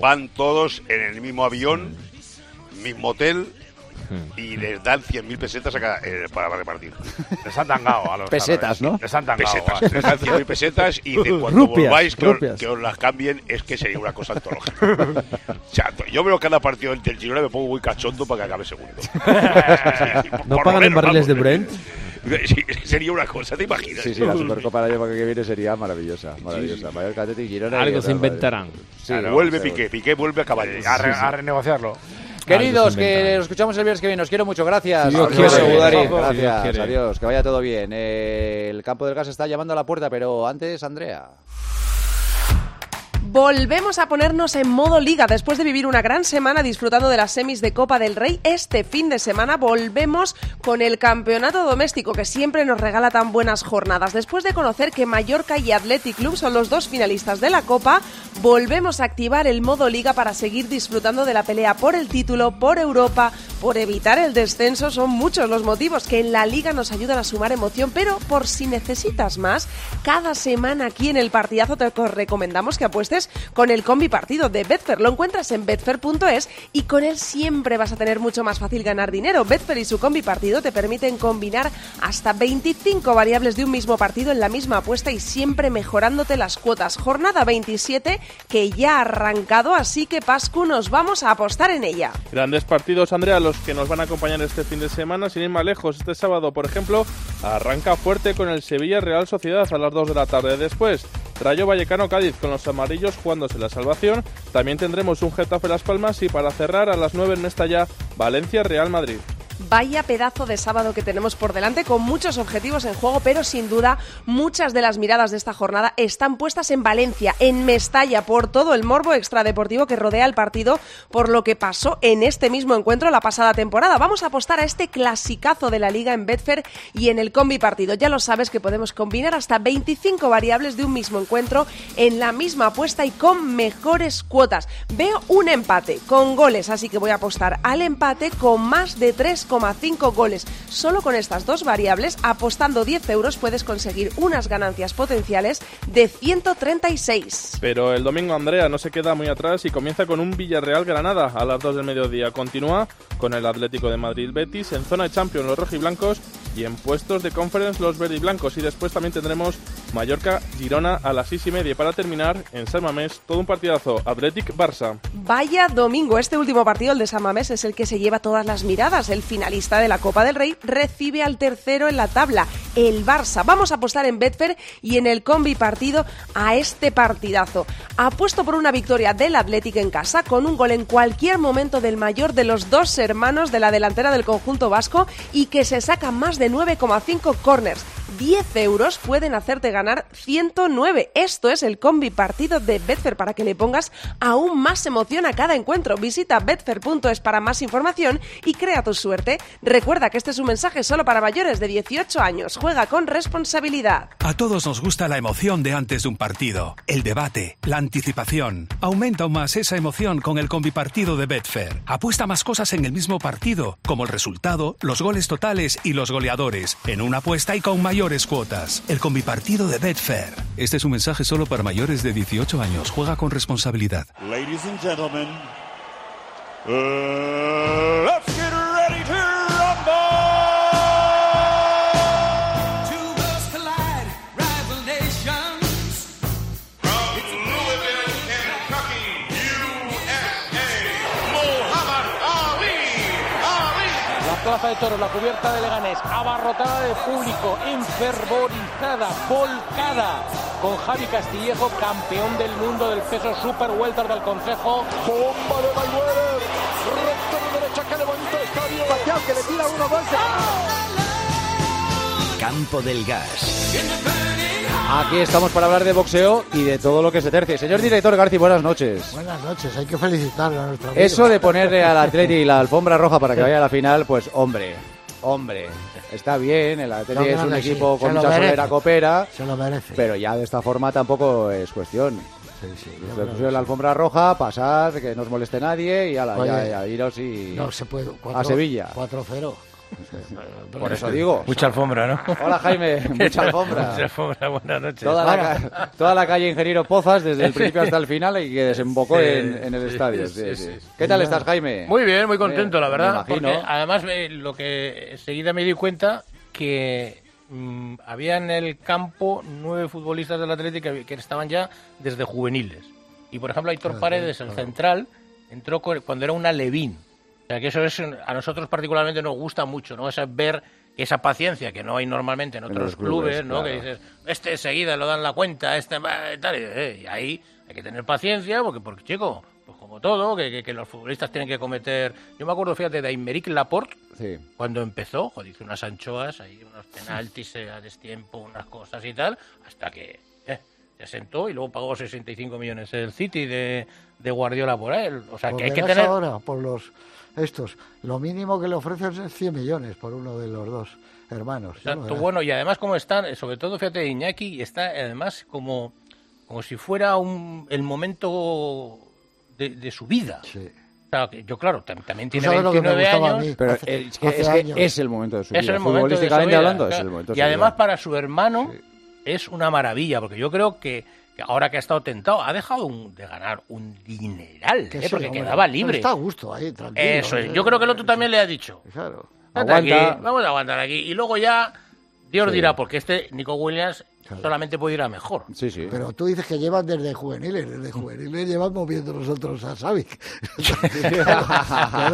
[SPEAKER 64] Van todos en el mismo avión, mismo hotel y les dan 100.000 pesetas a cada- eh, para repartir.
[SPEAKER 31] Les han tangado a los
[SPEAKER 2] Pesetas, ¿no?
[SPEAKER 31] Les han tangado.
[SPEAKER 64] Pesetas. Les dan 100.000 pesetas y dicen cuando
[SPEAKER 50] Rupias,
[SPEAKER 64] volváis que os, que os las cambien es que sería una cosa antológica. o sea, yo veo cada partido del Girona y me pongo muy cachondo para que acabe segundo.
[SPEAKER 50] ¿No
[SPEAKER 64] Por
[SPEAKER 50] pagan en barriles de. Brent?
[SPEAKER 64] Sí, sería una cosa, ¿te imaginas?
[SPEAKER 2] Sí, sí, la Supercopa del año que viene sería maravillosa. Maravillosa. Mallorca, Athletic, Girona. y
[SPEAKER 48] Algo
[SPEAKER 2] otra-
[SPEAKER 48] se inventarán.
[SPEAKER 2] Sí,
[SPEAKER 64] Claro, vuelve
[SPEAKER 2] seguro.
[SPEAKER 64] Piqué, Piqué vuelve a caballo.
[SPEAKER 31] A, re- a renegociarlo.
[SPEAKER 2] Queridos, que nos escuchamos el viernes que viene. Os quiero mucho. Gracias.
[SPEAKER 48] Dios
[SPEAKER 2] Gracias.
[SPEAKER 48] Dios.
[SPEAKER 2] Adiós. Que vaya todo bien. Eh, el campo del gas está llamando a la puerta, pero antes, Andrea.
[SPEAKER 65] Volvemos a ponernos en modo liga después de vivir una gran semana disfrutando de las semis de Copa del Rey. Este fin de semana volvemos con el campeonato doméstico que siempre nos regala tan buenas jornadas. Después de conocer que Mallorca y Athletic Club son los dos finalistas de la Copa, volvemos a activar el modo liga para seguir disfrutando de la pelea por el título, por Europa, por evitar el descenso. Son muchos los motivos que en la liga nos ayudan a sumar emoción, pero por si necesitas más, cada semana aquí en el partidazo te recomendamos que apuestes con el combi partido de Betfair. Lo encuentras en betfair.es y con él siempre vas a tener mucho más fácil ganar dinero. Betfair y su combi partido te permiten combinar hasta 25 variables de un mismo partido en la misma apuesta y siempre mejorándote las cuotas. Jornada 27 que ya ha arrancado, así que Pascu nos vamos a apostar en ella.
[SPEAKER 66] Grandes partidos, Andrea, los que nos van a acompañar este fin de semana, sin ir más lejos. Este sábado, por ejemplo, arranca fuerte con el Sevilla Real Sociedad a las 2 de la tarde. Después, Rayo Vallecano Cádiz con los amarillos jugándose la salvación. También tendremos un Getafe Las Palmas y para cerrar a las 9 en Mestalla, Valencia Real Madrid.
[SPEAKER 65] Vaya pedazo de sábado que tenemos por delante con muchos objetivos en juego, pero sin duda muchas de las miradas de esta jornada están puestas en Valencia, en Mestalla, por todo el morbo extradeportivo que rodea el partido, por lo que pasó en este mismo encuentro la pasada temporada. Vamos a apostar a este clasicazo de la liga en Betfair y en el combi partido. Ya lo sabes que podemos combinar hasta 25 variables de un mismo encuentro en la misma apuesta y con mejores cuotas. Veo un empate con goles, así que voy a apostar al empate con más de 3,5 goles. Solo con estas dos variables, apostando 10 euros, puedes conseguir unas ganancias potenciales de 136.
[SPEAKER 66] Pero el domingo Andrea no se queda muy atrás y comienza con un Villarreal Granada a las 2 del mediodía. Continúa con el Atlético de Madrid Betis en zona de Champions los rojiblancos y en puestos de Conference los verdiblancos. Y después también tendremos Mallorca Girona a las 6 y media. Para terminar, en San Mamés, todo un partidazo Athletic Barça.
[SPEAKER 65] Vaya domingo, este último partido, el de San Mamés, es el que se lleva todas las miradas. El finalista de la Copa del Rey recibe al tercero en la tabla, el Barça. Vamos a apostar en Betfair y en el combi partido a este partidazo. Apuesto por una victoria del Athletic en casa con un gol en cualquier momento del mayor de los dos hermanos de la delantera del conjunto vasco y que se saca más de 9,5 corners. 10 euros pueden hacerte ganar 109. Esto es el combi partido de Betfair para que le pongas aún más emoción a cada encuentro. Visita betfair.es para más información y crea tu suerte. Recuerda que este es un mensaje solo para mayores de 18 años. Juega con responsabilidad.
[SPEAKER 67] A todos nos gusta la emoción de antes de un partido, el debate, la anticipación. Aumenta aún más esa emoción con el combipartido de Betfair. Apuesta más cosas en el mismo partido, como el resultado, los goles totales y los goleadores, en una apuesta y con mayores cuotas. El combipartido de Betfair. Este es un mensaje solo para mayores de 18 años. Juega con responsabilidad.
[SPEAKER 68] Ladies and gentlemen, uh, let's get
[SPEAKER 69] plaza de toros, la cubierta de Leganés, abarrotada de público, enfervorizada, volcada, con Javi Castillejo, campeón del mundo del peso super welter del Consejo.
[SPEAKER 68] Bomba de Mayweather. Recto de derecha que levanta estadio. Pacquiao que le tira uno, dos.
[SPEAKER 26] Campo del Gas.
[SPEAKER 2] Aquí estamos para hablar de boxeo y de todo lo que se tercie. Señor director Garci, buenas noches.
[SPEAKER 70] Buenas noches, hay que felicitarle a nuestro amigo.
[SPEAKER 2] Eso de ponerle al Atleti y la alfombra roja para que vaya a la final, pues hombre, hombre, está bien, el Atleti es un
[SPEAKER 70] sí,
[SPEAKER 2] equipo con mucha
[SPEAKER 70] merece.
[SPEAKER 2] solera coopera,
[SPEAKER 70] Se lo merece.
[SPEAKER 2] pero ya de esta forma tampoco es cuestión.
[SPEAKER 70] creo
[SPEAKER 2] pusieron la alfombra roja, pasar, que no os moleste nadie y ala,
[SPEAKER 70] Oye,
[SPEAKER 2] ya, ya, iros y
[SPEAKER 70] No se puede.
[SPEAKER 2] a Sevilla.
[SPEAKER 70] 4-0.
[SPEAKER 2] Por eso digo.
[SPEAKER 71] Mucha alfombra, ¿no?
[SPEAKER 2] Hola Jaime, mucha alfombra.
[SPEAKER 71] Mucha alfombra, buenas noches.
[SPEAKER 2] Toda la, ca- toda la calle Ingeniero Pozas, desde el principio hasta el final, y que desembocó
[SPEAKER 71] Sí,
[SPEAKER 2] en, en el
[SPEAKER 71] sí,
[SPEAKER 2] estadio.
[SPEAKER 71] sí,
[SPEAKER 2] sí,
[SPEAKER 71] sí,
[SPEAKER 2] sí.
[SPEAKER 71] sí.
[SPEAKER 2] ¿Qué tal estás, Jaime?
[SPEAKER 71] Muy bien, muy contento, la verdad.
[SPEAKER 2] me imagino.
[SPEAKER 71] Porque además lo que enseguida me di cuenta que mm, había en el campo nueve futbolistas del Atlético que, que estaban ya desde juveniles. Y por ejemplo, Aitor
[SPEAKER 70] Claro,
[SPEAKER 71] Paredes, el central, entró cuando era una Levín. O sea, que eso es a nosotros particularmente nos gusta mucho, ¿no? Esa ver esa paciencia que no hay normalmente en
[SPEAKER 2] En
[SPEAKER 71] otros
[SPEAKER 2] los clubes,
[SPEAKER 71] clubes, ¿no?
[SPEAKER 2] claro.
[SPEAKER 71] Que dices, este enseguida lo dan la cuenta, este va, tal, y, eh, y ahí hay que tener paciencia porque, porque chico, pues como todo, que, que- que los futbolistas tienen que cometer... Yo me acuerdo, fíjate, de Aymeric Laporte,
[SPEAKER 2] Sí.
[SPEAKER 71] cuando empezó, joder, hizo unas anchoas, ahí unos penaltis eh, a destiempo, unas cosas y tal, hasta que eh, se sentó y luego pagó 65 millones el City de, de Guardiola por él. O sea, que hay que tener...
[SPEAKER 70] ahora por los estos. Lo mínimo que le ofrecen es 100 millones por uno de los dos hermanos.
[SPEAKER 71] Exacto, bueno, y además como están, sobre todo, fíjate, Iñaki está además como, como si fuera un, el momento de, de su vida. O sea, que yo, claro, tam- también tiene
[SPEAKER 70] sabes lo que me
[SPEAKER 71] 29
[SPEAKER 70] gustaba a
[SPEAKER 71] años.
[SPEAKER 70] mí?
[SPEAKER 2] Pero
[SPEAKER 70] Hace-
[SPEAKER 2] es, que,
[SPEAKER 70] hace
[SPEAKER 2] es, que
[SPEAKER 70] años.
[SPEAKER 2] es el momento de su
[SPEAKER 71] Es
[SPEAKER 2] vida.
[SPEAKER 71] el momento de su
[SPEAKER 2] Futbolísticamente
[SPEAKER 71] vida,
[SPEAKER 2] hablando, es
[SPEAKER 71] claro.
[SPEAKER 2] el momento de
[SPEAKER 71] Y además para su hermano es una maravilla, porque yo creo que, que ahora que ha estado tentado, ha dejado un- de ganar un dineral, ¿eh?
[SPEAKER 70] sí,
[SPEAKER 71] porque
[SPEAKER 70] hombre,
[SPEAKER 71] quedaba libre.
[SPEAKER 70] Está a gusto ahí, tranquilo.
[SPEAKER 71] Eso es.
[SPEAKER 70] eh.
[SPEAKER 71] Yo creo que el otro también le ha dicho.
[SPEAKER 70] Claro.
[SPEAKER 71] "Vete
[SPEAKER 2] Aguanta".
[SPEAKER 71] aquí, vamos a aguantar aquí. Y luego ya, Dios
[SPEAKER 2] Sí.
[SPEAKER 71] dirá, porque este Nico Williams solamente puede ir a mejor.
[SPEAKER 2] Sí, sí.
[SPEAKER 70] Pero tú dices que llevan desde juveniles, desde juveniles llevan moviendo nosotros a Savic. claro,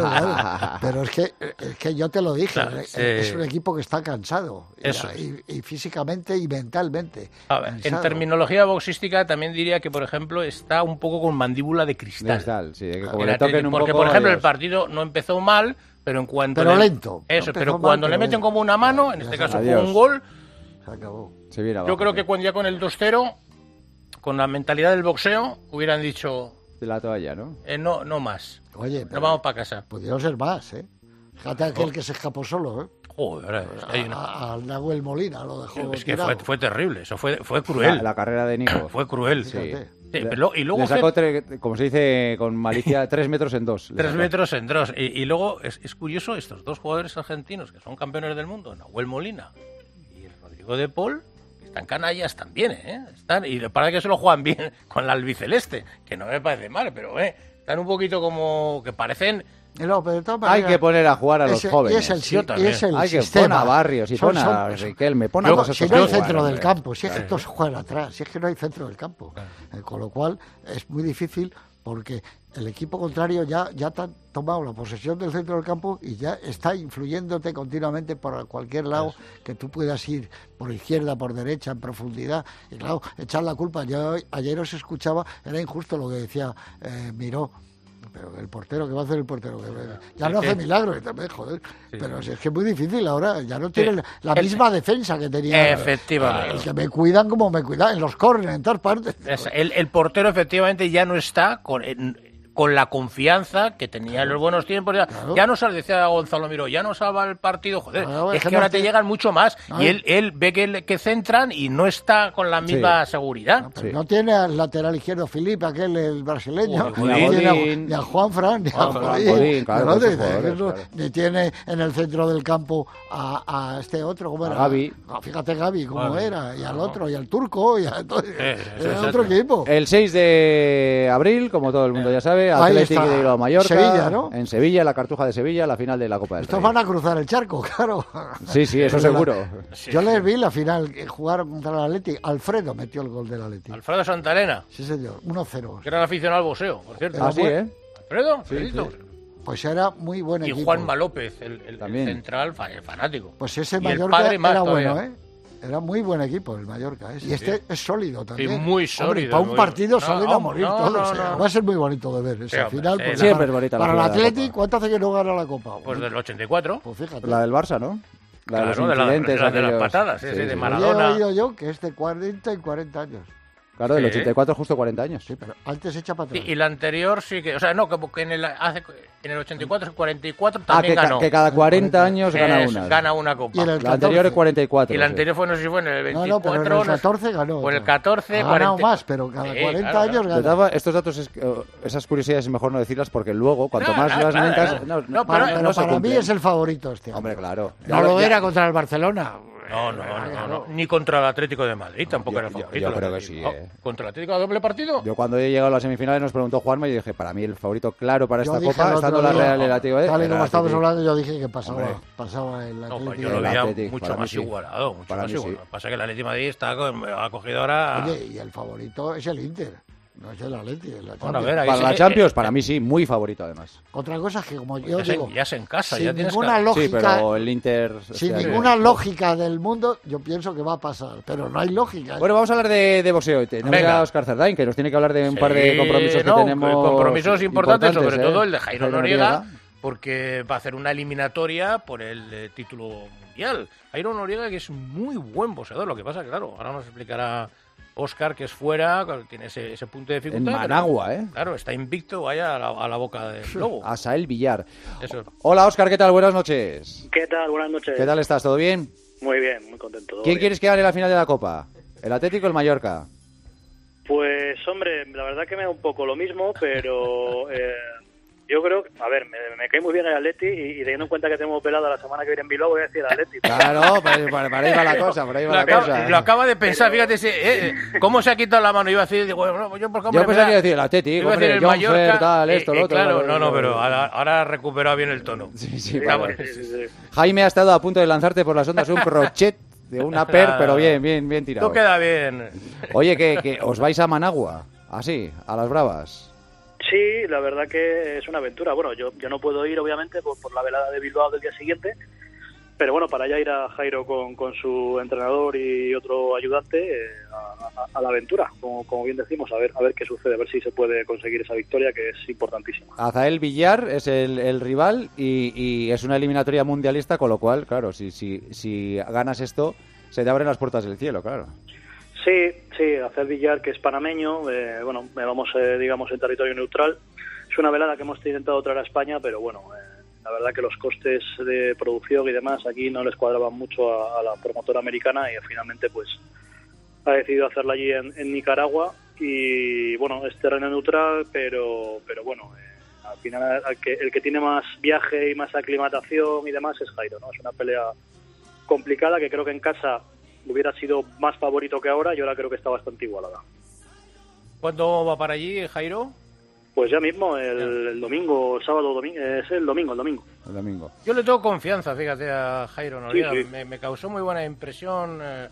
[SPEAKER 70] claro. Pero es que, es que yo te lo dije,
[SPEAKER 71] Claro,
[SPEAKER 70] es,
[SPEAKER 71] sí.
[SPEAKER 70] es un equipo que está cansado. y-
[SPEAKER 71] Eso
[SPEAKER 70] Y, y físicamente y mentalmente.
[SPEAKER 71] A ver, en terminología boxística también diría que, por ejemplo, está un poco con mandíbula de cristal.
[SPEAKER 2] Cristal, sí, que como
[SPEAKER 71] El
[SPEAKER 2] le toquen
[SPEAKER 71] Atlético,
[SPEAKER 2] un
[SPEAKER 71] porque,
[SPEAKER 2] poco,
[SPEAKER 71] por ejemplo, el partido no empezó mal, pero en cuanto...
[SPEAKER 70] Pero
[SPEAKER 71] le-
[SPEAKER 70] lento.
[SPEAKER 71] Eso, pero
[SPEAKER 70] mal,
[SPEAKER 71] cuando le meten como una mano, en este caso con un gol,
[SPEAKER 70] Se acabó.
[SPEAKER 2] Se viene
[SPEAKER 71] yo
[SPEAKER 2] abajo,
[SPEAKER 71] creo que cuando ya con el 2-0, con la mentalidad del boxeo, hubieran dicho,
[SPEAKER 2] De la toalla, ¿no?
[SPEAKER 71] eh, no, no más,
[SPEAKER 70] Oye,
[SPEAKER 71] nos
[SPEAKER 70] pero
[SPEAKER 71] vamos para casa.
[SPEAKER 70] pudieron ser más, ¿eh? Fíjate aquel que se escapó solo, ¿eh?
[SPEAKER 71] Joder, hay una-
[SPEAKER 70] A- Al Nahuel Molina lo dejó
[SPEAKER 71] es que
[SPEAKER 70] tirado.
[SPEAKER 71] fue, fue terrible, eso fue, fue cruel.
[SPEAKER 2] La, la carrera de Nico.
[SPEAKER 71] Fue cruel.
[SPEAKER 2] Sí.
[SPEAKER 71] Sí, pero lo- y luego
[SPEAKER 2] Le sacó, tre- como se dice con malicia, tres metros en dos. le
[SPEAKER 71] Tres
[SPEAKER 2] sacó.
[SPEAKER 71] metros en dos. Y, y luego es, es curioso, estos dos jugadores argentinos que son campeones del mundo, Nahuel Molina de Paul, están canallas también, ¿eh? Están, y para que se lo juegan bien con la albiceleste, que no me parece mal, pero eh, están un poquito como que parecen...
[SPEAKER 70] No, pero de todas
[SPEAKER 2] Hay que poner a jugar a los
[SPEAKER 70] ese-
[SPEAKER 2] jóvenes.
[SPEAKER 70] Y es el,
[SPEAKER 71] también.
[SPEAKER 70] es el
[SPEAKER 2] Hay que poner a Barrios y pon a Riquelme, pon a
[SPEAKER 70] Yo,
[SPEAKER 2] vosotros
[SPEAKER 70] si no hay
[SPEAKER 2] jugar,
[SPEAKER 70] centro del campo, si es que todos juegan atrás, si es que no hay centro del campo. Eh, con lo cual es muy difícil porque el equipo contrario ya, ya te ha tomado la posesión del centro del campo y ya está influyéndote continuamente por cualquier lado que tú puedas ir por izquierda, por derecha, en profundidad. Y claro, echar la culpa. Yo ayer os escuchaba, era injusto lo que decía eh, Miró. Pero el portero, ¿qué va a hacer el portero? Que- ya no hace milagros, también, joder.
[SPEAKER 71] Sí.
[SPEAKER 70] Pero es que es muy difícil ahora, ya no tiene la
[SPEAKER 71] El-
[SPEAKER 70] misma defensa que tenía.
[SPEAKER 71] Efectivamente.
[SPEAKER 70] El que me cuidan como me cuidan, en los corners, en todas partes.
[SPEAKER 71] Es- El, el portero efectivamente ya no está con, con la confianza que tenía en los buenos tiempos. Ya, ya no sale, decía Gonzalo Miró, ya no salva el partido. Joder,
[SPEAKER 70] Claro,
[SPEAKER 71] es que ahora te llegan mucho más.
[SPEAKER 70] No,
[SPEAKER 71] y
[SPEAKER 70] y-
[SPEAKER 71] él, él ve que, que centran y no está con la misma seguridad.
[SPEAKER 70] No tiene al lateral izquierdo Felipe, aquel el brasileño, ni,
[SPEAKER 71] Godín.
[SPEAKER 70] tiene a, ni a Juan Fran, ni a Godín,
[SPEAKER 2] Godín, jugadores,
[SPEAKER 70] ni tiene en el centro del campo a, a este otro, ¿cómo
[SPEAKER 2] A
[SPEAKER 70] era? Ah, fíjate Gaby cómo era, y al otro, y al turco, y a todo,
[SPEAKER 71] Eh, eso
[SPEAKER 70] era
[SPEAKER 71] es
[SPEAKER 70] otro
[SPEAKER 71] otro.
[SPEAKER 70] equipo.
[SPEAKER 2] El 6 de abril, como todo el mundo ya sabe, Atlético de Bilbao Mallorca.
[SPEAKER 70] Sevilla, ¿no?
[SPEAKER 2] En Sevilla, la Cartuja de Sevilla, la final de la Copa del
[SPEAKER 70] Estos
[SPEAKER 2] Rey.
[SPEAKER 70] van a cruzar el charco, claro.
[SPEAKER 2] Sí, sí, eso
[SPEAKER 70] la-
[SPEAKER 2] seguro.
[SPEAKER 70] Yo les vi la final eh, jugar contra el Atleti. Alfredo metió el gol del Atleti.
[SPEAKER 71] Alfredo Santarena,
[SPEAKER 70] Sí, señor. 1-0.
[SPEAKER 71] que era aficionado al boxeo, por cierto.
[SPEAKER 2] Ah, sí, ¿eh?
[SPEAKER 71] Alfredo,
[SPEAKER 2] Sí.
[SPEAKER 70] Pues era muy buen
[SPEAKER 71] Y
[SPEAKER 70] equipo.
[SPEAKER 71] Juanma López, el, el- el
[SPEAKER 2] También.
[SPEAKER 71] central fa- fanático.
[SPEAKER 70] Pues ese
[SPEAKER 71] el
[SPEAKER 70] Mallorca era bueno, ¿eh? Era muy buen equipo el Mallorca. ¿eh? Y este es sólido también.
[SPEAKER 71] Y muy
[SPEAKER 70] Hombre,
[SPEAKER 71] sólido,
[SPEAKER 70] para un
[SPEAKER 71] muy-
[SPEAKER 70] partido sólido
[SPEAKER 71] no,
[SPEAKER 70] a morir
[SPEAKER 71] no,
[SPEAKER 70] todos.
[SPEAKER 71] no,
[SPEAKER 70] ¿eh?
[SPEAKER 71] no.
[SPEAKER 70] Va a ser muy bonito de ver ese
[SPEAKER 71] Sí, hombre,
[SPEAKER 70] final.
[SPEAKER 71] sí,
[SPEAKER 70] porque
[SPEAKER 2] Siempre
[SPEAKER 70] para,
[SPEAKER 2] es bonita la
[SPEAKER 70] para el
[SPEAKER 2] la Copa.
[SPEAKER 70] ¿cuánto hace que no gana la Copa?
[SPEAKER 71] Pues del 84.
[SPEAKER 70] Pues fíjate.
[SPEAKER 2] La del Barça, ¿no? La de
[SPEAKER 71] Claro,
[SPEAKER 2] los
[SPEAKER 71] de la-
[SPEAKER 2] incidentes.
[SPEAKER 71] la de las patadas, sí, sí, de
[SPEAKER 70] Hoy he
[SPEAKER 71] Maradona.
[SPEAKER 70] oído yo que es de 40 y 40 años.
[SPEAKER 2] Claro, del
[SPEAKER 71] Sí.
[SPEAKER 2] 84 justo 40 años.
[SPEAKER 70] Sí, pero antes echa para
[SPEAKER 71] Sí,
[SPEAKER 70] atrás.
[SPEAKER 71] y la anterior sí que, o sea, no, que, que en, el, hace, en el 84, 44
[SPEAKER 2] Ah,
[SPEAKER 71] también
[SPEAKER 2] que, ca-
[SPEAKER 71] ganó.
[SPEAKER 2] que cada 40 años gana
[SPEAKER 71] Es,
[SPEAKER 2] una.
[SPEAKER 71] Gana una copa.
[SPEAKER 70] Y el
[SPEAKER 2] La anterior es
[SPEAKER 70] 14.
[SPEAKER 2] 44.
[SPEAKER 71] Y la
[SPEAKER 2] sí.
[SPEAKER 71] anterior fue, no sé si fue en el
[SPEAKER 70] No,
[SPEAKER 71] 24.
[SPEAKER 70] no, pero en el
[SPEAKER 71] no sé-
[SPEAKER 70] 14 ganó.
[SPEAKER 71] O en el
[SPEAKER 70] otra.
[SPEAKER 71] 14,
[SPEAKER 70] Ha ganado
[SPEAKER 71] 40.
[SPEAKER 70] más, pero cada
[SPEAKER 71] Sí,
[SPEAKER 70] 40
[SPEAKER 71] claro,
[SPEAKER 70] años gana.
[SPEAKER 2] todas formas, estos datos, es- eh, esas curiosidades es mejor no decirlas porque luego, cuanto
[SPEAKER 71] No,
[SPEAKER 2] más
[SPEAKER 71] no,
[SPEAKER 2] las
[SPEAKER 71] claro, claro.
[SPEAKER 2] no,
[SPEAKER 71] No,
[SPEAKER 70] Para,
[SPEAKER 71] pero-
[SPEAKER 70] pero
[SPEAKER 2] se
[SPEAKER 70] para mí es el favorito este.
[SPEAKER 2] Hombre, claro.
[SPEAKER 70] No lo era contra el Barcelona.
[SPEAKER 71] No, no, no, no, no. Ni contra el Atlético de Madrid tampoco
[SPEAKER 2] Yo-
[SPEAKER 71] era
[SPEAKER 2] yo-
[SPEAKER 71] favorito.
[SPEAKER 2] yo
[SPEAKER 71] el
[SPEAKER 2] creo que sí,
[SPEAKER 71] No,
[SPEAKER 2] eh.
[SPEAKER 71] ¿Contra el Atlético a doble partido?
[SPEAKER 2] Yo cuando he llegado a las semifinales nos preguntó Juanma y dije, para mí el favorito claro para
[SPEAKER 70] Yo
[SPEAKER 2] esta copa,
[SPEAKER 70] el
[SPEAKER 2] estando la Real y el Atlético de
[SPEAKER 70] Tal y como estábamos hablando, yo dije que pasaba, pasaba el
[SPEAKER 71] No,
[SPEAKER 70] Atlético.
[SPEAKER 71] pues yo lo
[SPEAKER 2] El
[SPEAKER 71] veía mucho más
[SPEAKER 2] sí.
[SPEAKER 71] igualado. Mucho
[SPEAKER 2] Para
[SPEAKER 71] más igualado. Pasa que el Atlético de Madrid está con- ha cogido ahora...
[SPEAKER 70] Oye, y el favorito es el Inter, no es el Atleti. es la
[SPEAKER 71] Bueno, a ver, ahí
[SPEAKER 2] Para
[SPEAKER 71] sí
[SPEAKER 2] la Champions,
[SPEAKER 71] eh,
[SPEAKER 2] para mí sí, muy favorito además.
[SPEAKER 70] Otra cosa es que, como yo
[SPEAKER 71] ya,
[SPEAKER 70] digo,
[SPEAKER 71] en, ya es en casa,
[SPEAKER 70] sin
[SPEAKER 71] ya tienes
[SPEAKER 70] ninguna lógica,
[SPEAKER 2] Sí, pero el Inter...
[SPEAKER 70] sin ninguna lógica del mundo, yo pienso que va a pasar. Pero no hay lógica.
[SPEAKER 2] Bueno, vamos a hablar de, de boxeo. Tenemos
[SPEAKER 71] Venga.
[SPEAKER 2] a Oscar Cerdain, que nos tiene que hablar de un
[SPEAKER 71] Sí,
[SPEAKER 2] par de compromisos que tenemos.
[SPEAKER 71] compromisos importantes, sobre
[SPEAKER 2] ¿eh?
[SPEAKER 71] todo el de Jairo Noriega, porque va a hacer una eliminatoria por el eh, título mundial. Jairo Noriega, que es muy buen boxeador, lo que pasa claro, ahora nos explicará Oscar, que es fuera, tiene ese, ese punto de
[SPEAKER 2] En
[SPEAKER 71] dificultad. pero,
[SPEAKER 2] Managua, ¿eh?
[SPEAKER 71] Claro, está invicto, vaya a la, a la boca del lobo.
[SPEAKER 2] Asael Villar.
[SPEAKER 71] Eso.
[SPEAKER 2] Hola, Oscar, ¿qué tal? Buenas noches.
[SPEAKER 72] ¿Qué tal? Buenas noches.
[SPEAKER 2] ¿Qué tal estás? ¿Todo bien?
[SPEAKER 72] Muy bien, muy contento.
[SPEAKER 2] ¿Quién
[SPEAKER 72] bien.
[SPEAKER 2] quieres que gane la final de la Copa? ¿El Atlético o el Mallorca?
[SPEAKER 72] Pues, hombre, la verdad que me da un poco lo mismo, pero eh, yo creo, que- a ver, me, me cae muy bien el Atleti y, y teniendo en cuenta que tenemos velada la semana que viene en Bilbao, voy a decir Atleti.
[SPEAKER 2] Claro, pues, por, por ahí va la cosa, por ahí va
[SPEAKER 71] Lo
[SPEAKER 2] la
[SPEAKER 71] acaba,
[SPEAKER 2] cosa.
[SPEAKER 71] lo acaba de pensar, fíjate, ese, eh, eh, cómo se ha quitado la mano. Iba a decir, digo, bueno, yo por
[SPEAKER 2] Yo
[SPEAKER 71] hombre, me
[SPEAKER 2] pensaba que iba a decir el Atlético,
[SPEAKER 71] iba a decir el
[SPEAKER 2] John
[SPEAKER 71] Mallorca,
[SPEAKER 2] Fer, tal, esto,
[SPEAKER 71] eh,
[SPEAKER 2] lo
[SPEAKER 71] eh,
[SPEAKER 2] otro,
[SPEAKER 71] Claro, no, no, pero ahora, ahora ha recuperado bien el tono.
[SPEAKER 2] Sí, sí,
[SPEAKER 71] Está
[SPEAKER 2] vale.
[SPEAKER 71] bueno.
[SPEAKER 72] Sí, sí, sí.
[SPEAKER 2] Jaime ha estado a punto de lanzarte por las ondas un crochet de una per, pero bien, bien, bien tirado.
[SPEAKER 71] Tú queda bien.
[SPEAKER 2] Oye, que, que os vais a Managua, así, a las bravas.
[SPEAKER 72] Sí, la verdad que es una aventura. Bueno, yo, yo no puedo ir, obviamente, por, por la velada de Bilbao del día siguiente, pero bueno, para allá ir a Jairo con, con su entrenador y otro ayudante eh, a, a- a la aventura, como, como bien decimos, a ver, a ver qué sucede, a ver si se puede conseguir esa victoria que es importantísima.
[SPEAKER 2] Azael Villar es el, el rival y, y es una eliminatoria mundialista, con lo cual, claro, si, si, si ganas esto, se te abren las puertas del cielo, claro.
[SPEAKER 72] Sí, sí, hacer billar que es panameño, eh, bueno, me vamos, eh, digamos, en territorio neutral. Es una velada que hemos intentado traer a España, pero bueno, eh, la verdad que los costes de producción y demás aquí no les cuadraban mucho a, la promotora americana y finalmente pues ha decidido hacerla allí en, en Nicaragua y bueno, es terreno neutral, pero, pero bueno, eh, al final el que, el que tiene más viaje y más aclimatación y demás es Jairo, ¿no? Es una pelea complicada que creo que en casa hubiera sido más favorito que ahora y ahora creo que está bastante igualada.
[SPEAKER 71] ¿Cuándo va para allí, Jairo?
[SPEAKER 72] Pues ya mismo, el, el domingo, sábado, domingo, es el domingo, el domingo.
[SPEAKER 2] El domingo.
[SPEAKER 71] Yo le tengo confianza, fíjate, a Jairo Noriega.
[SPEAKER 72] Sí, sí.
[SPEAKER 71] Me, me causó muy buena impresión eh,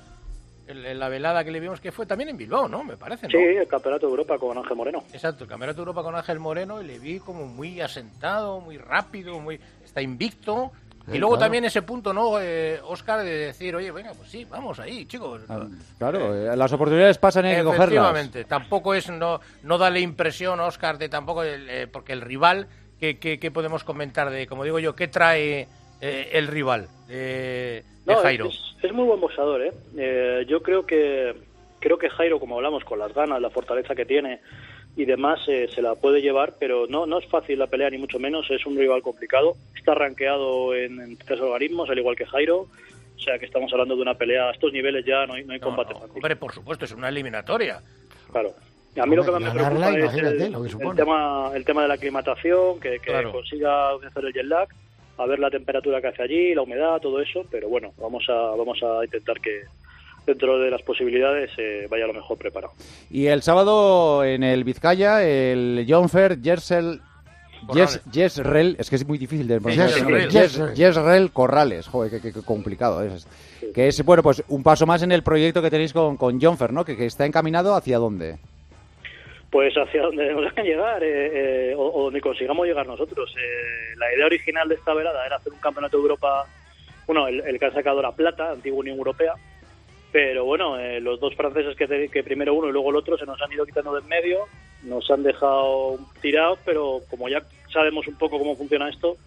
[SPEAKER 71] el- el- la velada que le vimos, que fue también en Bilbao, ¿no? Me parece, ¿no?
[SPEAKER 72] Sí, el Campeonato de Europa con Ángel Moreno.
[SPEAKER 71] Exacto, el Campeonato de Europa con Ángel Moreno y le vi como muy asentado, muy rápido, muy está invicto. Y luego
[SPEAKER 2] claro.
[SPEAKER 71] también ese punto, ¿no, eh, Oscar, de decir, oye, venga, pues sí, vamos ahí, chicos.
[SPEAKER 2] Ah, Claro, eh, las oportunidades pasan, hay que cogerlas.
[SPEAKER 71] Efectivamente, tampoco es, no, no darle impresión, Oscar, de tampoco, el, eh, porque el rival, ¿qué, qué, qué podemos comentar de, como digo yo, qué trae eh, el rival de, de
[SPEAKER 72] No,
[SPEAKER 71] Jairo?
[SPEAKER 72] Es, es muy buen boxeador, ¿eh? Eh, Yo creo que creo que Jairo, como hablamos, con las ganas, la fortaleza que tiene y demás, eh, se la puede llevar, pero no, no es fácil la pelea, ni mucho menos. Es un rival complicado. Está rankeado en, en tres organismos, al igual que Jairo. O sea que estamos hablando de una pelea a estos niveles ya no hay, no hay combate fácil.
[SPEAKER 71] Hombre, por supuesto, es una eliminatoria.
[SPEAKER 72] Claro. Y a mí lo que más me preocupa es el,
[SPEAKER 70] lo que
[SPEAKER 72] el
[SPEAKER 70] supone.
[SPEAKER 72] tema, el tema de la aclimatación, que, que
[SPEAKER 71] Claro.
[SPEAKER 72] consiga hacer el jet lag, a ver la temperatura que hace allí, la humedad, todo eso, pero bueno, vamos a, vamos a intentar que dentro de las posibilidades eh, vaya lo mejor preparado.
[SPEAKER 2] Y el sábado en el Vizcaya, el John Fer Yersel. Yes, Yesrel, es que es muy difícil de pronunciar.
[SPEAKER 70] Yesrel.
[SPEAKER 2] Yes-
[SPEAKER 70] Yesrel.
[SPEAKER 2] Yesrel Corrales, joder, qué, qué- qué complicado es. Que es, bueno, pues un paso más en el proyecto que tenéis con, con John Fer, ¿no? Que, que está encaminado hacia dónde.
[SPEAKER 72] Pues hacia donde nos dejen llegar eh, eh, o, o donde consigamos llegar nosotros. Eh, la idea original de esta velada era hacer un campeonato de Europa, bueno, el, el que ha sacado la plata, antigua Unión Europea, pero bueno, eh, los dos franceses que, te- que primero uno y luego el otro se nos han ido quitando del medio, nos han dejado tirados, pero como ya sabemos un poco cómo funciona esto,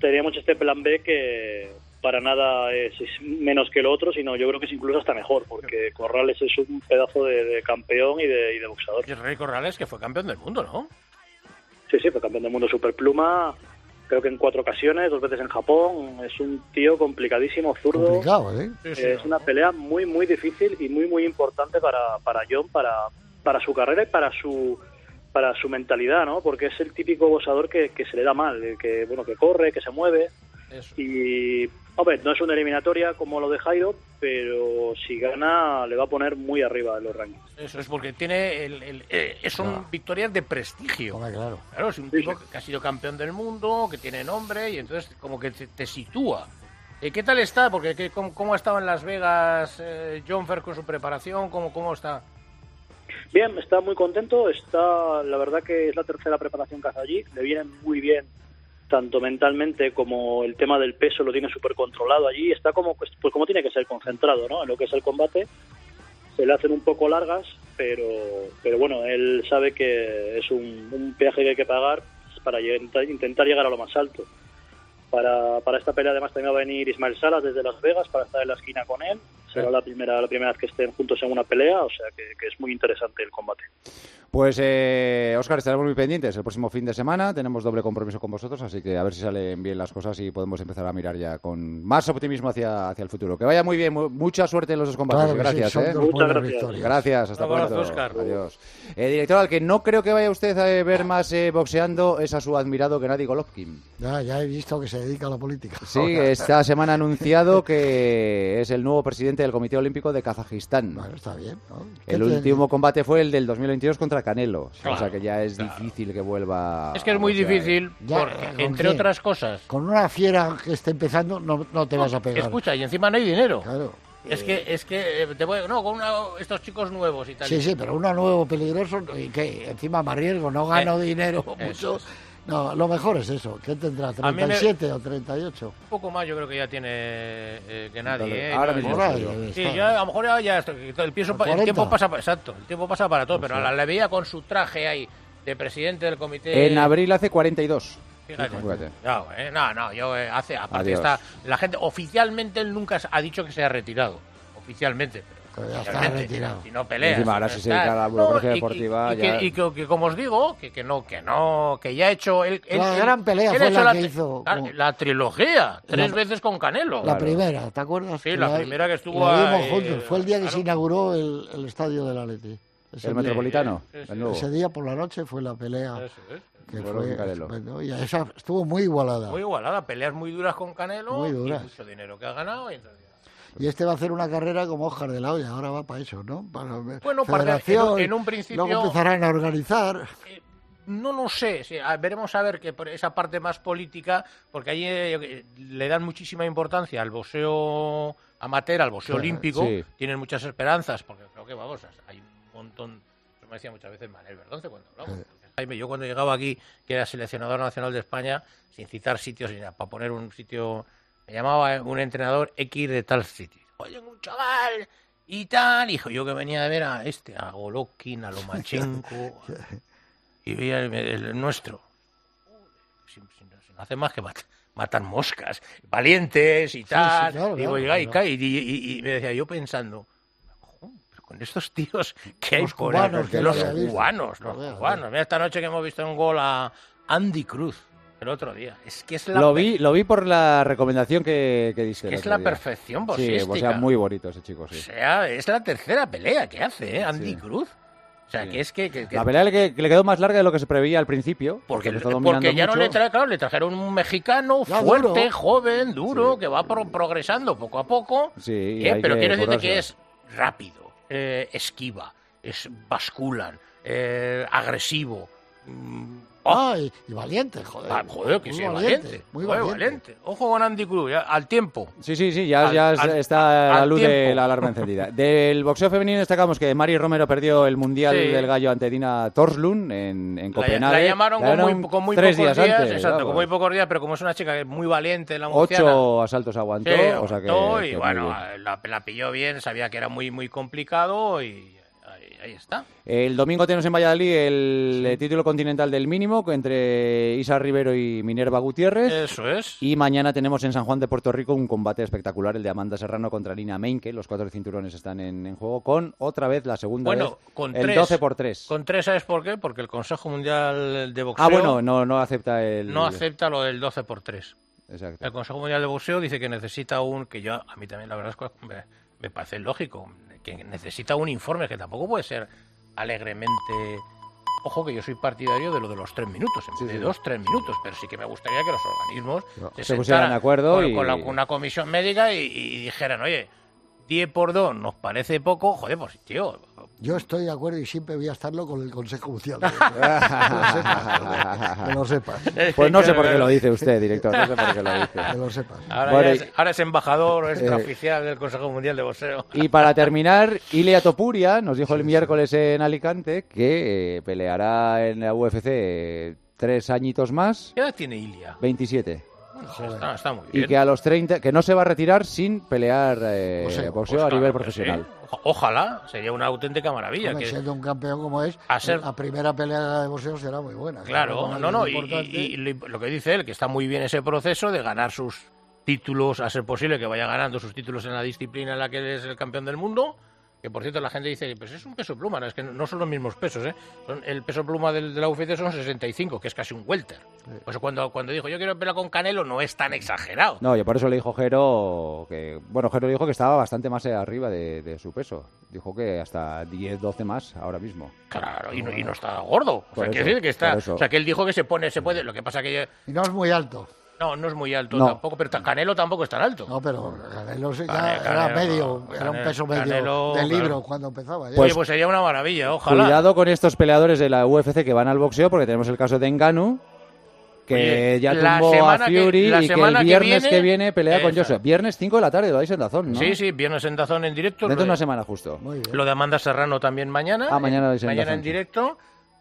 [SPEAKER 72] teníamos este plan B que, para nada es, es menos que el otro, sino yo creo que es incluso hasta mejor, porque Corrales es un pedazo de, de campeón y de, y de boxeador.
[SPEAKER 71] Y Rey Corrales que fue campeón del mundo, ¿no?
[SPEAKER 72] Sí, sí, fue campeón del mundo superpluma, creo que en cuatro ocasiones, dos veces en Japón. Es un tío complicadísimo, zurdo.
[SPEAKER 70] Complicado, ¿eh?
[SPEAKER 72] es una pelea muy, muy difícil y muy, muy importante para, para John, para, para su carrera y para su para su mentalidad, ¿no? Porque es el típico boxeador que, que se le da mal, que bueno que corre, que se mueve y hombre, no es una eliminatoria como lo de Jairo, pero si gana le va a poner muy arriba en los rankings.
[SPEAKER 71] Eso es porque tiene el, el- eh, son victorias de prestigio.
[SPEAKER 70] claro.
[SPEAKER 71] Claro, es un tipo que ha sido campeón del mundo, que tiene nombre y entonces como que te, te sitúa. Eh, ¿Qué tal está? Porque ¿qué- cómo, cómo ha estado en Las Vegas eh, John Fer con su preparación? ¿Cómo, cómo está?
[SPEAKER 72] Bien, está muy contento, está, la verdad que es la tercera preparación que hace allí, le viene muy bien tanto mentalmente como el tema del peso lo tiene súper controlado allí, está como pues pues como tiene que ser concentrado, ¿no? En lo que es el combate, se le hacen un poco largas, pero pero bueno, él sabe que es un, un peaje que hay que pagar para intentar llegar a lo más alto. Para, para esta pelea además también va a venir Ismael Salas desde Las Vegas para estar en la esquina con él. Será la primera la primera vez que estén juntos en una pelea, o sea que, que es muy interesante el combate.
[SPEAKER 2] Pues, eh, Oscar, estaremos muy pendientes. El próximo fin de semana tenemos doble compromiso con vosotros, así que a ver si salen bien las cosas y podemos empezar a mirar ya con más optimismo hacia, hacia el futuro. Que vaya muy bien, mu- mucha suerte en los dos combates.
[SPEAKER 70] Claro sí,
[SPEAKER 2] gracias,
[SPEAKER 70] son
[SPEAKER 2] ¿eh?
[SPEAKER 70] Muchas gracias. victorias.
[SPEAKER 2] Gracias, hasta pronto.
[SPEAKER 70] Óscar.
[SPEAKER 2] Adiós. Eh, director, al que no creo que vaya usted a ver más eh, boxeando es a su admirado Gennady Golovkin.
[SPEAKER 70] Ya, ya he visto que se dedica a la política.
[SPEAKER 2] Sí, esta semana ha anunciado que es el nuevo presidente del Comité Olímpico de Kazajistán.
[SPEAKER 70] está bien.
[SPEAKER 2] El
[SPEAKER 70] ¿Qué te-
[SPEAKER 2] último combate fue el del 2022 contra Canelo.
[SPEAKER 71] Claro,
[SPEAKER 2] o sea que ya es difícil que vuelva.
[SPEAKER 71] Es que es muy
[SPEAKER 2] boxear.
[SPEAKER 71] difícil,
[SPEAKER 70] Ya,
[SPEAKER 71] porque,
[SPEAKER 70] ¿con
[SPEAKER 71] entre
[SPEAKER 70] quién?
[SPEAKER 71] otras cosas,
[SPEAKER 70] Con una fiera que esté empezando no, no te vas a pegar.
[SPEAKER 71] escucha, y encima no hay dinero.
[SPEAKER 70] Claro.
[SPEAKER 71] Es que, es que eh, te voy, no, con una- estos chicos nuevos y tal.
[SPEAKER 70] Sí, sí, pero uno nuevo peligroso y que encima más riesgo, no gano
[SPEAKER 71] Eh,
[SPEAKER 70] dinero mucho. No, lo mejor es eso. ¿Qué tendrá?
[SPEAKER 71] A mí me-
[SPEAKER 70] ¿37 o 38?
[SPEAKER 71] Un poco más yo creo que ya tiene eh, que nadie. ¿eh?
[SPEAKER 70] ahora
[SPEAKER 71] No,
[SPEAKER 70] mismo
[SPEAKER 71] yo- sí, ya, a lo mejor ya, el, el
[SPEAKER 70] 40.
[SPEAKER 71] tiempo pasa pa- exacto, el tiempo pasa para todo, pero la, la veía con su traje ahí de presidente del comité.
[SPEAKER 2] En abril hace 42.
[SPEAKER 71] Fíjate.
[SPEAKER 2] Fíjate.
[SPEAKER 71] No, eh, no, no, yo eh, hace, aparte
[SPEAKER 2] Adiós.
[SPEAKER 71] está, la gente, oficialmente él nunca ha dicho que se ha retirado, oficialmente. Pero
[SPEAKER 70] ya está retirado.
[SPEAKER 71] Si no peleas.
[SPEAKER 2] Encima ahora
[SPEAKER 71] si no
[SPEAKER 2] sí se dedica a la burocracia
[SPEAKER 71] y- y-
[SPEAKER 2] deportiva,
[SPEAKER 71] Y,
[SPEAKER 2] ya-
[SPEAKER 71] que, y que- que como os digo, que, que no, que no, que ya ha hecho él. él-
[SPEAKER 70] La gran pelea
[SPEAKER 71] él
[SPEAKER 70] fue la
[SPEAKER 71] tri-
[SPEAKER 70] que hizo
[SPEAKER 71] la,
[SPEAKER 70] con-
[SPEAKER 71] la trilogía, tres
[SPEAKER 70] La-
[SPEAKER 71] veces con Canelo.
[SPEAKER 70] La primera, ¿te acuerdas?
[SPEAKER 71] Sí,
[SPEAKER 70] Que
[SPEAKER 71] la primera que estuvo
[SPEAKER 70] la
[SPEAKER 71] ahí,
[SPEAKER 70] juntos. Fue el día que
[SPEAKER 71] claro.
[SPEAKER 70] se inauguró el, el estadio del Atleti. Ese
[SPEAKER 2] ¿El
[SPEAKER 70] día.
[SPEAKER 2] Metropolitano? El nuevo.
[SPEAKER 70] Ese día por la noche fue la pelea que
[SPEAKER 2] Bueno,
[SPEAKER 70] fue
[SPEAKER 2] con Canelo.
[SPEAKER 70] y esa estuvo muy igualada.
[SPEAKER 71] Muy igualada, peleas muy duras con Canelo
[SPEAKER 70] Muy
[SPEAKER 71] y
[SPEAKER 70] duras.
[SPEAKER 71] mucho dinero que ha ganado. y entonces-
[SPEAKER 70] Y este va a hacer una carrera como Oscar de la Hoya, ahora va para eso, ¿no? Para
[SPEAKER 71] Bueno, para-
[SPEAKER 70] federación,
[SPEAKER 71] en un- en un principio-
[SPEAKER 70] Luego empezarán a organizar.
[SPEAKER 71] No lo sé, sí, a- veremos a ver que por esa parte más política, porque ahí eh, le dan muchísima importancia al boxeo amateur, al boxeo olímpico,
[SPEAKER 2] sí.
[SPEAKER 71] tienen muchas esperanzas, porque creo que vamos, hay un montón, eso me decía muchas veces Manuel Verdonce cuando hablamos. Jaime, yo cuando llegaba aquí, que era seleccionador nacional de España, sin citar sitios, ni nada, para poner un sitio, me llamaba un entrenador X de tal sitio. Oye, un chaval y tal, hijo, yo que venía de ver a este, a Golovkin, a Lomachenko, y veía el, el nuestro. No, hace más que mat- matar moscas, valientes y tal.
[SPEAKER 70] claro,
[SPEAKER 71] y, y-
[SPEAKER 70] claro.
[SPEAKER 71] y- y- y me decía yo pensando, "Jo, pero con estos tíos que hay
[SPEAKER 70] Los
[SPEAKER 71] por
[SPEAKER 70] cubanos
[SPEAKER 71] los cubanos, los cubanos. Mira esta noche que hemos visto un gol a Andy Cruz el otro día. Es que es la,
[SPEAKER 2] Lo vi, lo vi por la recomendación que, que diste. el
[SPEAKER 71] es la
[SPEAKER 2] día.
[SPEAKER 71] perfección
[SPEAKER 2] Sí,
[SPEAKER 71] boxística.
[SPEAKER 2] o sea, muy bonito ese chico, sí.
[SPEAKER 71] O sea, es la tercera pelea que hace, ¿eh? Andy
[SPEAKER 2] Sí.
[SPEAKER 71] Cruz. O sea, que es que... que- que-
[SPEAKER 2] La pelea que, que le quedó más larga de lo que se preveía al principio.
[SPEAKER 71] Porque, porque ya no le claro, le trajeron un mexicano
[SPEAKER 2] Ya,
[SPEAKER 71] fuerte,
[SPEAKER 2] duro.
[SPEAKER 71] joven, duro, que va pro- progresando poco a poco.
[SPEAKER 2] Sí,
[SPEAKER 71] ¿eh?
[SPEAKER 2] hay
[SPEAKER 71] Pero
[SPEAKER 2] que
[SPEAKER 71] quiero decirte que es rápido, eh, esquiva, es basculan, eh, agresivo. mm,
[SPEAKER 70] Ah, y, y valiente, joder.
[SPEAKER 71] ah, joder, que
[SPEAKER 70] Muy
[SPEAKER 71] sí,
[SPEAKER 70] valiente,
[SPEAKER 71] valiente.
[SPEAKER 70] muy
[SPEAKER 71] joder,
[SPEAKER 70] valiente.
[SPEAKER 71] Ojo con Andy Cruz, ya, al tiempo.
[SPEAKER 2] Sí, sí, sí, ya,
[SPEAKER 71] Al-
[SPEAKER 2] ya
[SPEAKER 71] al-
[SPEAKER 2] está
[SPEAKER 71] al
[SPEAKER 2] la luz de
[SPEAKER 71] tiempo.
[SPEAKER 2] la alarma encendida. Del boxeo femenino destacamos que Mari Romero perdió el Mundial
[SPEAKER 71] Sí.
[SPEAKER 2] del Gallo ante Dina Torslund en, en
[SPEAKER 71] La,
[SPEAKER 2] Copenhague.
[SPEAKER 71] la llamaron con
[SPEAKER 2] llamaron
[SPEAKER 71] muy, con muy
[SPEAKER 2] tres
[SPEAKER 71] pocos
[SPEAKER 2] días,
[SPEAKER 71] días,
[SPEAKER 2] antes,
[SPEAKER 71] exacto,
[SPEAKER 2] vamos.
[SPEAKER 71] con muy pocos días, pero como es una chica que es muy valiente, la murciana,
[SPEAKER 2] Ocho asaltos aguantó,
[SPEAKER 71] Sí,
[SPEAKER 2] o sea que,
[SPEAKER 71] y
[SPEAKER 2] que
[SPEAKER 71] bueno, la, la pilló bien, sabía que era muy muy complicado y ahí, está.
[SPEAKER 2] El domingo tenemos en Valladolid el eh, título continental del mínimo entre Isa Rivero y Minerva Gutiérrez.
[SPEAKER 71] Eso es.
[SPEAKER 2] Y mañana tenemos en San Juan de Puerto Rico un combate espectacular, el de Amanda Serrano contra Lina Meinke. Los cuatro cinturones están en, en juego con otra vez la segunda
[SPEAKER 71] Bueno,
[SPEAKER 2] vez,
[SPEAKER 71] con
[SPEAKER 2] el
[SPEAKER 71] tres.
[SPEAKER 2] 12 por 3.
[SPEAKER 71] Con tres, ¿sabes por qué? Porque el Consejo Mundial de Boxeo
[SPEAKER 2] Ah, bueno, no, no acepta el...
[SPEAKER 71] no acepta lo del 12 por 3.
[SPEAKER 2] Exacto.
[SPEAKER 71] El Consejo Mundial de Boxeo dice que necesita un, que yo, a mí también la verdad es que me, me parece lógico, que necesita un informe que tampoco puede ser alegremente... Ojo que yo soy partidario de lo de los tres minutos, en vez de dos, tres minutos, pero sí que me gustaría que los organismos
[SPEAKER 2] No, se pusieran de acuerdo
[SPEAKER 71] con,
[SPEAKER 2] y-
[SPEAKER 71] con la- una comisión médica y, y dijeran, oye, 10 por 2 nos parece poco, joder, pues tío,
[SPEAKER 70] Yo estoy de acuerdo y siempre voy a estarlo con el Consejo Mundial. de Boxeo. que lo sepas. Que lo sepas.
[SPEAKER 2] Pues no sé por qué lo dice usted, director, no sé por qué lo dice.
[SPEAKER 70] Que lo sepas.
[SPEAKER 71] Ahora,
[SPEAKER 2] Bueno,
[SPEAKER 71] es, ahora es embajador o es
[SPEAKER 2] Eh,
[SPEAKER 71] extraoficial del Consejo Mundial de Boxeo.
[SPEAKER 2] Y para terminar, Ilia Topuria nos dijo el miércoles en Alicante que eh, peleará en la UFC tres añitos más,
[SPEAKER 71] ¿Qué edad tiene Ilia?
[SPEAKER 2] 27.
[SPEAKER 71] Bueno, está, está muy bien.
[SPEAKER 2] Y que a los 30, que no se va a retirar sin pelear eh,
[SPEAKER 70] Boxeo.
[SPEAKER 2] boxeo,
[SPEAKER 71] Pues
[SPEAKER 2] a
[SPEAKER 71] claro
[SPEAKER 2] nivel profesional.
[SPEAKER 71] sí. Ojalá, sería una auténtica maravilla. Que-
[SPEAKER 70] siendo un campeón como es,
[SPEAKER 71] A ser-
[SPEAKER 70] la primera pelea de boxeo será muy buena.
[SPEAKER 71] Claro, no, no, y, y- y lo que dice él, que está muy bien ese proceso de ganar sus títulos, a ser posible que vaya ganando sus títulos en la disciplina en la que es el campeón del mundo, que por cierto la gente dice, pues es un peso pluma, no, es que no son los mismos pesos, ¿eh? Son- el peso pluma del, de la UFC son 65, que es casi un welter. Pues cuando, cuando dijo, yo quiero pelear con Canelo, no es tan exagerado.
[SPEAKER 2] No, yo por eso le dijo Jero que. Bueno, Jero dijo que estaba bastante más arriba de, de su peso. Dijo que hasta 10, 12 más ahora mismo.
[SPEAKER 71] Claro, y no, y no está gordo. O sea, quiere
[SPEAKER 2] eso,
[SPEAKER 71] decir que está. O sea, que él dijo que se pone, se puede. Lo que pasa que.
[SPEAKER 70] Y no es muy alto.
[SPEAKER 71] No, no es muy alto
[SPEAKER 2] No.
[SPEAKER 71] tampoco, pero Canelo tampoco es tan alto.
[SPEAKER 70] No, pero Canelo sí, ya
[SPEAKER 71] Cane-
[SPEAKER 70] era
[SPEAKER 71] Canelo,
[SPEAKER 70] medio, era un peso medio
[SPEAKER 71] Canelo,
[SPEAKER 70] de libro
[SPEAKER 71] claro.
[SPEAKER 70] cuando empezaba. ya.
[SPEAKER 71] Oye, pues sería una maravilla, ojalá.
[SPEAKER 2] Cuidado con estos peleadores de la UFC que van al boxeo, porque tenemos el caso de Enganu, que
[SPEAKER 71] Oye,
[SPEAKER 2] ya tumbó a
[SPEAKER 71] que-
[SPEAKER 2] Fury
[SPEAKER 71] la
[SPEAKER 2] y que el
[SPEAKER 71] que
[SPEAKER 2] viernes que
[SPEAKER 71] viene-
[SPEAKER 2] pelea con. Joshua. Viernes 5 de la tarde, lo dais en Dazón, ¿no?
[SPEAKER 71] Sí, sí, viernes en Dazón en directo.
[SPEAKER 2] Dentro de una semana justo.
[SPEAKER 71] Lo de Amanda Serrano también mañana.
[SPEAKER 2] Ah, mañana lo dais en
[SPEAKER 71] Mañana en
[SPEAKER 2] sí.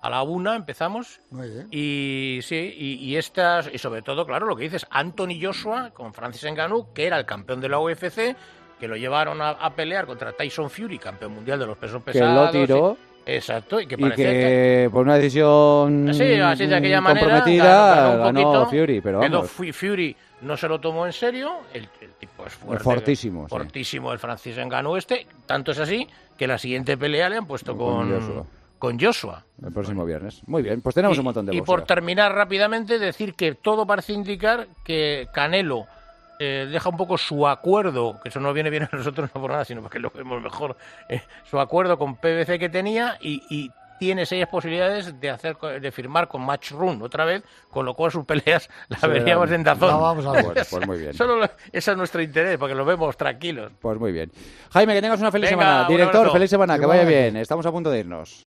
[SPEAKER 71] A la una empezamos.
[SPEAKER 70] Muy bien.
[SPEAKER 71] Y sí, y, y estas, y sobre todo, claro, lo que dices, Anthony Joshua con Francis Ngannou, que era el campeón de la UFC, que lo llevaron a, a pelear contra Tyson Fury, campeón mundial de los pesos
[SPEAKER 2] Que
[SPEAKER 71] pesados.
[SPEAKER 2] lo tiró.
[SPEAKER 71] y- exacto, y que
[SPEAKER 2] Y
[SPEAKER 71] parecía que
[SPEAKER 2] que por una decisión
[SPEAKER 71] Sí, así de aquella manera
[SPEAKER 2] comprometida
[SPEAKER 71] ganó- ganó un poquito,
[SPEAKER 2] Fury, pero vamos,
[SPEAKER 71] Fury no se lo tomó en serio, el, el tipo es fuerte,
[SPEAKER 2] fortísimo, sí.
[SPEAKER 71] fortísimo el Francis Ngannou este, tanto es así que la siguiente pelea le han puesto
[SPEAKER 2] Con
[SPEAKER 71] con. Con Joshua.
[SPEAKER 2] el próximo viernes. Muy bien, pues tenemos
[SPEAKER 71] Y-
[SPEAKER 2] un montón de
[SPEAKER 71] Y
[SPEAKER 2] boxeo.
[SPEAKER 71] por terminar rápidamente, decir que todo parece indicar que Canelo eh, deja un poco su acuerdo, que eso no viene bien a nosotros no por nada, sino porque lo vemos mejor, eh, su acuerdo con PBC que tenía y, y tiene seis posibilidades de hacer de firmar con Matchroom otra vez, con lo cual sus peleas las
[SPEAKER 2] Sí,
[SPEAKER 71] veríamos en Dazón.
[SPEAKER 2] la vamos a ver. Bueno, pues muy bien.
[SPEAKER 71] Solo lo- ese es nuestro interés, porque lo vemos tranquilos.
[SPEAKER 2] Pues muy bien. Jaime, que tengas una feliz
[SPEAKER 71] Venga,
[SPEAKER 2] semana. Director, feliz semana, que vaya bien. Estamos a punto de irnos.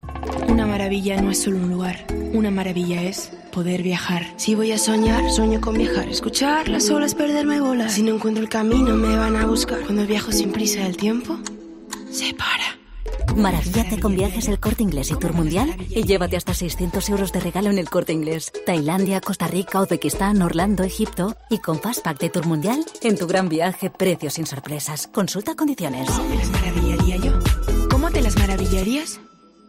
[SPEAKER 73] Una maravilla no es solo un lugar, una maravilla es poder viajar. Si voy a soñar, sueño con viajar. Escuchar las olas, perderme bolas. Si no encuentro el camino, me van a buscar. Cuando viajo sin prisa, el tiempo se para.
[SPEAKER 74] Maravíllate con viajes el corte inglés y Tour Mundial y llévate hasta 600 euros de regalo en el corte inglés. Tailandia, Costa Rica, Uzbekistán, Orlando, Egipto y con Fastpack de Tour Mundial en tu gran viaje, precios sin sorpresas. Consulta condiciones.
[SPEAKER 73] ¿Me las maravillaría yo? ¿Cómo te las maravillarías?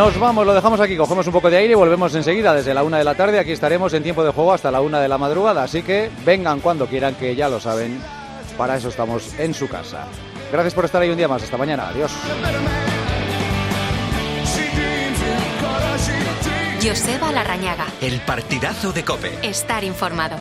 [SPEAKER 2] Nos vamos, lo dejamos aquí, cogemos un poco de aire y volvemos enseguida desde la una de la tarde. Aquí estaremos en tiempo de juego hasta la una de la madrugada, así que vengan cuando quieran, que ya lo saben. Para eso estamos en su casa. Gracias por estar ahí un día más. Hasta mañana. Adiós.
[SPEAKER 16] Joseba Larrañaga.
[SPEAKER 26] El partidazo de Cope.
[SPEAKER 16] Estar informado.